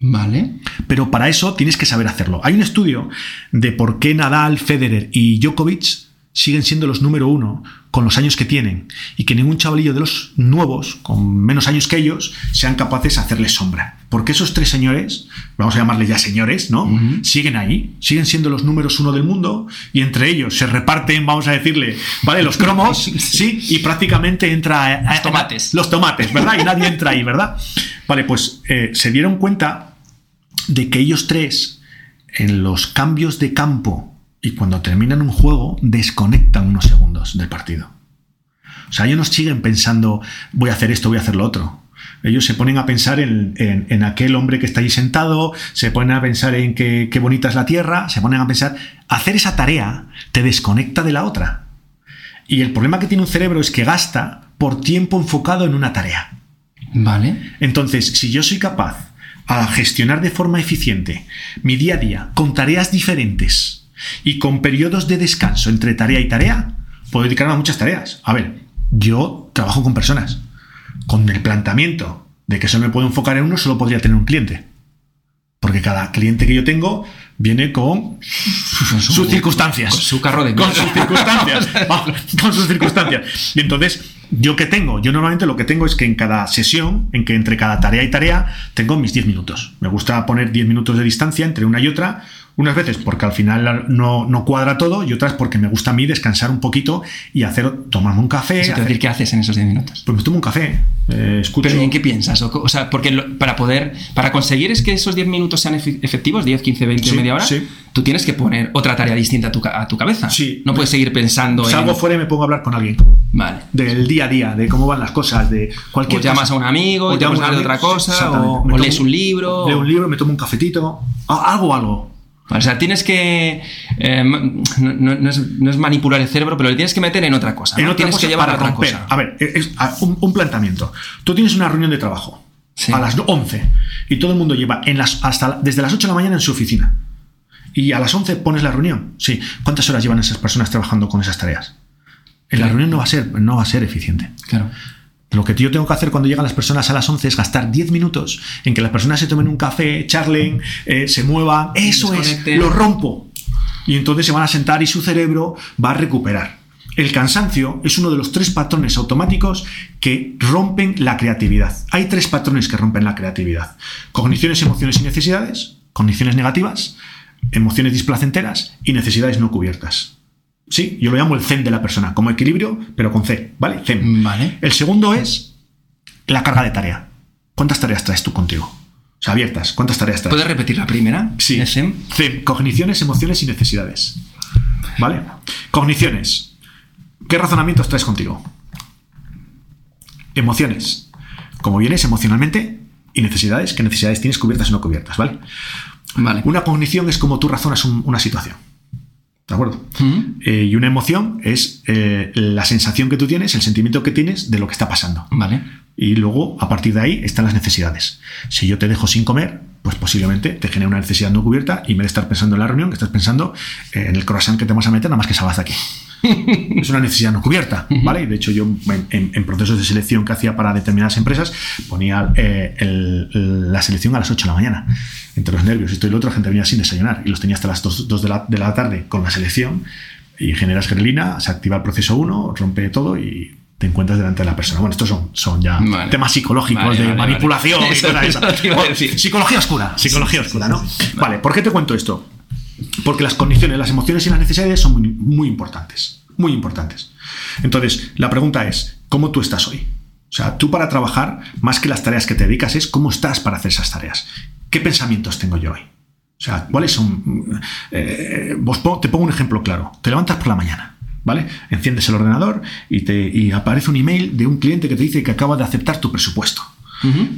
Vale. Pero para eso tienes que saber hacerlo. Hay un estudio de por qué Nadal, Federer y Djokovic siguen siendo los número uno con los años que tienen y que ningún chavalillo de los nuevos, con menos años que ellos, sean capaces de hacerles sombra. Porque esos tres señores, vamos a llamarles ya señores, ¿no? Siguen ahí, siguen siendo los números uno del mundo y entre ellos se reparten, vamos a decirle, ¿vale? Los cromos, sí, y prácticamente entra... a- Los tomates. Los tomates, ¿verdad? Y nadie entra ahí, ¿verdad? Vale, pues eh, se dieron cuenta de que ellos tres, en los cambios de campo y cuando terminan un juego, desconectan unos segundos del partido. O sea, ellos no siguen pensando, voy a hacer esto, voy a hacer lo otro. Ellos se ponen a pensar en, en- en aquel hombre que está ahí sentado, se ponen a pensar en qué, qué bonita es la tierra, se ponen a pensar, hacer esa tarea te desconecta de la otra. Y el problema que tiene un cerebro es que gasta por tiempo enfocado en una tarea. Vale. Entonces, si yo soy capaz a gestionar de forma eficiente mi día a día con tareas diferentes y con periodos de descanso entre tarea y tarea, puedo dedicarme a muchas tareas. A ver, yo trabajo con personas. Con el planteamiento de que solo me puedo enfocar en uno, solo podría tener un cliente. Porque cada cliente que yo tengo viene con Con su- sus circunstancias. con su carro de Con sus circunstancias. Con sus circunstancias. Y entonces, ¿yo qué tengo? Yo normalmente lo que tengo es que en cada sesión, en que entre cada tarea y tarea, tengo mis 10 minutos. Me gusta poner 10 minutos de distancia entre una y otra, Unas veces porque al final no, no cuadra todo y otras porque me gusta a mí descansar un poquito y hacer, tomarme un café. Eso hacer- decir, ¿qué haces en esos 10 minutos? Pues me tomo un café, eh, escucho. ¿Pero ¿y en qué piensas? O, o sea, porque lo- para poder, para conseguir es que esos 10 minutos sean efe- efectivos, 10, 15, 20 Sí, media hora, sí. tú tienes que poner otra tarea distinta a tu, a tu cabeza. Sí. No puedes seguir pensando Salgo en... fuera y me pongo a hablar con alguien. Vale. Del día a día, de cómo van las cosas, de cualquier O llamas cosa. a un amigo, O te llamo pones a otra cosa, o, o lees un libro. Leo o- un libro, me tomo un cafetito. a- Algo, o sea, tienes que. eh, no, es, no es manipular el cerebro, pero le tienes que meter en otra cosa. En ¿no? otra tienes cosa que llevar a otra romper. cosa. A ver, es, a- un, un planteamiento. Tú tienes una reunión de trabajo Sí. a las 11 y todo el mundo lleva en las, hasta desde las 8 de la mañana en su oficina. Y a las 11 pones la reunión. Sí. ¿Cuántas horas llevan esas personas trabajando con esas tareas? En la reunión no va a ser, no va a ser eficiente. Claro. Lo que yo tengo que hacer cuando llegan las personas a las 11 es gastar 10 minutos en que las personas se tomen un café, charlen, eh, se muevan. Eso es, lo rompo. Y entonces se van a sentar y su cerebro va a recuperar. El cansancio es uno de los tres patrones automáticos que rompen la creatividad. Hay tres patrones que rompen la creatividad. Cogniciones, emociones y necesidades, cogniciones negativas, emociones displacenteras y necesidades no cubiertas. Sí, yo lo llamo el zen de la persona, como equilibrio, pero con C, ¿vale? Zen. Vale. El segundo es la carga de tarea. ¿Cuántas tareas traes tú contigo? O sea, abiertas. ¿Cuántas tareas traes? ¿Puedes repetir la primera? Sí. ¿De Zen? Zen, cogniciones, emociones y necesidades. ¿Vale? Cogniciones. ¿Qué razonamientos traes contigo? Emociones. ¿Cómo vienes emocionalmente? Y necesidades. ¿Qué necesidades tienes cubiertas o no cubiertas? ¿Vale? Vale. Una cognición es como tú razonas un- una situación. ¿De acuerdo? Eh, y una emoción es eh, la sensación que tú tienes, el sentimiento que tienes de lo que está pasando. Vale. Y luego, a partir de ahí, están las necesidades. Si yo te dejo sin comer, pues posiblemente te genere una necesidad no cubierta y en vez de estar pensando en la reunión, que estás pensando eh, en el croissant que te vas a meter, nada más que de aquí. es una necesidad no cubierta, ¿vale? Y de hecho, yo en, en- en procesos de selección que hacía para determinadas empresas, ponía eh, el- la selección a las 8 de la mañana. Entre los nervios, esto y lo otro, la gente venía sin desayunar y los tenía hasta las 2, de, la, de la tarde con la selección y generas grelina, se activa el proceso 1, rompe todo y te encuentras delante de la persona. Bueno, estos son, son ya Vale. temas psicológicos Vale, de vale, manipulación y cosas de esas. Bueno. Psicología oscura, psicología oscura, ¿no? Vale, ¿por qué te cuento esto? Porque las condiciones, las emociones y las necesidades son muy, importantes. Muy importantes. Entonces, la pregunta es, ¿cómo tú estás hoy? O sea, tú para trabajar, más que las tareas que te dedicas, es cómo estás para hacer esas tareas. ¿Qué pensamientos tengo yo hoy? O sea, ¿cuáles son? eh, vos te pongo un ejemplo claro. Te levantas por la mañana, ¿vale? Enciendes el ordenador y, te, y aparece un email de un cliente que te dice que acaba de aceptar tu presupuesto.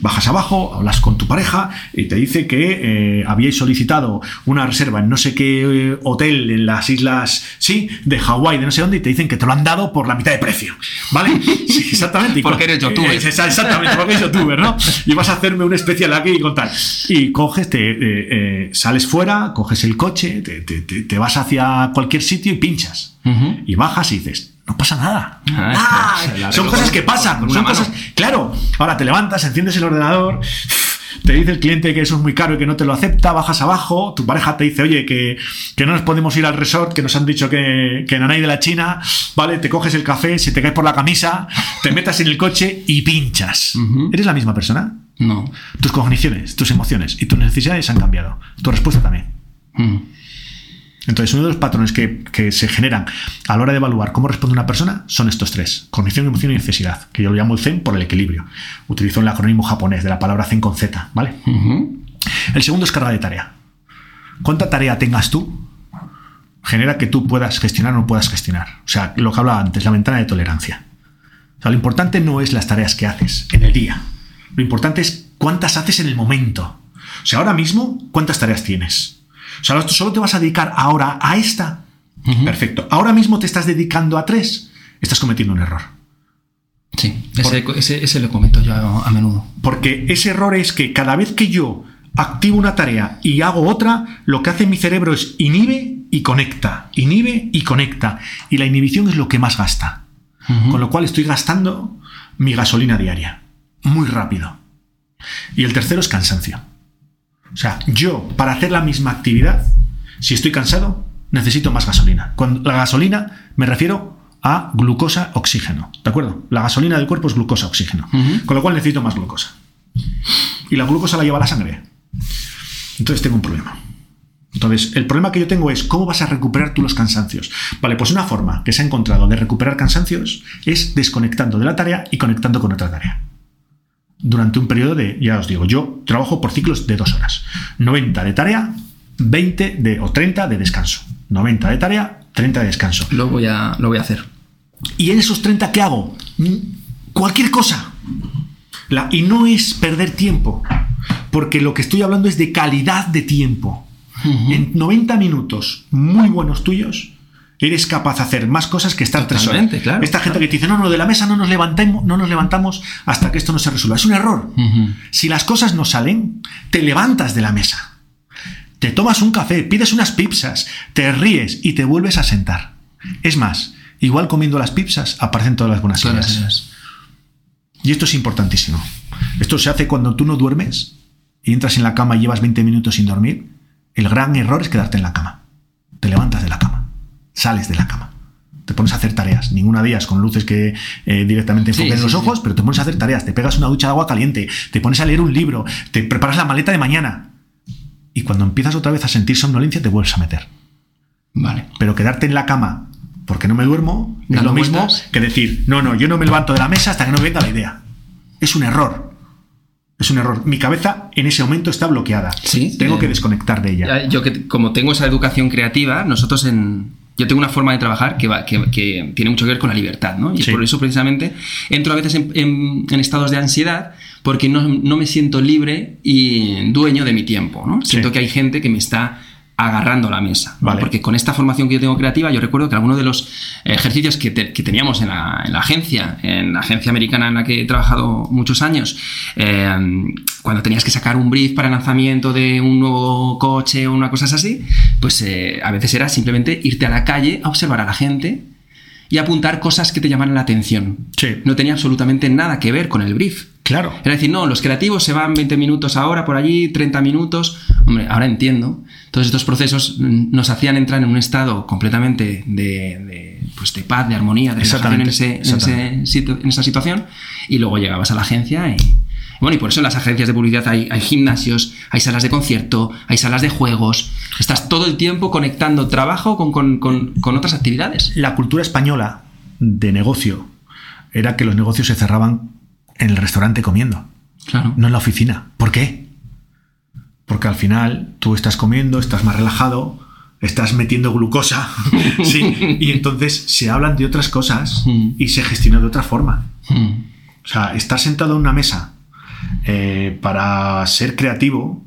Bajas abajo, hablas con tu pareja y te dice que eh, habíais solicitado una reserva en no sé qué eh, hotel en las islas, sí, de Hawái, de no sé dónde, y te dicen que te lo han dado por la mitad de precio. ¿Vale? Sí, exactamente. Y Porque eres youtuber. eh, exa- Exactamente, porque eres youtuber, ¿no? Y vas a hacerme un especial aquí con tal. Y coges, te, eh, sales fuera, coges el coche, te, te- te- te vas hacia cualquier sitio y pinchas. Y bajas y dices, no pasa nada. Ah, Ah, son cosas que pasan. son cosas, claro, ahora te levantas, enciendes el ordenador, te dice el cliente que eso es muy caro y que no te lo acepta, bajas abajo, tu pareja te dice, oye, que, que no nos podemos ir al resort, que nos han dicho que, que Nanay de la China, ¿vale? Te coges el café, se te cae por la camisa, te metas en el coche y pinchas. ¿Eres la misma persona? No. Tus cogniciones, tus emociones y tus necesidades han cambiado. Tu respuesta también. Mm. Entonces, uno de los patrones que, que se generan a la hora de evaluar cómo responde una persona son estos tres: cognición, emoción y necesidad, que yo lo llamo el Zen por el equilibrio. Utilizo el acrónimo japonés de la palabra Zen con Z, ¿vale? El segundo es carga de tarea. ¿Cuánta tarea tengas tú genera que tú puedas gestionar o no puedas gestionar? O sea, lo que hablaba antes, la ventana de tolerancia. O sea, lo importante no es las tareas que haces en el día. Lo importante es cuántas haces en el momento. O sea, ahora mismo, ¿cuántas tareas tienes? O sea, solo te vas a dedicar ahora a esta. Perfecto. Ahora mismo te estás dedicando a tres. Estás cometiendo un error. Sí, ese, ese, ese lo comento yo a, a menudo. Porque ese error es que cada vez que yo activo una tarea y hago otra, lo que hace mi cerebro es inhibe y conecta, inhibe y conecta. Y la inhibición es lo que más gasta. Con lo cual estoy gastando mi gasolina diaria. Muy rápido. Y el tercero es cansancio. O sea, yo para hacer la misma actividad, si estoy cansado, necesito más gasolina. Cuando la gasolina me refiero a glucosa, oxígeno. ¿De acuerdo? La gasolina del cuerpo es glucosa, oxígeno. Ujú. Con lo cual necesito más glucosa. Y la glucosa la lleva la sangre. Entonces tengo un problema. Entonces, el problema que yo tengo es cómo vas a recuperar tú los cansancios. Vale, pues una forma que se ha encontrado de recuperar cansancios es desconectando de la tarea y conectando con otra tarea. Durante un periodo de, ya os digo, yo trabajo por ciclos de dos horas. 90 de tarea, 20 de, o 30 de descanso. 90 de tarea, 30 de descanso. Lo voy a, lo voy a hacer. ¿Y en esos 30 qué hago? Mm, Cualquier cosa. La- y no es perder tiempo, porque lo que estoy hablando es de calidad de tiempo. En 90 minutos muy buenos tuyos, eres capaz de hacer más cosas que estar tres horas. Claro, Esta gente claro. que te dice, no, no, de la mesa no nos, levantemos, no nos levantamos hasta que esto no se resuelva. Es un error. Si las cosas no salen, te levantas de la mesa. Te tomas un café, pides unas pizzas, te ríes y te vuelves a sentar. Es más, igual comiendo las pizzas aparecen todas las buenas Todas ideas. ideas. Y esto es importantísimo. Esto se hace cuando tú no duermes y entras en la cama y llevas 20 minutos sin dormir. El gran error es quedarte en la cama. Te levantas de la cama, sales de la cama, te pones a hacer tareas. Ninguna de ellas con luces que eh, directamente enfoquen sí, los sí. ojos, pero te pones a hacer tareas, te pegas una ducha de agua caliente, te pones a leer un libro, te preparas la maleta de mañana. Y cuando empiezas otra vez a sentir somnolencia, te vuelves a meter. Vale. Pero quedarte en la cama porque no me duermo es Dando lo mismo vueltas. que decir, no, no, yo no me levanto de la mesa hasta que no venga la idea. Es un error. Es un error. Mi cabeza en ese momento está bloqueada. Sí, Tengo eh, que desconectar de ella. Yo que como tengo esa educación creativa, nosotros en yo tengo una forma de trabajar que, va- que, que tiene mucho que ver con la libertad, ¿no? Y Sí. por eso precisamente entro a veces en, en- en estados de ansiedad porque no, no me siento libre y dueño de mi tiempo, ¿no? Siento Sí. que hay gente que me está agarrando la mesa. Porque con esta formación que yo tengo creativa, yo recuerdo que algunos de los ejercicios que, te- que teníamos en la, en la agencia, en la agencia americana en la que he trabajado muchos años, eh, cuando tenías que sacar un brief para el lanzamiento de un nuevo coche o una cosa así, pues eh, a veces era simplemente irte a la calle a observar a la gente y apuntar cosas que te llamaran la atención. Sí. No tenía absolutamente nada que ver con el brief. Claro. Era decir, no, los creativos se van 20 minutos ahora por allí, 30 minutos. Hombre, ahora entiendo. Todos estos procesos nos hacían entrar en un estado completamente de, de, pues de paz, de armonía, de relajación en, ese, en, ese en esa situación. Y luego llegabas a la agencia y. Bueno, y por eso en las agencias de publicidad hay, hay gimnasios, hay salas de concierto, hay salas de juegos. Estás todo el tiempo conectando trabajo con, con- con- con otras actividades. La cultura española de negocio era que los negocios se cerraban en el restaurante comiendo, Claro. no en la oficina. ¿Por qué? Porque al final tú estás comiendo, estás más relajado, estás metiendo glucosa, sí, y entonces se hablan de otras cosas Mm. y se gestiona de otra forma. Mm. O sea, estar sentado en una mesa eh, para ser creativo,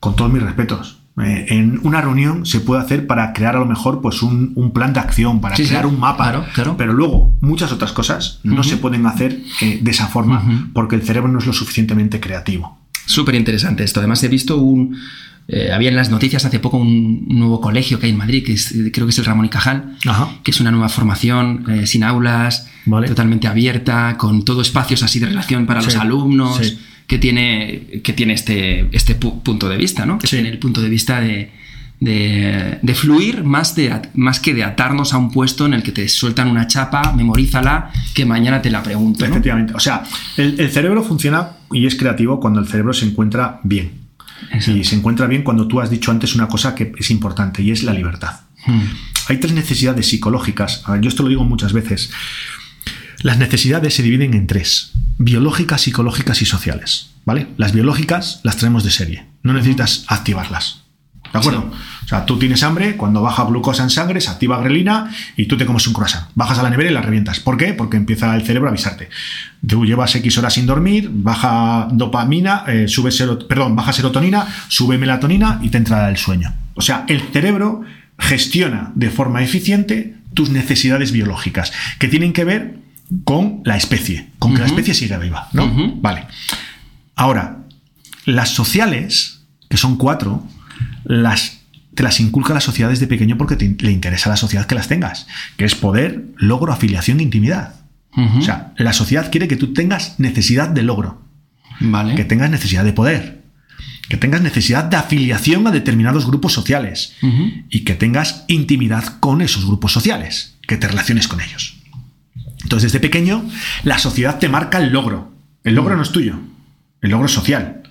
con todos mis respetos. eh, en una reunión se puede hacer para crear a lo mejor pues un, un plan de acción, para Sí, sí, crear un mapa. claro, claro. Pero luego muchas otras cosas no se pueden hacer eh, de esa forma Ujú. porque el cerebro no es lo suficientemente creativo. Súper interesante esto. Además, he visto un. eh, había en las noticias hace poco un nuevo colegio que hay en Madrid, que es- creo que es el Ramón y Cajal, Ajá. que es una nueva formación eh, sin aulas, Vale. totalmente abierta, con todo espacios así de relación para los alumnos, sí. Que tiene, que tiene este, este pu- punto de vista, ¿no? Que Sí. tiene el punto de vista de, de, de fluir más, de, más que de atarnos a un puesto en el que te sueltan una chapa, memorízala, que mañana te la pregunto. ¿no? Efectivamente. O sea, el, el cerebro funciona y es creativo cuando el cerebro se encuentra bien. Exacto. Y se encuentra bien cuando tú has dicho antes una cosa que es importante y es la libertad. Mm. Hay tres necesidades psicológicas. A ver, Yo esto lo digo muchas veces. Las necesidades se dividen en tres: biológicas, psicológicas y sociales. ¿Vale? Las biológicas las traemos de serie. No necesitas activarlas. ¿De acuerdo? O sea, tú tienes hambre, cuando baja glucosa en sangre, se activa grelina y tú te comes un croissant. Bajas a la nevera y la revientas. ¿Por qué? Porque empieza el cerebro a avisarte. Tú llevas X horas sin dormir, baja dopamina, eh, sube perdón, baja serotonina, sube melatonina y te entra el sueño. O sea, el cerebro gestiona de forma eficiente tus necesidades biológicas, que tienen que ver con la especie, con que la especie siga viva, ¿no? Vale. Ahora, las sociales, que son cuatro, las, te las inculca la sociedad desde pequeño porque te- le interesa a la sociedad que las tengas, que es poder, logro, afiliación e intimidad. O sea, la sociedad quiere que tú tengas necesidad de logro, vale. que tengas necesidad de poder, que tengas necesidad de afiliación a determinados grupos sociales y que tengas intimidad con esos grupos sociales, que te relaciones con ellos. Entonces, desde pequeño, la sociedad te marca el logro. El logro no es tuyo, el logro es social.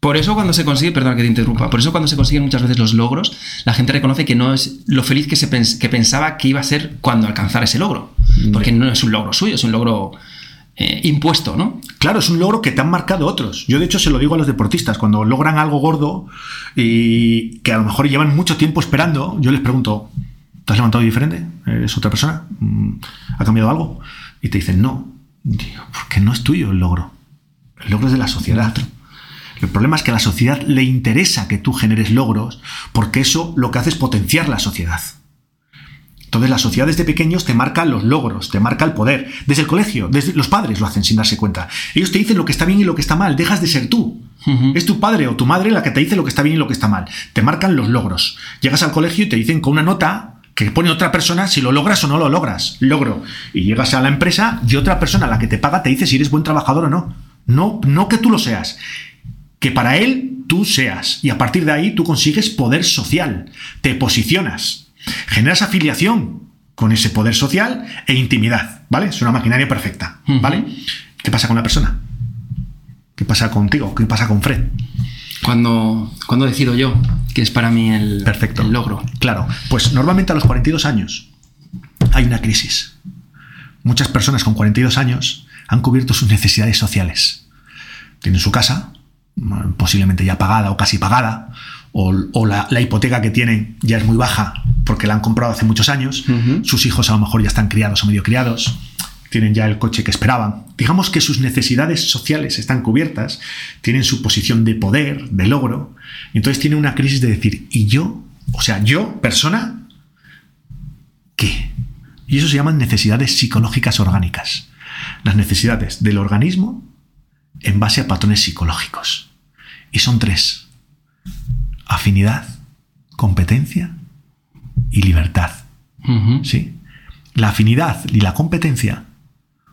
Por eso cuando se consigue, perdón que te interrumpa, por eso cuando se consiguen muchas veces los logros, la gente reconoce que no es lo feliz que, se que pensaba que iba a ser cuando alcanzara ese logro. Porque no es un logro suyo, es un logro eh, impuesto, ¿no? Claro, es un logro que te han marcado otros. Yo de hecho se lo digo a los deportistas, cuando logran algo gordo y que a lo mejor llevan mucho tiempo esperando, yo les pregunto, ¿te has levantado diferente? ¿Es otra persona? Mm, ¿Ha cambiado algo? Y te dicen, no. Porque no es tuyo el logro. El logro es de la sociedad. El problema es que a la sociedad le interesa que tú generes logros porque eso lo que hace es potenciar la sociedad. Entonces la sociedad desde pequeños te marca los logros, te marca el poder. Desde el colegio, desde los padres lo hacen sin darse cuenta. Ellos te dicen lo que está bien y lo que está mal, dejas de ser tú. Es tu padre o tu madre la que te dice lo que está bien y lo que está mal. Te marcan los logros. Llegas al colegio y te dicen con una nota que pone otra persona si lo logras o no lo logras. Logro. Y llegas a la empresa y otra persona, la que te paga, te dice si eres buen trabajador o no. No, no que tú lo seas que para él tú seas. Y a partir de ahí tú consigues poder social, te posicionas, generas afiliación con ese poder social e intimidad, ¿vale? Es una maquinaria perfecta, ¿vale? ¿Qué pasa con la persona? ¿Qué pasa contigo? ¿Qué pasa con Fred? Cuando, cuando decido yo que es para mí el, Perfecto. el logro. Claro, pues normalmente a los 42 años hay una crisis. Muchas personas con 42 años han cubierto sus necesidades sociales. Tienen su casa, posiblemente ya pagada o casi pagada, o, la, hipoteca que tienen ya es muy baja porque la han comprado hace muchos años, sus hijos a lo mejor ya están criados o medio criados, tienen ya el coche que esperaban. Digamos que sus necesidades sociales están cubiertas, tienen su posición de poder, de logro, y entonces tienen una crisis de decir, ¿y yo? O sea, yo, persona, ¿qué? Y eso se llaman necesidades psicológicas orgánicas. Las necesidades del organismo en base a patrones psicológicos. Y son tres. Afinidad, competencia y libertad. ¿Sí? La afinidad y la competencia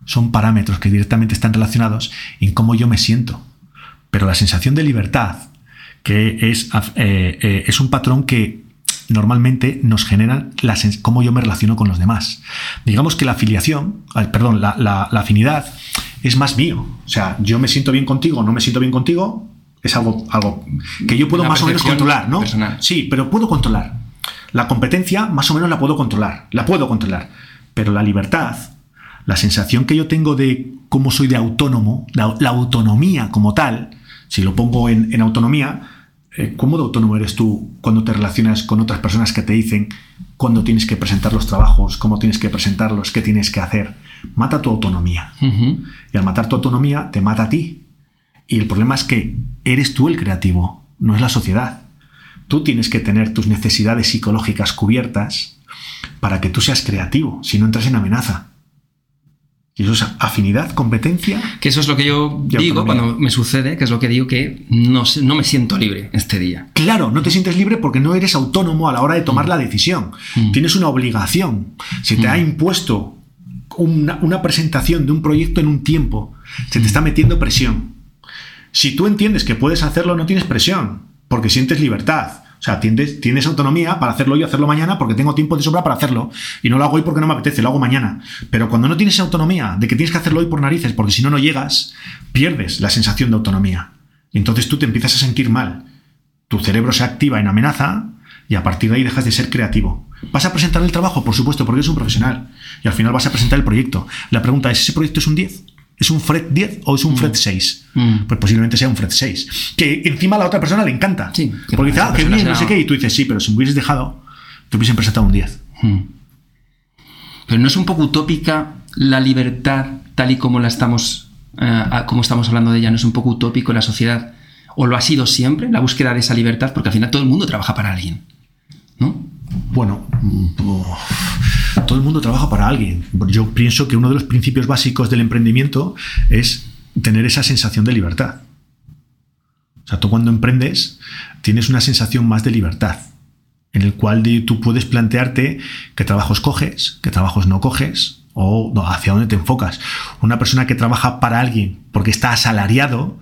son parámetros que directamente están relacionados en cómo yo me siento. Pero la sensación de libertad, que es, eh, eh, es un patrón que normalmente nos genera la cómo yo me relaciono con los demás. Digamos que la afiliación, perdón, la, la, afinidad es más mío. O sea, yo me siento bien contigo, no me siento bien contigo, es algo, algo que yo puedo más o menos controlar, ¿no? Sí, pero puedo controlar. La competencia más o menos la puedo controlar, la puedo controlar. Pero la libertad, la sensación que yo tengo de cómo soy de autónomo, la, autonomía como tal, si lo pongo en, autonomía, eh, ¿cómo de autónomo eres tú cuando te relacionas con otras personas que te dicen cuándo tienes que presentar los trabajos, cómo tienes que presentarlos, qué tienes que hacer? Mata tu autonomía. Y al matar tu autonomía, te mata a ti. Y el problema es que eres tú el creativo, no es la sociedad. Tú tienes que tener tus necesidades psicológicas cubiertas para que tú seas creativo, si no entras en amenaza. Y eso es afinidad, competencia. Que eso es lo que yo digo cuando me sucede, que es lo que digo que no, no me siento libre este día. Claro, no te sientes libre porque no eres autónomo a la hora de tomar mm. la decisión. Mm. Tienes una obligación. Se te ha mm. impuesto una, una, presentación de un proyecto en un tiempo. Se te está metiendo presión. Si tú entiendes que puedes hacerlo, no tienes presión, porque sientes libertad. Sea, tienes, tienes autonomía para hacerlo hoy hacerlo mañana porque tengo tiempo de sobra para hacerlo. Y no lo hago hoy porque no me apetece, lo hago mañana. Pero cuando no tienes autonomía de que tienes que hacerlo hoy por narices, porque si no, no llegas, pierdes la sensación de autonomía. Y entonces tú te empiezas a sentir mal. Tu cerebro se activa en amenaza y a partir de ahí dejas de ser creativo. ¿Vas a presentar el trabajo? Por supuesto, porque eres un profesional. Y al final vas a presentar el proyecto. La pregunta es, ¿ese proyecto es un 10? ¿Es un Fred 10 o es un Fred 6? Mm. mm. Pues posiblemente sea un Fred 6. Que encima a la otra persona le encanta. Sí, porque dice, ah, qué bien, no sé qué. Y tú dices, sí, pero si me hubieses dejado, te hubiesen presentado un 10. Mm. Pero no es un poco utópica la libertad tal y como la estamos, eh, como estamos hablando de ella, no es un poco utópico en la sociedad. O lo ha sido siempre, la búsqueda de esa libertad, porque al final todo el mundo trabaja para alguien. ¿No? Bueno, todo el mundo trabaja para alguien. Yo pienso que uno de los principios básicos del emprendimiento es tener esa sensación de libertad. O sea, tú cuando emprendes tienes una sensación más de libertad, en el cual tú puedes plantearte qué trabajos coges, qué trabajos no coges, o hacia dónde te enfocas. Una persona que trabaja para alguien porque está asalariado,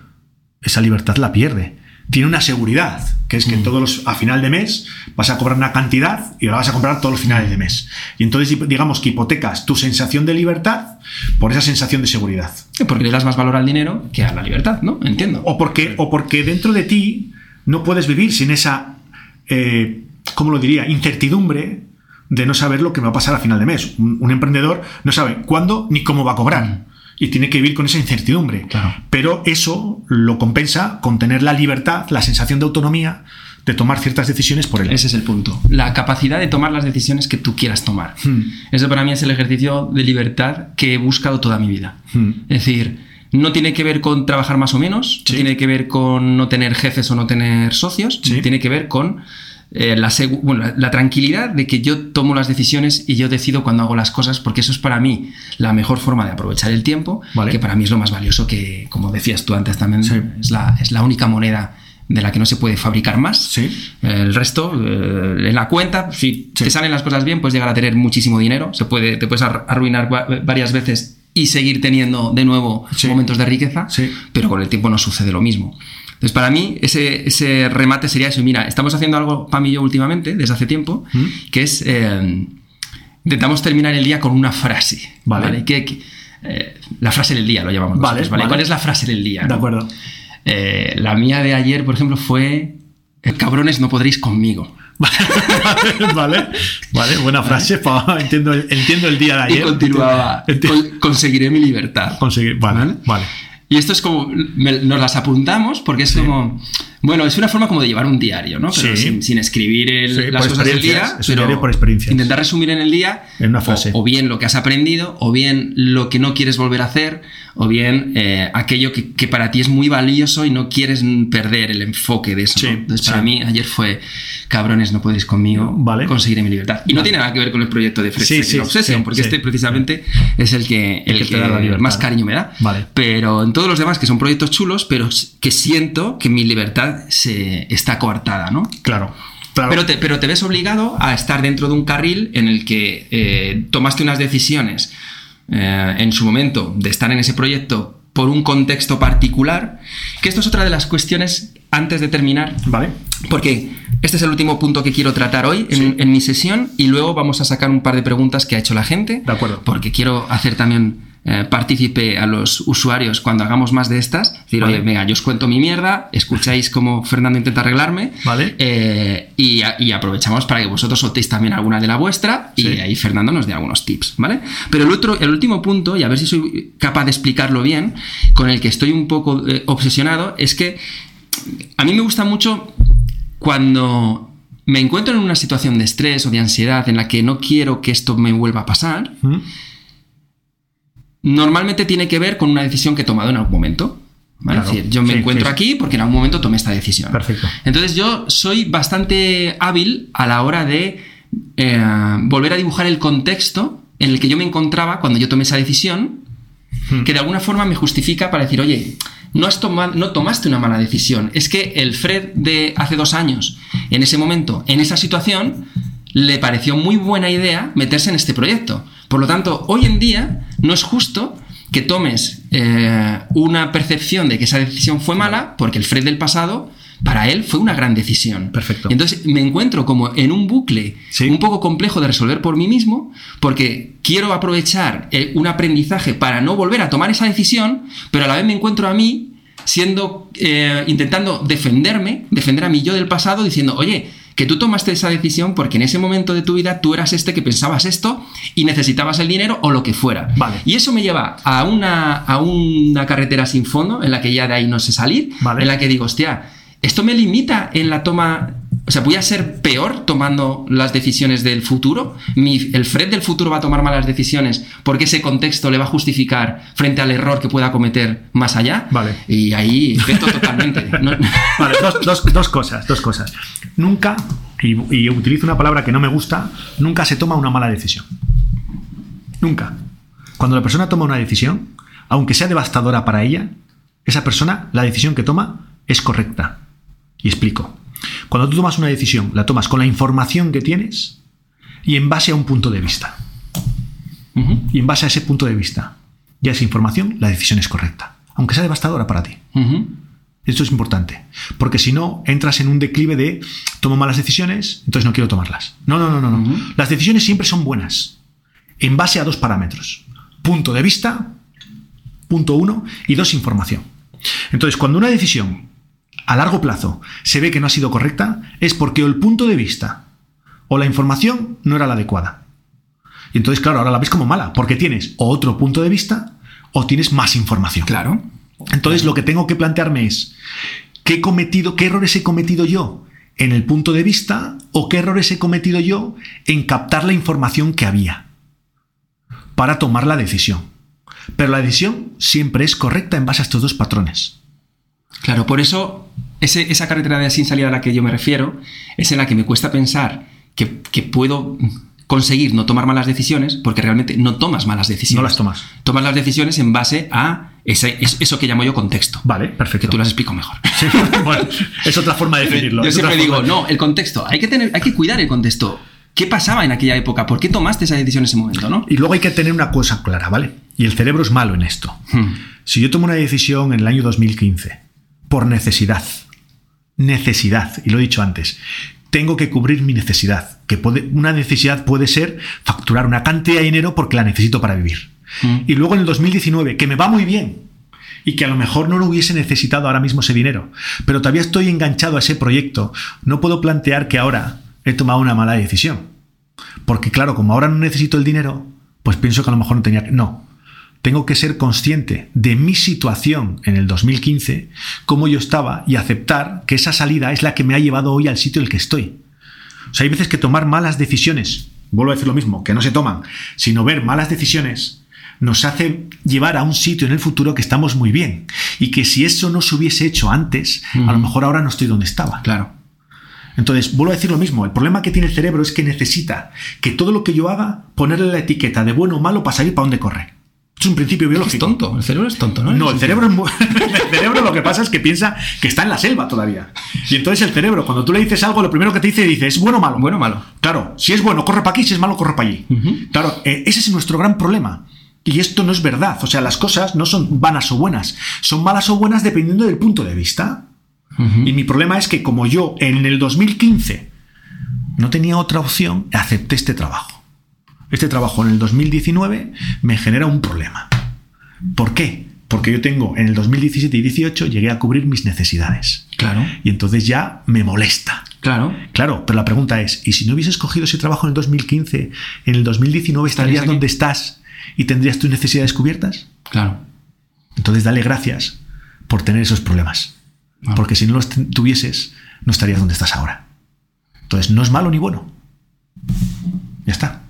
esa libertad la pierde tiene una seguridad, que es que mm. todos los, a final de mes vas a cobrar una cantidad y la vas a comprar todos los finales de mes. Y entonces digamos que hipotecas tu sensación de libertad por esa sensación de seguridad. Porque le das más valor al dinero que a la libertad, ¿no? Entiendo. O porque, o porque dentro de ti no puedes vivir sin esa, eh, ¿cómo lo diría?, incertidumbre de no saber lo que va a pasar a final de mes. Un, un emprendedor no sabe cuándo ni cómo va a cobrar. Y tiene que vivir con esa incertidumbre. Claro. Pero eso lo compensa con tener la libertad, la sensación de autonomía de tomar ciertas decisiones por él. Ese es el punto. La capacidad de tomar las decisiones que tú quieras tomar. Hmm. Eso para mí es el ejercicio de libertad que he buscado toda mi vida. Hmm. Es decir, no tiene que ver con trabajar más o menos, Sí. no tiene que ver con no tener jefes o no tener socios, Sí. tiene que ver con eh, la, bueno, la- la tranquilidad de que yo tomo las decisiones y yo decido cuando hago las cosas, porque eso es para mí la mejor forma de aprovechar el tiempo, Vale. que para mí es lo más valioso que, como decías tú antes también, Sí. es, la, es la única moneda de la que no se puede fabricar más. Sí. El resto, eh, en la cuenta, si Sí. te salen las cosas bien, puedes llegar a tener muchísimo dinero. Se puede, te puedes ar- arruinar va- varias veces y seguir teniendo de nuevo Sí. momentos de riqueza, Sí. pero con el tiempo no sucede lo mismo. Entonces, para mí, ese, ese remate sería eso. Mira, estamos haciendo algo, Pam y yo, últimamente, desde hace tiempo, ¿Mm? que es. eh, intentamos terminar el día con una frase. Vale. Que- que- eh, la frase del día lo llamamos Vale, nosotros, ¿vale? vale. ¿Cuál es la frase del día? De no? acuerdo. Eh, la mía de ayer, por ejemplo, fue "Eh, cabrones, no podréis conmigo. vale, vale, buena frase. pa- entiendo, el- entiendo el día de ayer. y continuaba, Enti- "Con- conseguiré mi libertad. Conseguir, vale, ¿Vale? Y esto es como, me- nos las apuntamos porque es como, bueno, es una forma como de llevar un diario, ¿no? Pero Sí. sin, sin escribir el- Sí, las cosas del día, es un pero diario por experiencias. intentar resumir en el día En una o- frase. O, bien lo que has aprendido, o bien lo que no quieres volver a hacer, o bien eh, aquello que, que para ti es muy valioso y no quieres perder el enfoque de eso. Sí, ¿no? Entonces, para mí, ayer fue, cabrones, no podéis conmigo, Vale. conseguiré mi libertad. Y no tiene nada que ver con el proyecto de sí, Obsession, porque este precisamente es el que, el que te que da la libertad, más cariño me da. Vale. Pero en todos los demás, que son proyectos chulos, pero que siento que mi libertad se está coartada, ¿no? Claro. claro. Pero, te, pero te ves obligado a estar dentro de un carril en el que eh, tomaste unas decisiones eh, en su momento de estar en ese proyecto por un contexto particular, que esto es otra de las cuestiones antes de terminar, Vale. porque este es el último punto que quiero tratar hoy en, Sí. en mi sesión y luego vamos a sacar un par de preguntas que ha hecho la gente. De acuerdo. Porque quiero hacer también eh, partícipe a los usuarios cuando hagamos más de estas. Decir, Vale. oye, venga, yo os cuento mi mierda, escucháis cómo Fernando intenta arreglarme. Vale. eh, y, aprovechamos para que vosotros soltéis también alguna de la vuestra y ahí Fernando nos dé algunos tips, ¿vale? Pero el otro, el último punto, y a ver si soy capaz de explicarlo bien, con el que estoy un poco eh, obsesionado, es que a mí me gusta mucho cuando me encuentro en una situación de estrés o de ansiedad en la que no quiero que esto me vuelva a pasar, ¿Mm? Normalmente tiene que ver con una decisión que he tomado en algún momento. ¿vale? Claro. Es decir, yo me Sí, encuentro sí. aquí porque en algún momento tomé esta decisión. Perfecto. Entonces yo soy bastante hábil a la hora de eh, volver a dibujar el contexto en el que yo me encontraba cuando yo tomé esa decisión, Hmm. que de alguna forma me justifica para decir, oye, no, has toma- no tomaste una mala decisión. Es que el Fred de hace dos años, en ese momento, en esa situación, le pareció muy buena idea meterse en este proyecto. Por lo tanto, hoy en día no es justo que tomes eh, una percepción de que esa decisión fue mala, porque el Fred del pasado, para él, fue una gran decisión. Perfecto. Entonces me encuentro como en un bucle Sí. un poco complejo de resolver por mí mismo, porque quiero aprovechar eh, un aprendizaje para no volver a tomar esa decisión, pero a la vez me encuentro a mí siendo, eh, intentando defenderme, defender a mi yo del pasado, diciendo, oye, que tú tomaste esa decisión porque en ese momento de tu vida tú eras este que pensabas esto y necesitabas el dinero o lo que fuera. Vale. Y eso me lleva a una, a una carretera sin fondo en la que ya de ahí no sé salir, Vale. en la que digo, hostia, esto me limita en la toma. O sea, voy a ser peor tomando las decisiones del futuro. Mi- el Fred del futuro va a tomar malas decisiones porque ese contexto le va a justificar frente al error que pueda cometer más allá. Vale. Y ahí veto totalmente. No- Vale, dos, dos- dos cosas, dos cosas. Nunca, y, y utilizo una palabra que no me gusta, nunca se toma una mala decisión. Nunca. Cuando la persona toma una decisión, aunque sea devastadora para ella, esa persona, la decisión que toma es correcta. Y explico. Cuando tú tomas una decisión, la tomas con la información que tienes y en base a un punto de vista. Y en base a ese punto de vista y a esa información, la decisión es correcta. Aunque sea devastadora para ti. Esto es importante, porque si no entras en un declive de tomo malas decisiones, entonces no quiero tomarlas. No, no, no, no, no. Las decisiones siempre son buenas, en base a dos parámetros. punto de vista, punto uno, y dos, información. Entonces, cuando una decisión a largo plazo se ve que no ha sido correcta, es porque el punto de vista o la información no era la adecuada. Y entonces, claro, ahora la ves como mala, porque tienes o otro punto de vista o tienes más información. Claro. Entonces, lo que tengo que plantearme es, ¿qué, he cometido, ¿qué errores he cometido yo en el punto de vista o qué errores he cometido yo en captar la información que había para tomar la decisión? Pero la decisión siempre es correcta en base a estos dos patrones. Claro, por eso esa carretera de sin salida a la que yo me refiero es en la que me cuesta pensar que, que puedo conseguir no tomar malas decisiones, porque realmente no tomas malas decisiones. No las tomas. Tomas las decisiones en base a ese, eso que llamo yo contexto. Vale, perfecto. Que tú las explico mejor. Sí, bueno, es otra forma de definirlo. Yo siempre digo, no, el contexto. Hay que, tener, hay que cuidar el contexto. ¿Qué pasaba en aquella época? ¿Por qué tomaste esa decisión en ese momento? ¿no? Y luego hay que tener una cosa clara, ¿vale? Y el cerebro es malo en esto. Hmm. Si yo tomo una decisión en el año 2015 por necesidad, necesidad, y lo he dicho antes, tengo que cubrir mi necesidad, que puede, una necesidad puede ser facturar una cantidad de dinero porque la necesito para vivir. Mm. Y luego en el 2019, que me va muy bien, y que a lo mejor no lo hubiese necesitado ahora mismo ese dinero, pero todavía estoy enganchado a ese proyecto, no puedo plantear que ahora he tomado una mala decisión. Porque claro, como ahora no necesito el dinero, pues pienso que a lo mejor no tenía que... No, tengo que ser consciente de mi situación en el 2015, cómo yo estaba, y aceptar que esa salida es la que me ha llevado hoy al sitio en el que estoy. O sea, hay veces que tomar malas decisiones, vuelvo a decir lo mismo, que no se toman, sino ver malas decisiones, nos hace llevar a un sitio en el futuro que estamos muy bien. Y que si eso no se hubiese hecho antes, a lo mejor ahora no estoy donde estaba. Claro. Entonces, vuelvo a decir lo mismo, el problema que tiene el cerebro es que necesita que todo lo que yo haga, ponerle la etiqueta de bueno o malo para salir para donde corre. Es un principio Es biológico. tonto. El cerebro es tonto, ¿no? No, el Es- cerebro, es el cerebro lo que pasa es que piensa que está en la selva todavía. Y entonces el cerebro, cuando tú le dices algo, lo primero que te dice, dice, ¿es bueno o malo? Bueno o malo. Claro, si es bueno, corre para aquí, si es malo, corre para allí. Claro, eh, ese es nuestro gran problema. Y esto no es verdad. O sea, las cosas no son vanas o buenas. Son malas o buenas dependiendo del punto de vista. Y mi problema es que como yo en el 2015 no tenía otra opción, acepté este trabajo. Este trabajo en el 2019 me genera un problema. ¿Por qué? Porque yo tengo en el 2017 y 18 llegué a cubrir mis necesidades. Claro. Y entonces ya me molesta. Claro. Claro, pero la pregunta es, ¿y si no hubieses cogido ese trabajo en el 2015, en el 2019 estarías donde estás y tendrías tus necesidades cubiertas? Claro. Entonces dale gracias por tener esos problemas. Ah. Porque si no los tuvieses, no estarías donde estás ahora. Entonces no es malo ni bueno. Ya está.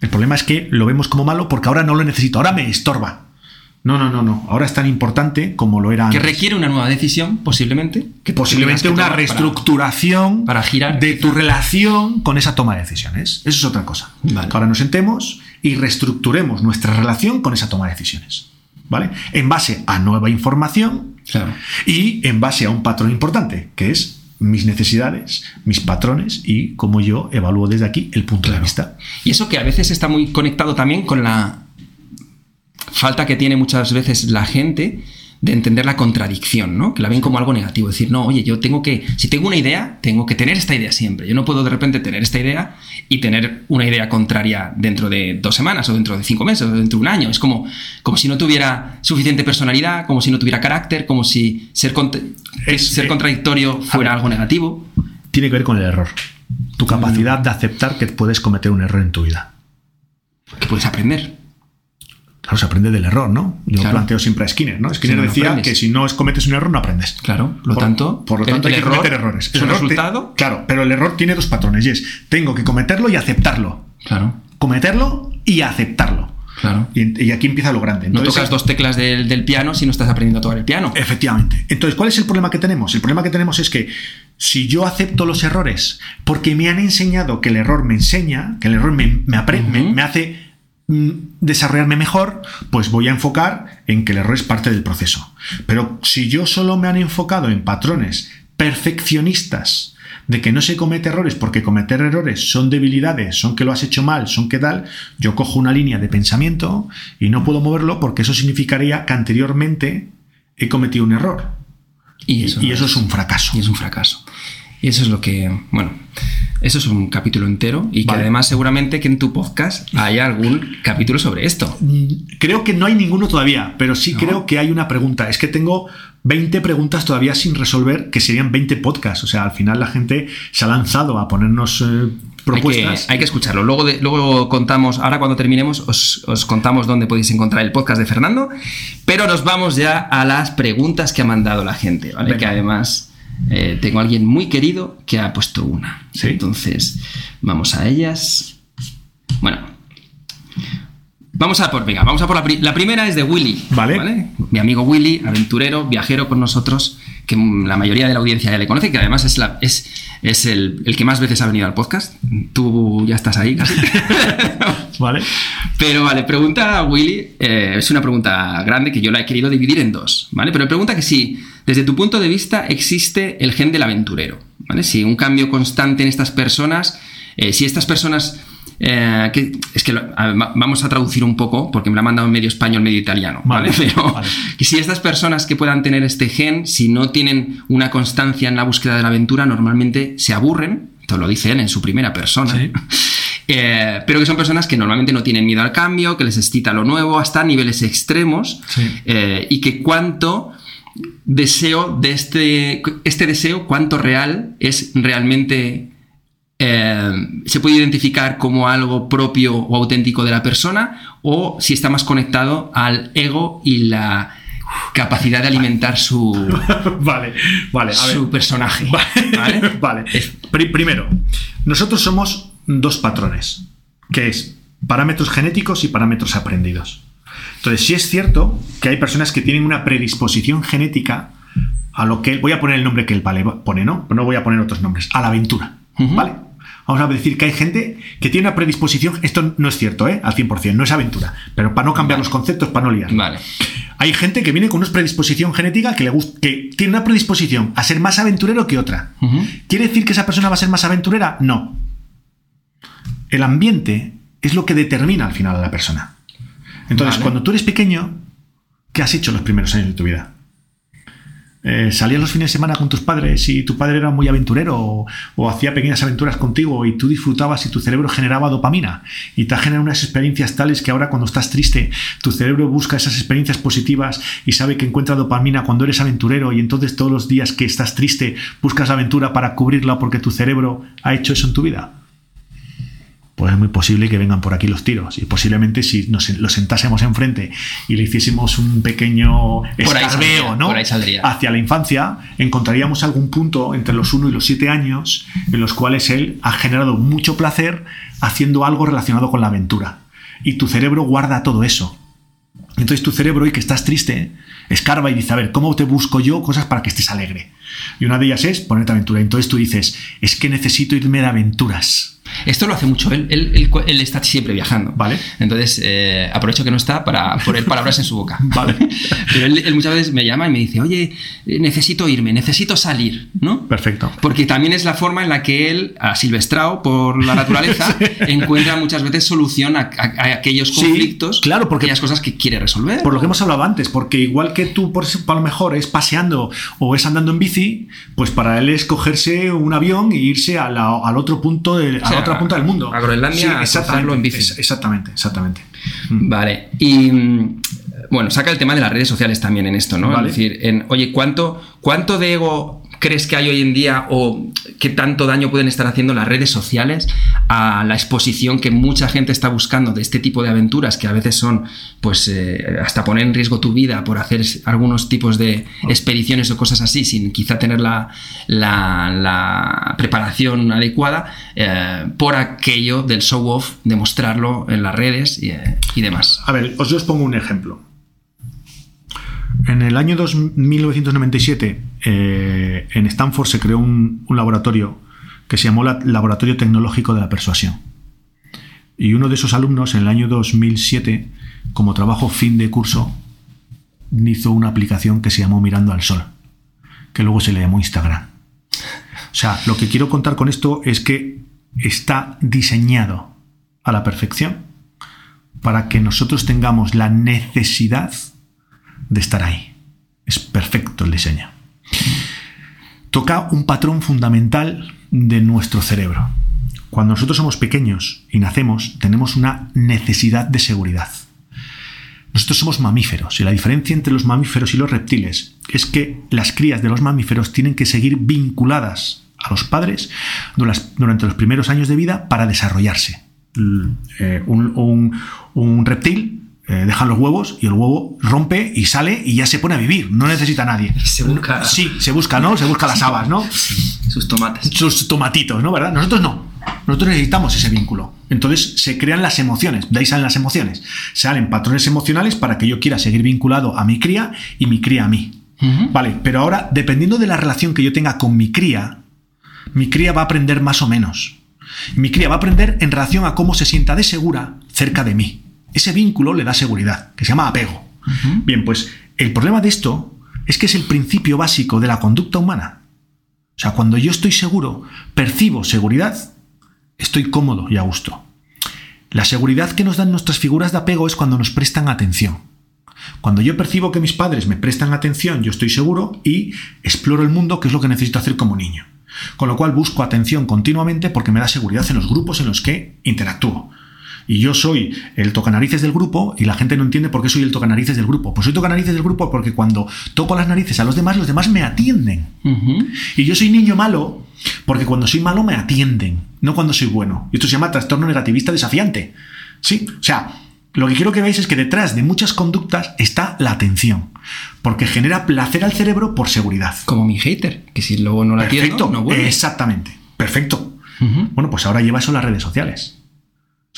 El problema es que lo vemos como malo porque ahora no lo necesito, ahora me estorba. No, no, no, no. Ahora es tan importante como lo era Que antes. requiere una nueva decisión, posiblemente. Que posiblemente que una para- reestructuración para girar, de tu relación con esa toma de decisiones. Eso es otra cosa. Vale. Que ahora nos sentemos y reestructuremos nuestra relación con esa toma de decisiones. ¿Vale? En base a nueva información Claro. y en base a un patrón importante, que es mis necesidades, mis patrones y cómo yo evalúo desde aquí el punto de vista. Y eso que a veces está muy conectado también con la falta que tiene muchas veces la gente de entender la contradicción, ¿no? Que la ven como algo negativo. Decir, no, oye, yo tengo que, si tengo una idea, tengo que tener esta idea siempre. Yo no puedo de repente tener esta idea y tener una idea contraria dentro de dos semanas o dentro de cinco meses o dentro de un año. Es como, como si no tuviera suficiente personalidad, como si no tuviera carácter, como si ser, cont- Es- ser eh, contradictorio fuera algo negativo. Tiene que ver con el error. Tu capacidad de aceptar que puedes cometer un error en tu vida. Que puedes aprender. Claro, se aprende del error, ¿no? Yo Claro. planteo siempre a Skinner, ¿no? Skinner no decía que si no es- cometes un error, no aprendes. Claro, por lo Por- tanto, por lo el- tanto el hay que error cometer errores. es El un error te- resultado. claro, pero el error tiene dos patrones y es tengo que cometerlo y aceptarlo. Claro, Cometerlo y aceptarlo. claro. Y, y aquí empieza lo grande. No tocas dos teclas del, del piano si no estás aprendiendo a tocar el piano. Efectivamente. Entonces, ¿cuál es el problema que tenemos? El problema que tenemos es que si yo acepto los errores porque me han enseñado que el error me enseña, que el error me, me, me- me hace desarrollarme mejor, pues voy a enfocar en que el error es parte del proceso. Pero si yo solo me han enfocado en patrones perfeccionistas, de que no se comete errores porque cometer errores son debilidades, son que lo has hecho mal, son que tal, yo cojo una línea de pensamiento y no puedo moverlo porque eso significaría que anteriormente he cometido un error. Y eso, y eso es un fracaso. y es un fracaso. Y eso es lo que, bueno, Eso es un capítulo entero y que además seguramente que en tu podcast haya algún capítulo sobre esto. Creo que no hay ninguno todavía, pero sí ¿No? creo que hay una pregunta. Es que tengo 20 preguntas todavía sin resolver, que serían 20 podcasts. O sea, al final la gente se ha lanzado a ponernos eh, Hay que, propuestas. hay que escucharlo. Luego, de- luego contamos, ahora cuando terminemos, os, os contamos dónde podéis encontrar el podcast de Fernando. Pero nos vamos ya a las preguntas que ha mandado la gente, ¿vale? Venga. Que además eh, tengo a alguien muy querido que ha puesto una. ¿Sí? Entonces, vamos a ellas. Bueno. Vamos a por, venga, vamos a por la, pri- la primera es de Willy. Vale. Mi amigo Willy, aventurero, viajero con nosotros, que la mayoría de la audiencia ya le conoce, que además es, la, es, es el, el que más veces ha venido al podcast. Tú ya estás ahí casi. ¿Vale? Pero vale, pregunta a Willy, eh, es una pregunta grande que yo la he querido dividir en dos, ¿vale? Pero pregunta que si, desde tu punto de vista, existe el gen del aventurero, ¿vale? Si un cambio constante en estas personas, eh, si estas personas, eh, que, es que lo- a- vamos a traducir un poco, porque me la ha mandado en medio español, medio italiano, ¿vale? Vale, Pero vale. que si estas personas que puedan tener este gen, si no tienen una constancia en la búsqueda de la aventura, normalmente se aburren, esto lo dice él en su primera persona, Sí. eh, pero que son personas que normalmente no tienen miedo al cambio, que les excita lo nuevo hasta niveles extremos Sí. eh, y que cuánto deseo de este, este deseo, cuánto real es realmente... eh, se puede identificar como algo propio o auténtico de la persona o si está más conectado al ego y la capacidad de alimentar su, vale, vale. A ver. su personaje. Vale. ¿vale? vale. Pri- primero, nosotros somos dos patrones, que es parámetros genéticos y parámetros aprendidos. Entonces, sí es cierto que hay personas que tienen una predisposición genética a lo que voy a poner el nombre que el vale pone, ¿no? No voy a poner otros nombres, a la aventura. ¿vale? Vamos a decir que hay gente que tiene una predisposición, esto no es cierto, ¿eh? Al 100%, no es aventura, pero para no cambiar los conceptos, para no liar. Vale. Hay gente que viene con una predisposición genética que le gusta, que tiene una predisposición a ser más aventurero que otra. ¿Quiere decir que esa persona va a ser más aventurera? No. El ambiente es lo que determina al final a la persona. Entonces, Vale. cuando tú eres pequeño, ¿qué has hecho los primeros años de tu vida? Eh, ¿Salías los fines de semana con tus padres y tu padre era muy aventurero o, o hacía pequeñas aventuras contigo y tú disfrutabas y tu cerebro generaba dopamina y te ha generado unas experiencias tales que ahora cuando estás triste tu cerebro busca esas experiencias positivas y sabe que encuentra dopamina cuando eres aventurero y entonces todos los días que estás triste buscas la aventura para cubrirla porque tu cerebro ha hecho eso en tu vida? Pues es muy posible que vengan por aquí los tiros. Y posiblemente si nos lo sentásemos enfrente y le hiciésemos un pequeño escarbeo ¿no? hacia la infancia, encontraríamos algún punto entre los 1 y los 7 años en los cuales él ha generado mucho placer haciendo algo relacionado con la aventura. Y tu cerebro guarda todo eso. Entonces tu cerebro, hoy que estás triste, escarba y dice, a ver, ¿cómo te busco yo cosas para que estés alegre? Y una de ellas es ponerte aventura. Entonces tú dices, es que necesito irme de aventuras. Esto lo hace mucho él. Él, él- él está siempre viajando. Vale. Entonces, eh, aprovecho que no está para poner palabras en su boca. Vale. Pero él, él muchas veces me llama y me dice, oye, necesito irme, necesito salir, ¿no? Perfecto. Porque también es la forma en la que él, asilvestrado por la naturaleza, encuentra muchas veces solución a, a- a aquellos Sí, conflictos, claro, porque- aquellas cosas que quiere resolver. Por lo que hemos hablado antes, porque igual que tú, por, a lo mejor, es paseando o es andando en bici, pues para él es cogerse un avión e irse a la- al otro punto, del- O a sea, la otra punta del mundo. a Groenlandia, a cruzarlo en bici. es- exactamente, exactamente. Vale. Y mm, bueno, saca el tema de las redes sociales también en esto, ¿no? Vale. Es decir, en, oye, ¿cuánto, ¿cuánto de ego crees que hay hoy en día o qué tanto daño pueden estar haciendo las redes sociales a la exposición que mucha gente está buscando de este tipo de aventuras que a veces son, pues, eh, hasta poner en riesgo tu vida por hacer algunos tipos de expediciones o cosas así sin quizá tener la, la- la preparación adecuada eh, por aquello del show off, de mostrarlo en las redes y, eh, y demás. A ver, os, yo os pongo un ejemplo. En el año dos- 1997, eh, en Stanford se creó un, laboratorio que se llamó la- Laboratorio Tecnológico de la Persuasión. Y uno de esos alumnos, en el año 2007, como trabajo fin de curso, hizo una aplicación que se llamó Mirando al Sol, que luego se le llamó Instagram. O sea, lo que quiero contar con esto es que está diseñado a la perfección para que nosotros tengamos la necesidad de estar ahí. Es perfecto el diseño. Toca un patrón fundamental de nuestro cerebro. Cuando nosotros somos pequeños y nacemos, tenemos una necesidad de seguridad. Nosotros somos mamíferos y la diferencia entre los mamíferos y los reptiles es que las crías de los mamíferos tienen que seguir vinculadas a los padres durante los primeros años de vida para desarrollarse. Eh, un, reptil eh, deja los huevos y el huevo rompe y sale y ya se pone a vivir, no necesita a nadie. Se busca. Sí, se busca, ¿no? Se busca las habas, ¿no? sus tomates. Sus tomatitos, ¿no? ¿Verdad? Nosotros no. Nosotros necesitamos ese vínculo. Entonces se crean las emociones, de ahí salen las emociones. Salen patrones emocionales para que yo quiera seguir vinculado a mi cría y mi cría a mí. Vale, pero ahora, dependiendo de la relación que yo tenga con mi cría, mi cría va a aprender más o menos. Mi cría va a aprender en relación a cómo se sienta de segura cerca de mí. Ese vínculo le da seguridad, que se llama apego. Bien, pues el problema de esto es que es el principio básico de la conducta humana. O sea, cuando yo estoy seguro, percibo seguridad, estoy cómodo y a gusto. La seguridad que nos dan nuestras figuras de apego es cuando nos prestan atención. Cuando yo percibo que mis padres me prestan atención, yo estoy seguro y exploro el mundo, que es lo que necesito hacer como niño. Con lo cual busco atención continuamente porque me da seguridad en los grupos en los que interactúo y yo soy el tocanarices del grupo y la gente no entiende por qué soy el tocanarices del grupo. Pues soy tocanarices del grupo porque cuando toco las narices a los demás, los demás me atienden. Y yo soy niño malo porque cuando soy malo me atienden, no cuando soy bueno. Y esto se llama trastorno negativista desafiante. ¿Sí? O sea, lo que quiero que veáis es que detrás de muchas conductas está la atención, porque genera placer al cerebro por seguridad. Como mi hater, que si luego no la Perfecto, no vuelve. Exactamente. Perfecto. Bueno, pues ahora lleva eso a las redes sociales.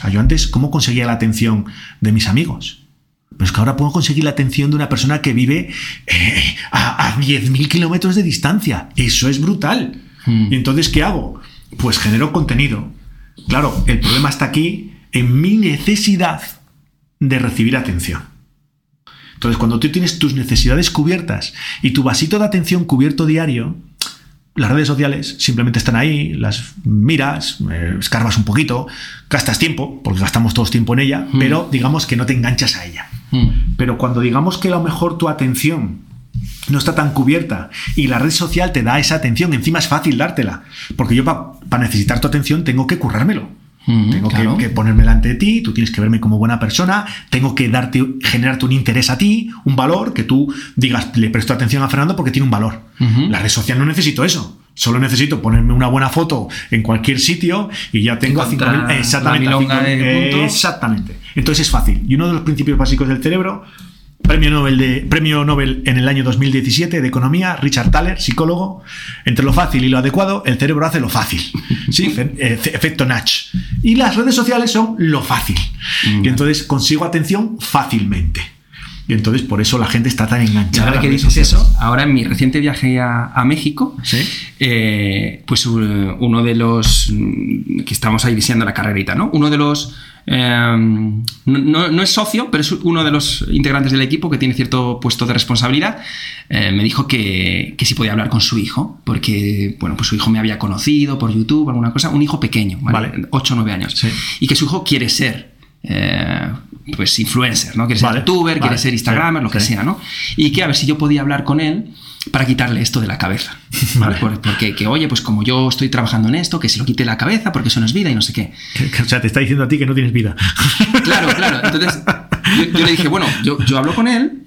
O sea, yo antes, ¿cómo conseguía la atención de mis amigos? Pero es que ahora puedo conseguir la atención de una persona que vive eh, a, 10.000 kilómetros de distancia. Eso es brutal. Hmm. Y entonces, ¿qué hago? Pues genero contenido. Claro, el problema está aquí en mi necesidad de recibir atención. Entonces, cuando tú tienes tus necesidades cubiertas y tu vasito de atención cubierto diario, las redes sociales simplemente están ahí, las miras, eh, escarbas un poquito, gastas tiempo, porque gastamos todos tiempo en ella, hmm. pero digamos que no te enganchas a ella. Hmm. Pero cuando digamos que a lo mejor tu atención no está tan cubierta y la red social te da esa atención, encima es fácil dártela, porque yo para necesitar tu atención tengo que currármelo. Tengo que, ponerme delante de ti, tú tienes que verme como buena persona, tengo que darte, generarte un interés a ti, un valor, que tú digas, le presto atención a Fernando porque tiene un valor. La red social no necesito eso. Solo necesito ponerme una buena foto en cualquier sitio y ya tengo a 5.000. Exactamente. exactamente. Entonces es fácil. Y uno de los principios básicos del cerebro Premio Nobel, de, premio Nobel en el año 2017 de Economía, Richard Thaler, psicólogo. Entre lo fácil y lo adecuado, el cerebro hace lo fácil. ¿sí? Eh, efecto Natch. Y las redes sociales son lo fácil. Y entonces consigo atención fácilmente. Y entonces por eso la gente está tan enganchada. ahora que dices eso, ahora en mi reciente viaje a, México, eh, pues uno de los que estamos ahí diseñando la carrerita, ¿no? Uno de los Em, no, es socio, pero es uno de los integrantes del equipo que tiene cierto puesto de responsabilidad. Eh, me dijo que, que sí podía hablar con su hijo, porque bueno, pues su hijo me había conocido por YouTube, alguna cosa, un hijo pequeño, ¿vale? 8 o 9 años. Y que su hijo quiere ser. Eh, pues influencer, ¿no? Quiere ser youtuber, quiere ser instagramer, lo que sea, ¿no? Y que a ver si yo podía hablar con él para quitarle esto de la cabeza. Porque, que, oye, pues como yo estoy trabajando en esto, que se lo quite la cabeza porque eso no es vida y no sé qué. O sea, te está diciendo a ti que no tienes vida. Claro, claro. Entonces, yo, le dije, bueno, yo, hablo con él.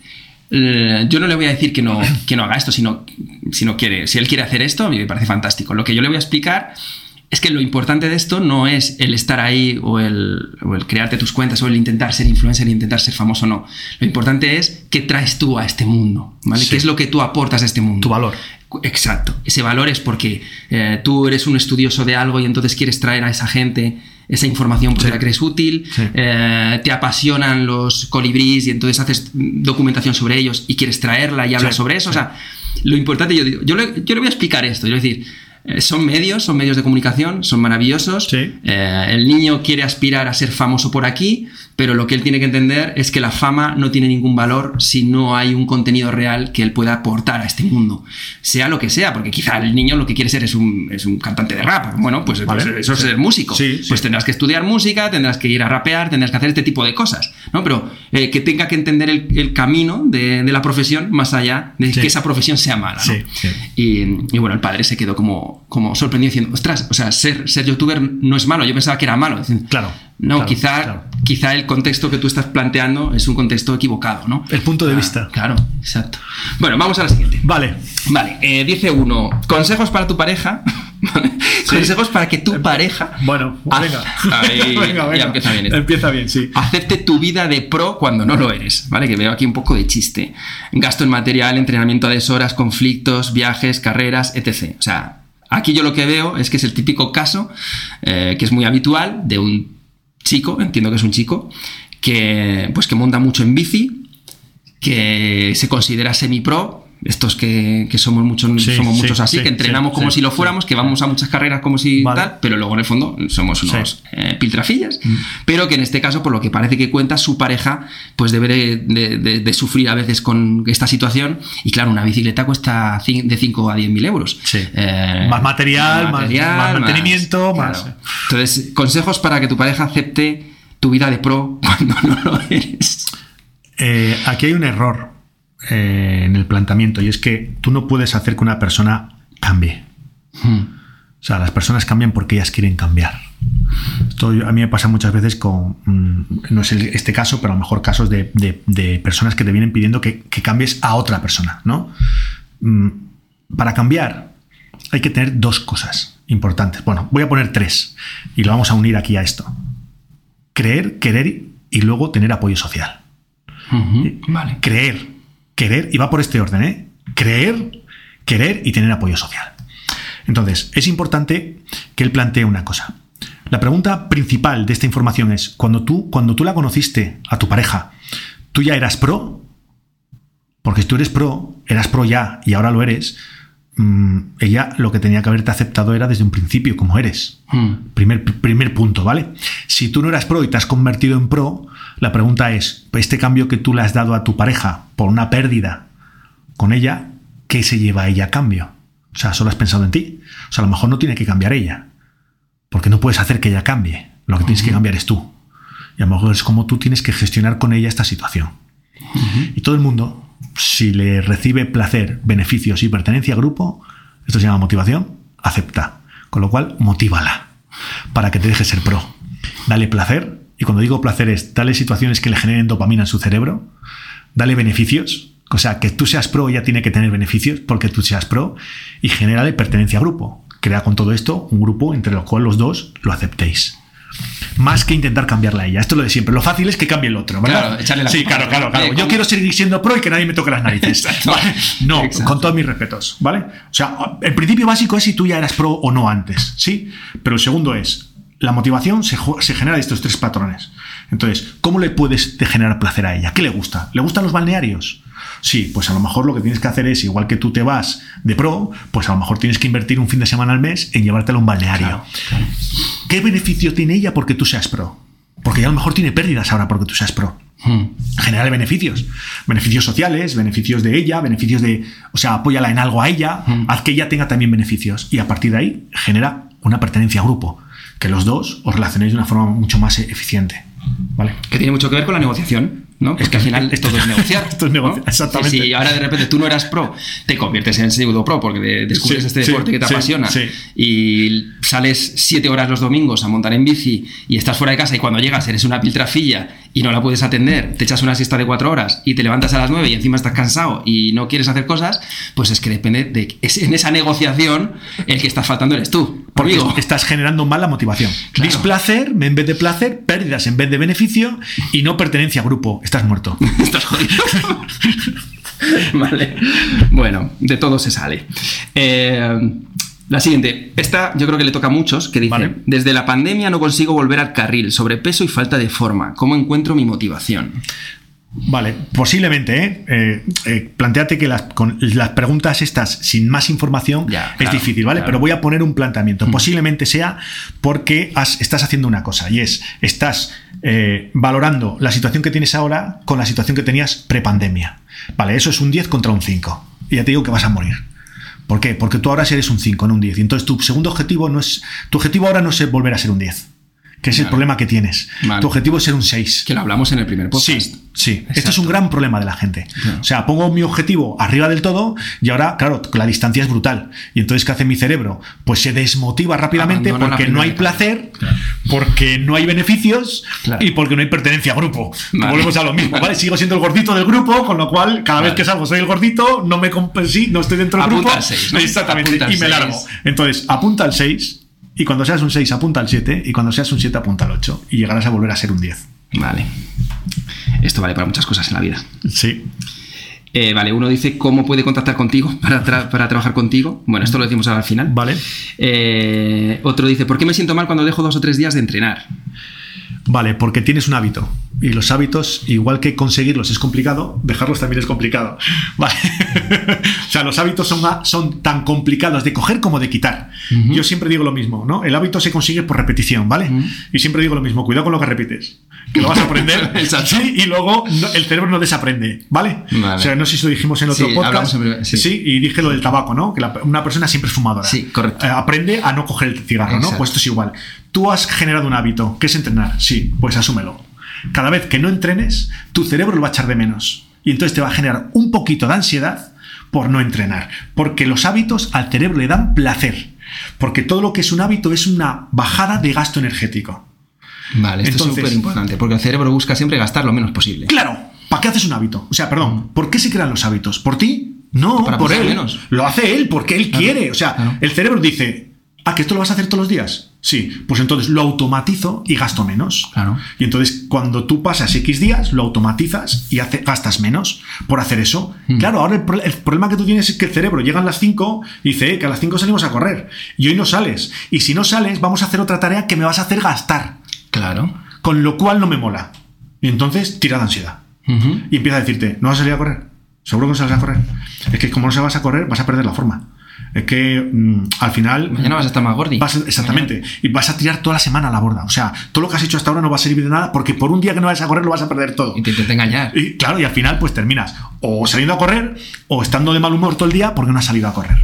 Eh, yo no le voy a decir que no, que no haga esto, sino, si, no quiere, si él quiere hacer esto, a mí me parece fantástico. Lo que yo le voy a explicar es que lo importante de esto no es el estar ahí o el, crearte tus cuentas o el intentar ser influencer, intentar ser famoso, no. Lo importante es qué traes tú a este mundo, ¿vale? ¿Qué es lo que tú aportas a este mundo? Tu valor. Exacto. Ese valor es porque eh, tú eres un estudioso de algo y entonces quieres traer a esa gente esa información porque la crees útil, eh, te apasionan los colibríes y entonces haces documentación sobre ellos y quieres traerla y hablas sobre eso. O sea, lo importante, yo digo, yo le, yo le voy a explicar esto, yo voy a decir, eh, son medios, son medios de comunicación, son maravillosos. Eh, el niño quiere aspirar a ser famoso por aquí, pero lo que él tiene que entender es que la fama no tiene ningún valor si no hay un contenido real que él pueda aportar a este mundo, sea lo que sea, porque quizá el niño lo que quiere ser es un, es un cantante de rap. Bueno, pues, pues eso es ser músico. Sí, sí. Pues tendrás que estudiar música, tendrás que ir a rapear, tendrás que hacer este tipo de cosas, ¿no? Pero eh, que tenga que entender el, el camino de, de la profesión más allá de Sí. que esa profesión sea mala. Y, y bueno, el padre se quedó como, como sorprendido diciendo, ostras, o sea, ser, ser youtuber no es malo, yo pensaba que era malo. Claro, No, claro, quizá, claro. quizá el contexto que tú estás planteando es un contexto equivocado, ¿no? El punto de Ah, vista. Claro, exacto. Bueno, vamos a la siguiente. Vale. Vale, eh, dice uno, consejos para tu pareja. consejos para que tu pareja... Bueno, Ah, venga. ahí, venga, ya venga. empieza bien esto. Empieza bien, sí. Acepte tu vida de pro cuando no lo eres, ¿vale? Que veo aquí un poco de chiste. Gasto en material, entrenamiento a deshoras, conflictos, viajes, carreras, etc. O sea, aquí yo lo que veo es que es el típico caso, eh, que es muy habitual, de un chico, entiendo que es un chico, que pues que monta mucho en bici, que se considera semi-pro, estos que, que somos, muchos Sí, somos sí, muchos así, sí, que entrenamos como si lo fuéramos, que vamos a muchas carreras como si Vale. tal, pero luego en el fondo somos unos eh, piltrafillas, Mm. pero que en este caso, por lo que parece que cuenta, su pareja pues debe de, de- de- de sufrir a veces con esta situación y claro, una bicicleta cuesta de 5 a 10 mil euros. Eh, Más material, más- más mantenimiento, más- Entonces, consejos para que tu pareja acepte tu vida de pro cuando no lo eres. Eh, aquí hay un error eh, en el planteamiento y es que tú no puedes hacer que una persona cambie. Hmm. O sea, las personas cambian porque ellas quieren cambiar. Esto a mí me pasa muchas veces con, mm, no es este caso, pero a lo mejor casos de, de- de personas que te vienen pidiendo que, que cambies a otra persona, ¿no? Mm, Para cambiar hay que tener dos cosas importantes. Bueno, voy a poner tres y lo vamos a unir aquí a esto. Creer, querer y luego tener apoyo social Ujú. Vale. creer, querer, y va por este orden, ¿eh? Creer, querer y tener apoyo social. Entonces, es importante que él plantee una cosa. La pregunta principal de esta información es, cuando tú, cuando tú la conociste a tu pareja, ¿tú ya eras pro? Porque si tú eres pro, eras pro ya y ahora lo eres, mm, ella lo que tenía que haberte aceptado era desde un principio como eres. Hmm. Primer, primer punto, ¿vale? Si tú no eras pro y te has convertido en pro, la pregunta es, este cambio que tú le has dado a tu pareja por una pérdida con ella, ¿qué se lleva ella a cambio? O sea, solo has pensado en ti. O sea, a lo mejor no tiene que cambiar ella, porque no puedes hacer que ella cambie. Lo que tienes que cambiar es tú. Y a lo mejor es como tú tienes que gestionar con ella esta situación. Y todo el mundo, si le recibe placer, beneficios y pertenencia a grupo, esto se llama motivación, acepta. Con lo cual, motívala para que te deje ser pro. Dale placer, y cuando digo placer es, dale situaciones que le generen dopamina en su cerebro, dale beneficios, o sea, que tú seas pro ya tiene que tener beneficios porque tú seas pro, y genérale pertenencia a grupo. Crea con todo esto un grupo entre los cuales los dos lo aceptéis. Más que intentar cambiarla a ella. Esto es lo de siempre. Lo fácil es que cambie el otro, ¿verdad? Claro, echarle la Sí, claro, claro, claro. Yo ¿cómo? quiero seguir siendo pro y que nadie me toque las narices. No, Exacto. con todos mis respetos, ¿vale? O sea, el principio básico es si tú ya eras pro o no antes, ¿sí? Pero el segundo es, la motivación se, se genera de estos tres patrones. Entonces, ¿cómo le puedes de generar placer a ella? ¿Qué le gusta? ¿Le gustan los balnearios? Sí, pues a lo mejor lo que tienes que hacer es, igual que tú te vas de pro, pues a lo mejor tienes que invertir un fin de semana al mes en llevártela a un balneario. Claro, claro. ¿Qué beneficio tiene ella porque tú seas pro? Porque ella a lo mejor tiene pérdidas ahora porque tú seas pro Hmm. generar beneficios. Beneficios sociales, beneficios de ella, beneficios de. O sea, apóyala en algo a ella, Mm. haz que ella tenga también beneficios. Y a partir de ahí genera una pertenencia a grupo. Que los dos os relacionéis de una forma mucho más eficiente. ¿Vale? Que tiene mucho que ver con la negociación, ¿no? Es que al final esto- es negociar. esto es negociar, ¿no? exactamente. Si ahora de repente tú no eras pro, te conviertes en pseudo pro porque de- descubres Sí, este sí, deporte que te sí, apasiona y sales siete horas los domingos a montar en bici y estás fuera de casa y cuando llegas eres una piltrafilla y no la puedes atender, te echas una siesta de cuatro horas y te levantas a las nueve y encima estás cansado y no quieres hacer cosas, pues es que depende de es en esa negociación el que está faltando eres tú. Porque Amigo. estás generando mal la motivación. Claro. Displacer en vez de placer, pérdidas en vez de beneficio y no pertenencia a grupo. Estás muerto. Estás jodido. vale. Bueno, de todo se sale. Eh, la siguiente. Esta yo creo que le toca a muchos, que dice, Vale. desde la pandemia no consigo volver al carril, sobrepeso y falta de forma. ¿Cómo encuentro mi motivación? Vale, posiblemente, ¿eh? Eh, eh, planteate que las, con las preguntas estas sin más información Ya, es claro, difícil, ¿vale? claro. Pero voy a poner un planteamiento. Posiblemente sea porque has- estás haciendo una cosa y es, estás eh, valorando la situación que tienes ahora con la situación que tenías prepandemia. Vale, eso es un 10 contra un 5. Y ya te digo que vas a morir. ¿Por qué? Porque tú ahora eres un 5, no un 10. Y entonces tu segundo objetivo no es. Tu objetivo ahora no es volver a ser un 10 que es el problema que tienes. Vale. Tu objetivo es ser un 6. Que lo hablamos en el primer podcast. Sí, sí. Este es un gran problema de la gente. O sea, pongo mi objetivo arriba del todo y ahora, claro, la distancia es brutal. Y entonces, ¿qué hace mi cerebro? Pues se desmotiva rápidamente Abandona porque no hay placer, Claro. porque no hay beneficios Claro. y porque no hay pertenencia a grupo. Vale. Volvemos a lo mismo, ¿vale? Sigo siendo el gordito del grupo, con lo cual, cada vez que salgo soy el gordito, no me comp- sí, no estoy dentro del Apunta grupo. al seis, ¿no? Exactamente, Apunta y me largo. Entonces, apunta al 6 y cuando seas un 6 apunta al 7 y cuando seas un 7 apunta al 8 y llegarás a volver a ser un 10. Vale. Esto vale para muchas cosas en la vida. Sí. Eh, vale, uno dice cómo puede contactar contigo para, tra- para trabajar contigo. Bueno, esto lo decimos ahora al final. Vale. Eh, otro dice, ¿por qué me siento mal cuando dejo dos o tres días de entrenar? Vale, porque tienes un hábito. Y los hábitos, igual que conseguirlos es complicado, dejarlos también es complicado. Vale. o sea, los hábitos son, son tan complicados de coger como de quitar. Yo siempre digo lo mismo, ¿no? El hábito se consigue por repetición, ¿vale? Y siempre digo lo mismo, cuidado con lo que repites. Que lo vas a aprender. Sí, y luego no- el cerebro no desaprende, ¿vale? Vale. O sea, no sé si lo dijimos en otro Sí, podcast. en sí. y dije lo del tabaco, ¿no? Que la- una persona siempre es fumadora. Sí, correcto. Eh, aprende a no coger el cigarro, ¿no? Pues esto es igual. Tú has generado un hábito, que es entrenar, sí, pues asúmelo. Cada vez que no entrenes, tu cerebro lo va a echar de menos. Y entonces te va a generar un poquito de ansiedad por no entrenar. Porque los hábitos al cerebro le dan placer. Porque todo lo que es un hábito es una bajada de gasto energético. Vale, esto Entonces- es súper importante, porque el cerebro busca siempre gastar lo menos posible. Claro, ¿para qué haces un hábito? O sea, perdón, ¿por qué se crean los hábitos? ¿Por ti? No, Para por él. menos. Lo hace él porque él Claro, quiere. O sea, claro. el cerebro dice, ¿ah, que esto lo vas a hacer todos los días? Sí, pues entonces lo automatizo y gasto menos. Claro. Y entonces cuando tú pasas X días, lo automatizas y hace- gastas menos por hacer eso. Mm. Claro, ahora el problema que tú tienes es que el cerebro llega a las 5 y dice, eh, que a las 5 salimos a correr. Y hoy no sales. Y si no sales, vamos a hacer otra tarea que me vas a hacer gastar. Claro. Con lo cual no me mola. Y entonces tira de ansiedad y empieza a decirte, ¿no vas a salir a correr? ¿Seguro que no sales a correr? Es que como no se vas a correr, vas a perder la forma. Es que mm, al final... Mañana vas a estar más gordi. vas exactamente. Y vas a tirar toda la semana a la borda. O sea, todo lo que has hecho hasta ahora no va a servir de nada porque por un día que no vayas a correr lo vas a perder todo. Y te intenta engañar. Y claro, y al final pues terminas o saliendo a correr o estando de mal humor todo el día porque no has salido a correr.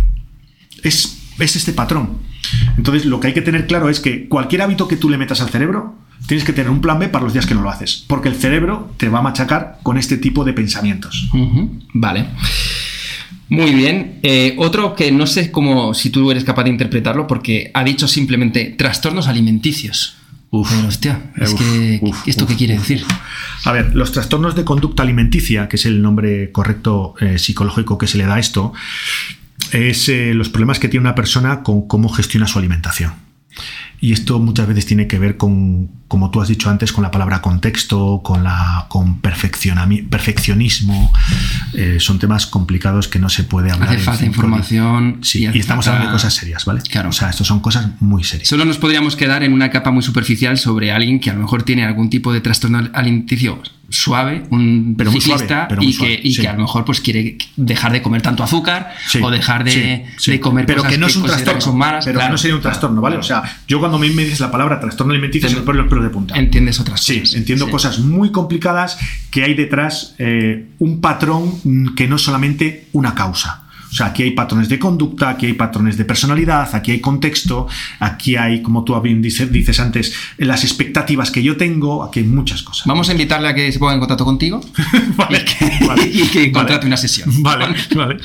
Es, es este patrón. Entonces lo que hay que tener claro es que cualquier hábito que tú le metas al cerebro, tienes que tener un plan B para los días que no lo haces. Porque el cerebro te va a machacar con este tipo de pensamientos. Vale. Muy bien. Eh, otro que no sé cómo si tú eres capaz de interpretarlo, porque ha dicho simplemente trastornos alimenticios. Uf. Pero, hostia, es Uf, que, uf, ¿esto uf, qué quiere decir? A ver, los trastornos de conducta alimenticia, que es el nombre correcto eh, psicológico que se le da a esto, es eh, los problemas que tiene una persona con cómo gestiona su alimentación. Y esto muchas veces tiene que ver con, como tú has dicho antes, con la palabra contexto, con, la, con perfeccionismo. Eh, son temas complicados que no se puede hablar. Hace falta información. Sí, y, estamos falta- hablando de cosas serias, ¿vale? Claro. O sea, esto son cosas muy serias. Solo nos podríamos quedar en una capa muy superficial sobre alguien que a lo mejor tiene algún tipo de trastorno alimenticio suave, un Pero muy ciclista, suave, pero muy y, suave, que, y sí. que a lo mejor pues quiere dejar de comer tanto azúcar Sí, o dejar de, sí, sí. de comer pero cosas que no es un trastorno son malas. pero que no sería un claro. trastorno vale o sea yo cuando a mí me dices la palabra trastorno alimenticio se me ponen los pelos de punta Entiendes otras Sí, cosas. entiendo Sí. cosas muy complicadas que hay detrás eh, un patrón que no es solamente una causa. O sea, aquí hay patrones de conducta, aquí hay patrones de personalidad, aquí hay contexto, aquí hay, como tú bien dices, dices antes, las expectativas que yo tengo, aquí hay muchas cosas. Vamos a invitarle a que se ponga en contacto contigo Vale, y que, vale, y que vale. contrate una sesión. Vale, vale.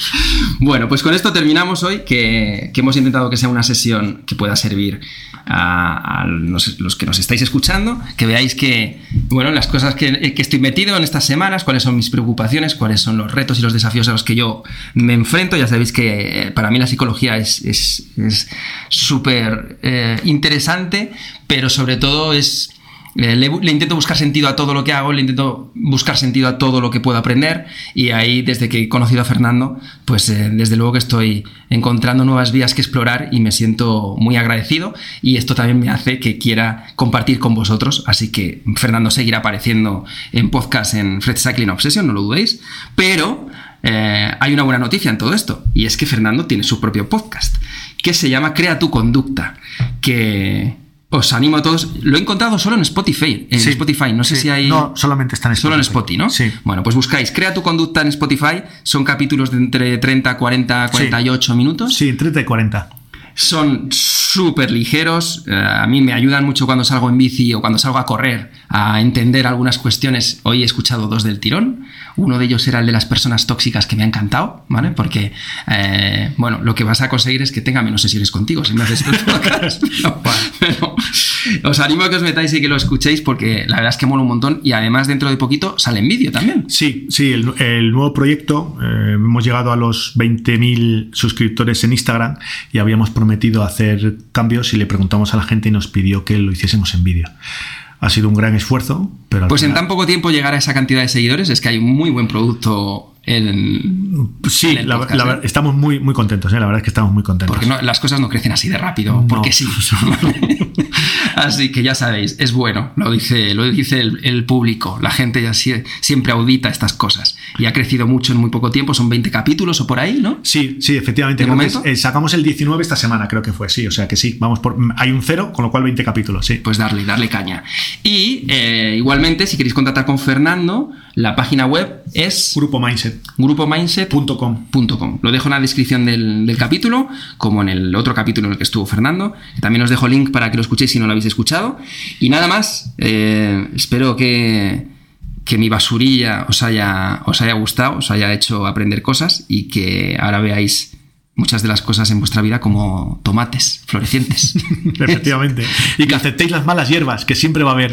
Bueno, pues con esto terminamos hoy, que, que hemos intentado que sea una sesión que pueda servir a, a los, los que nos estáis escuchando, que veáis que, bueno, las cosas que, que estoy metido en estas semanas, cuáles son mis preocupaciones, cuáles son los retos y los desafíos a los que yo me enfrento. Ya sabéis que eh, para mí la psicología es súper eh, interesante, pero sobre todo es... Eh, Le, intento buscar sentido a todo lo que hago, le intento buscar sentido a todo lo que puedo aprender y ahí desde que he conocido a Fernando, pues desde luego que estoy encontrando nuevas vías que explorar y me siento muy agradecido y esto también me hace que quiera compartir con vosotros, así que Fernando seguirá apareciendo en podcast en Fred Cycling Obsession, no lo dudéis, pero eh, hay una buena noticia en todo esto y es que Fernando tiene su propio podcast que se llama Crea tu conducta, que os animo a todos. Lo he encontrado solo en Spotify. En Sí, Spotify. No sé sí. si hay. No, solamente está en Solo en Spotify. Spotify, ¿no? Sí. Bueno, pues buscáis Crea tu conducta en Spotify. Son capítulos de entre 30, 40, 48 minutos. Sí, 30 y 40. Son súper ligeros. eh, a mí me ayudan mucho cuando salgo en bici o cuando salgo a correr a entender algunas cuestiones. Hoy he escuchado dos del tirón. Uno de ellos era el de las personas tóxicas que me ha encantado, ¿vale? Porque, eh, bueno, lo que vas a conseguir es que tenga menos sesiones contigo si me haces. Pero, pero os animo a que os metáis y que lo escuchéis porque la verdad es que mola un montón y además dentro de poquito sale en vídeo también. Sí, sí, el, el nuevo proyecto, eh, hemos llegado a los 20.000 suscriptores en Instagram y habíamos prometido hacer cambios y le preguntamos a la gente y nos pidió que lo hiciésemos en vídeo. Ha sido un gran esfuerzo, pero Pues en tan poco tiempo llegar a esa cantidad de seguidores es que hay un muy buen producto en, Sí, en el la- podcast, la ¿eh? estamos muy, muy contentos, ¿eh? la verdad es que estamos muy contentos. Porque no- las cosas no crecen así de rápido, No. porque sí. así que ya sabéis, es bueno, lo dice, lo dice el, el público. La gente ya sie- siempre audita estas cosas. Y ha crecido mucho en muy poco tiempo, son 20 capítulos o por ahí, ¿no? Sí, sí, efectivamente. ¿De creo que momento? es- eh, sacamos el 19 esta semana, creo que fue, sí. O sea que sí, vamos por. Hay un cero, con lo cual 20 capítulos, sí. Pues darle, darle caña. Y eh, igualmente, si queréis contactar con Fernando, la página web es Grupo Mindset. grupomindset.com. Com. Lo dejo en la descripción del, del capítulo, como en el otro capítulo en el que estuvo Fernando. También os dejo link para que lo escuchéis si no lo habéis escuchado. Y nada más, eh, espero que, que mi basurilla os haya, os haya gustado, os haya hecho aprender cosas y que ahora veáis muchas de las cosas en vuestra vida como tomates florecientes. Efectivamente. y que aceptéis las malas hierbas, que siempre va a haber.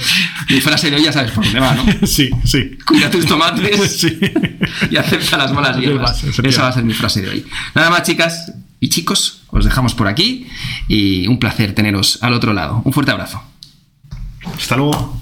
mi frase de hoy ya sabes por dónde va, ¿no? sí, sí. Cuida tus tomates Sí. y acepta las malas hierbas. Esa va a ser mi frase de hoy. Nada más, chicas y chicos, os dejamos por aquí y un placer teneros al otro lado. Un fuerte abrazo. Hasta luego.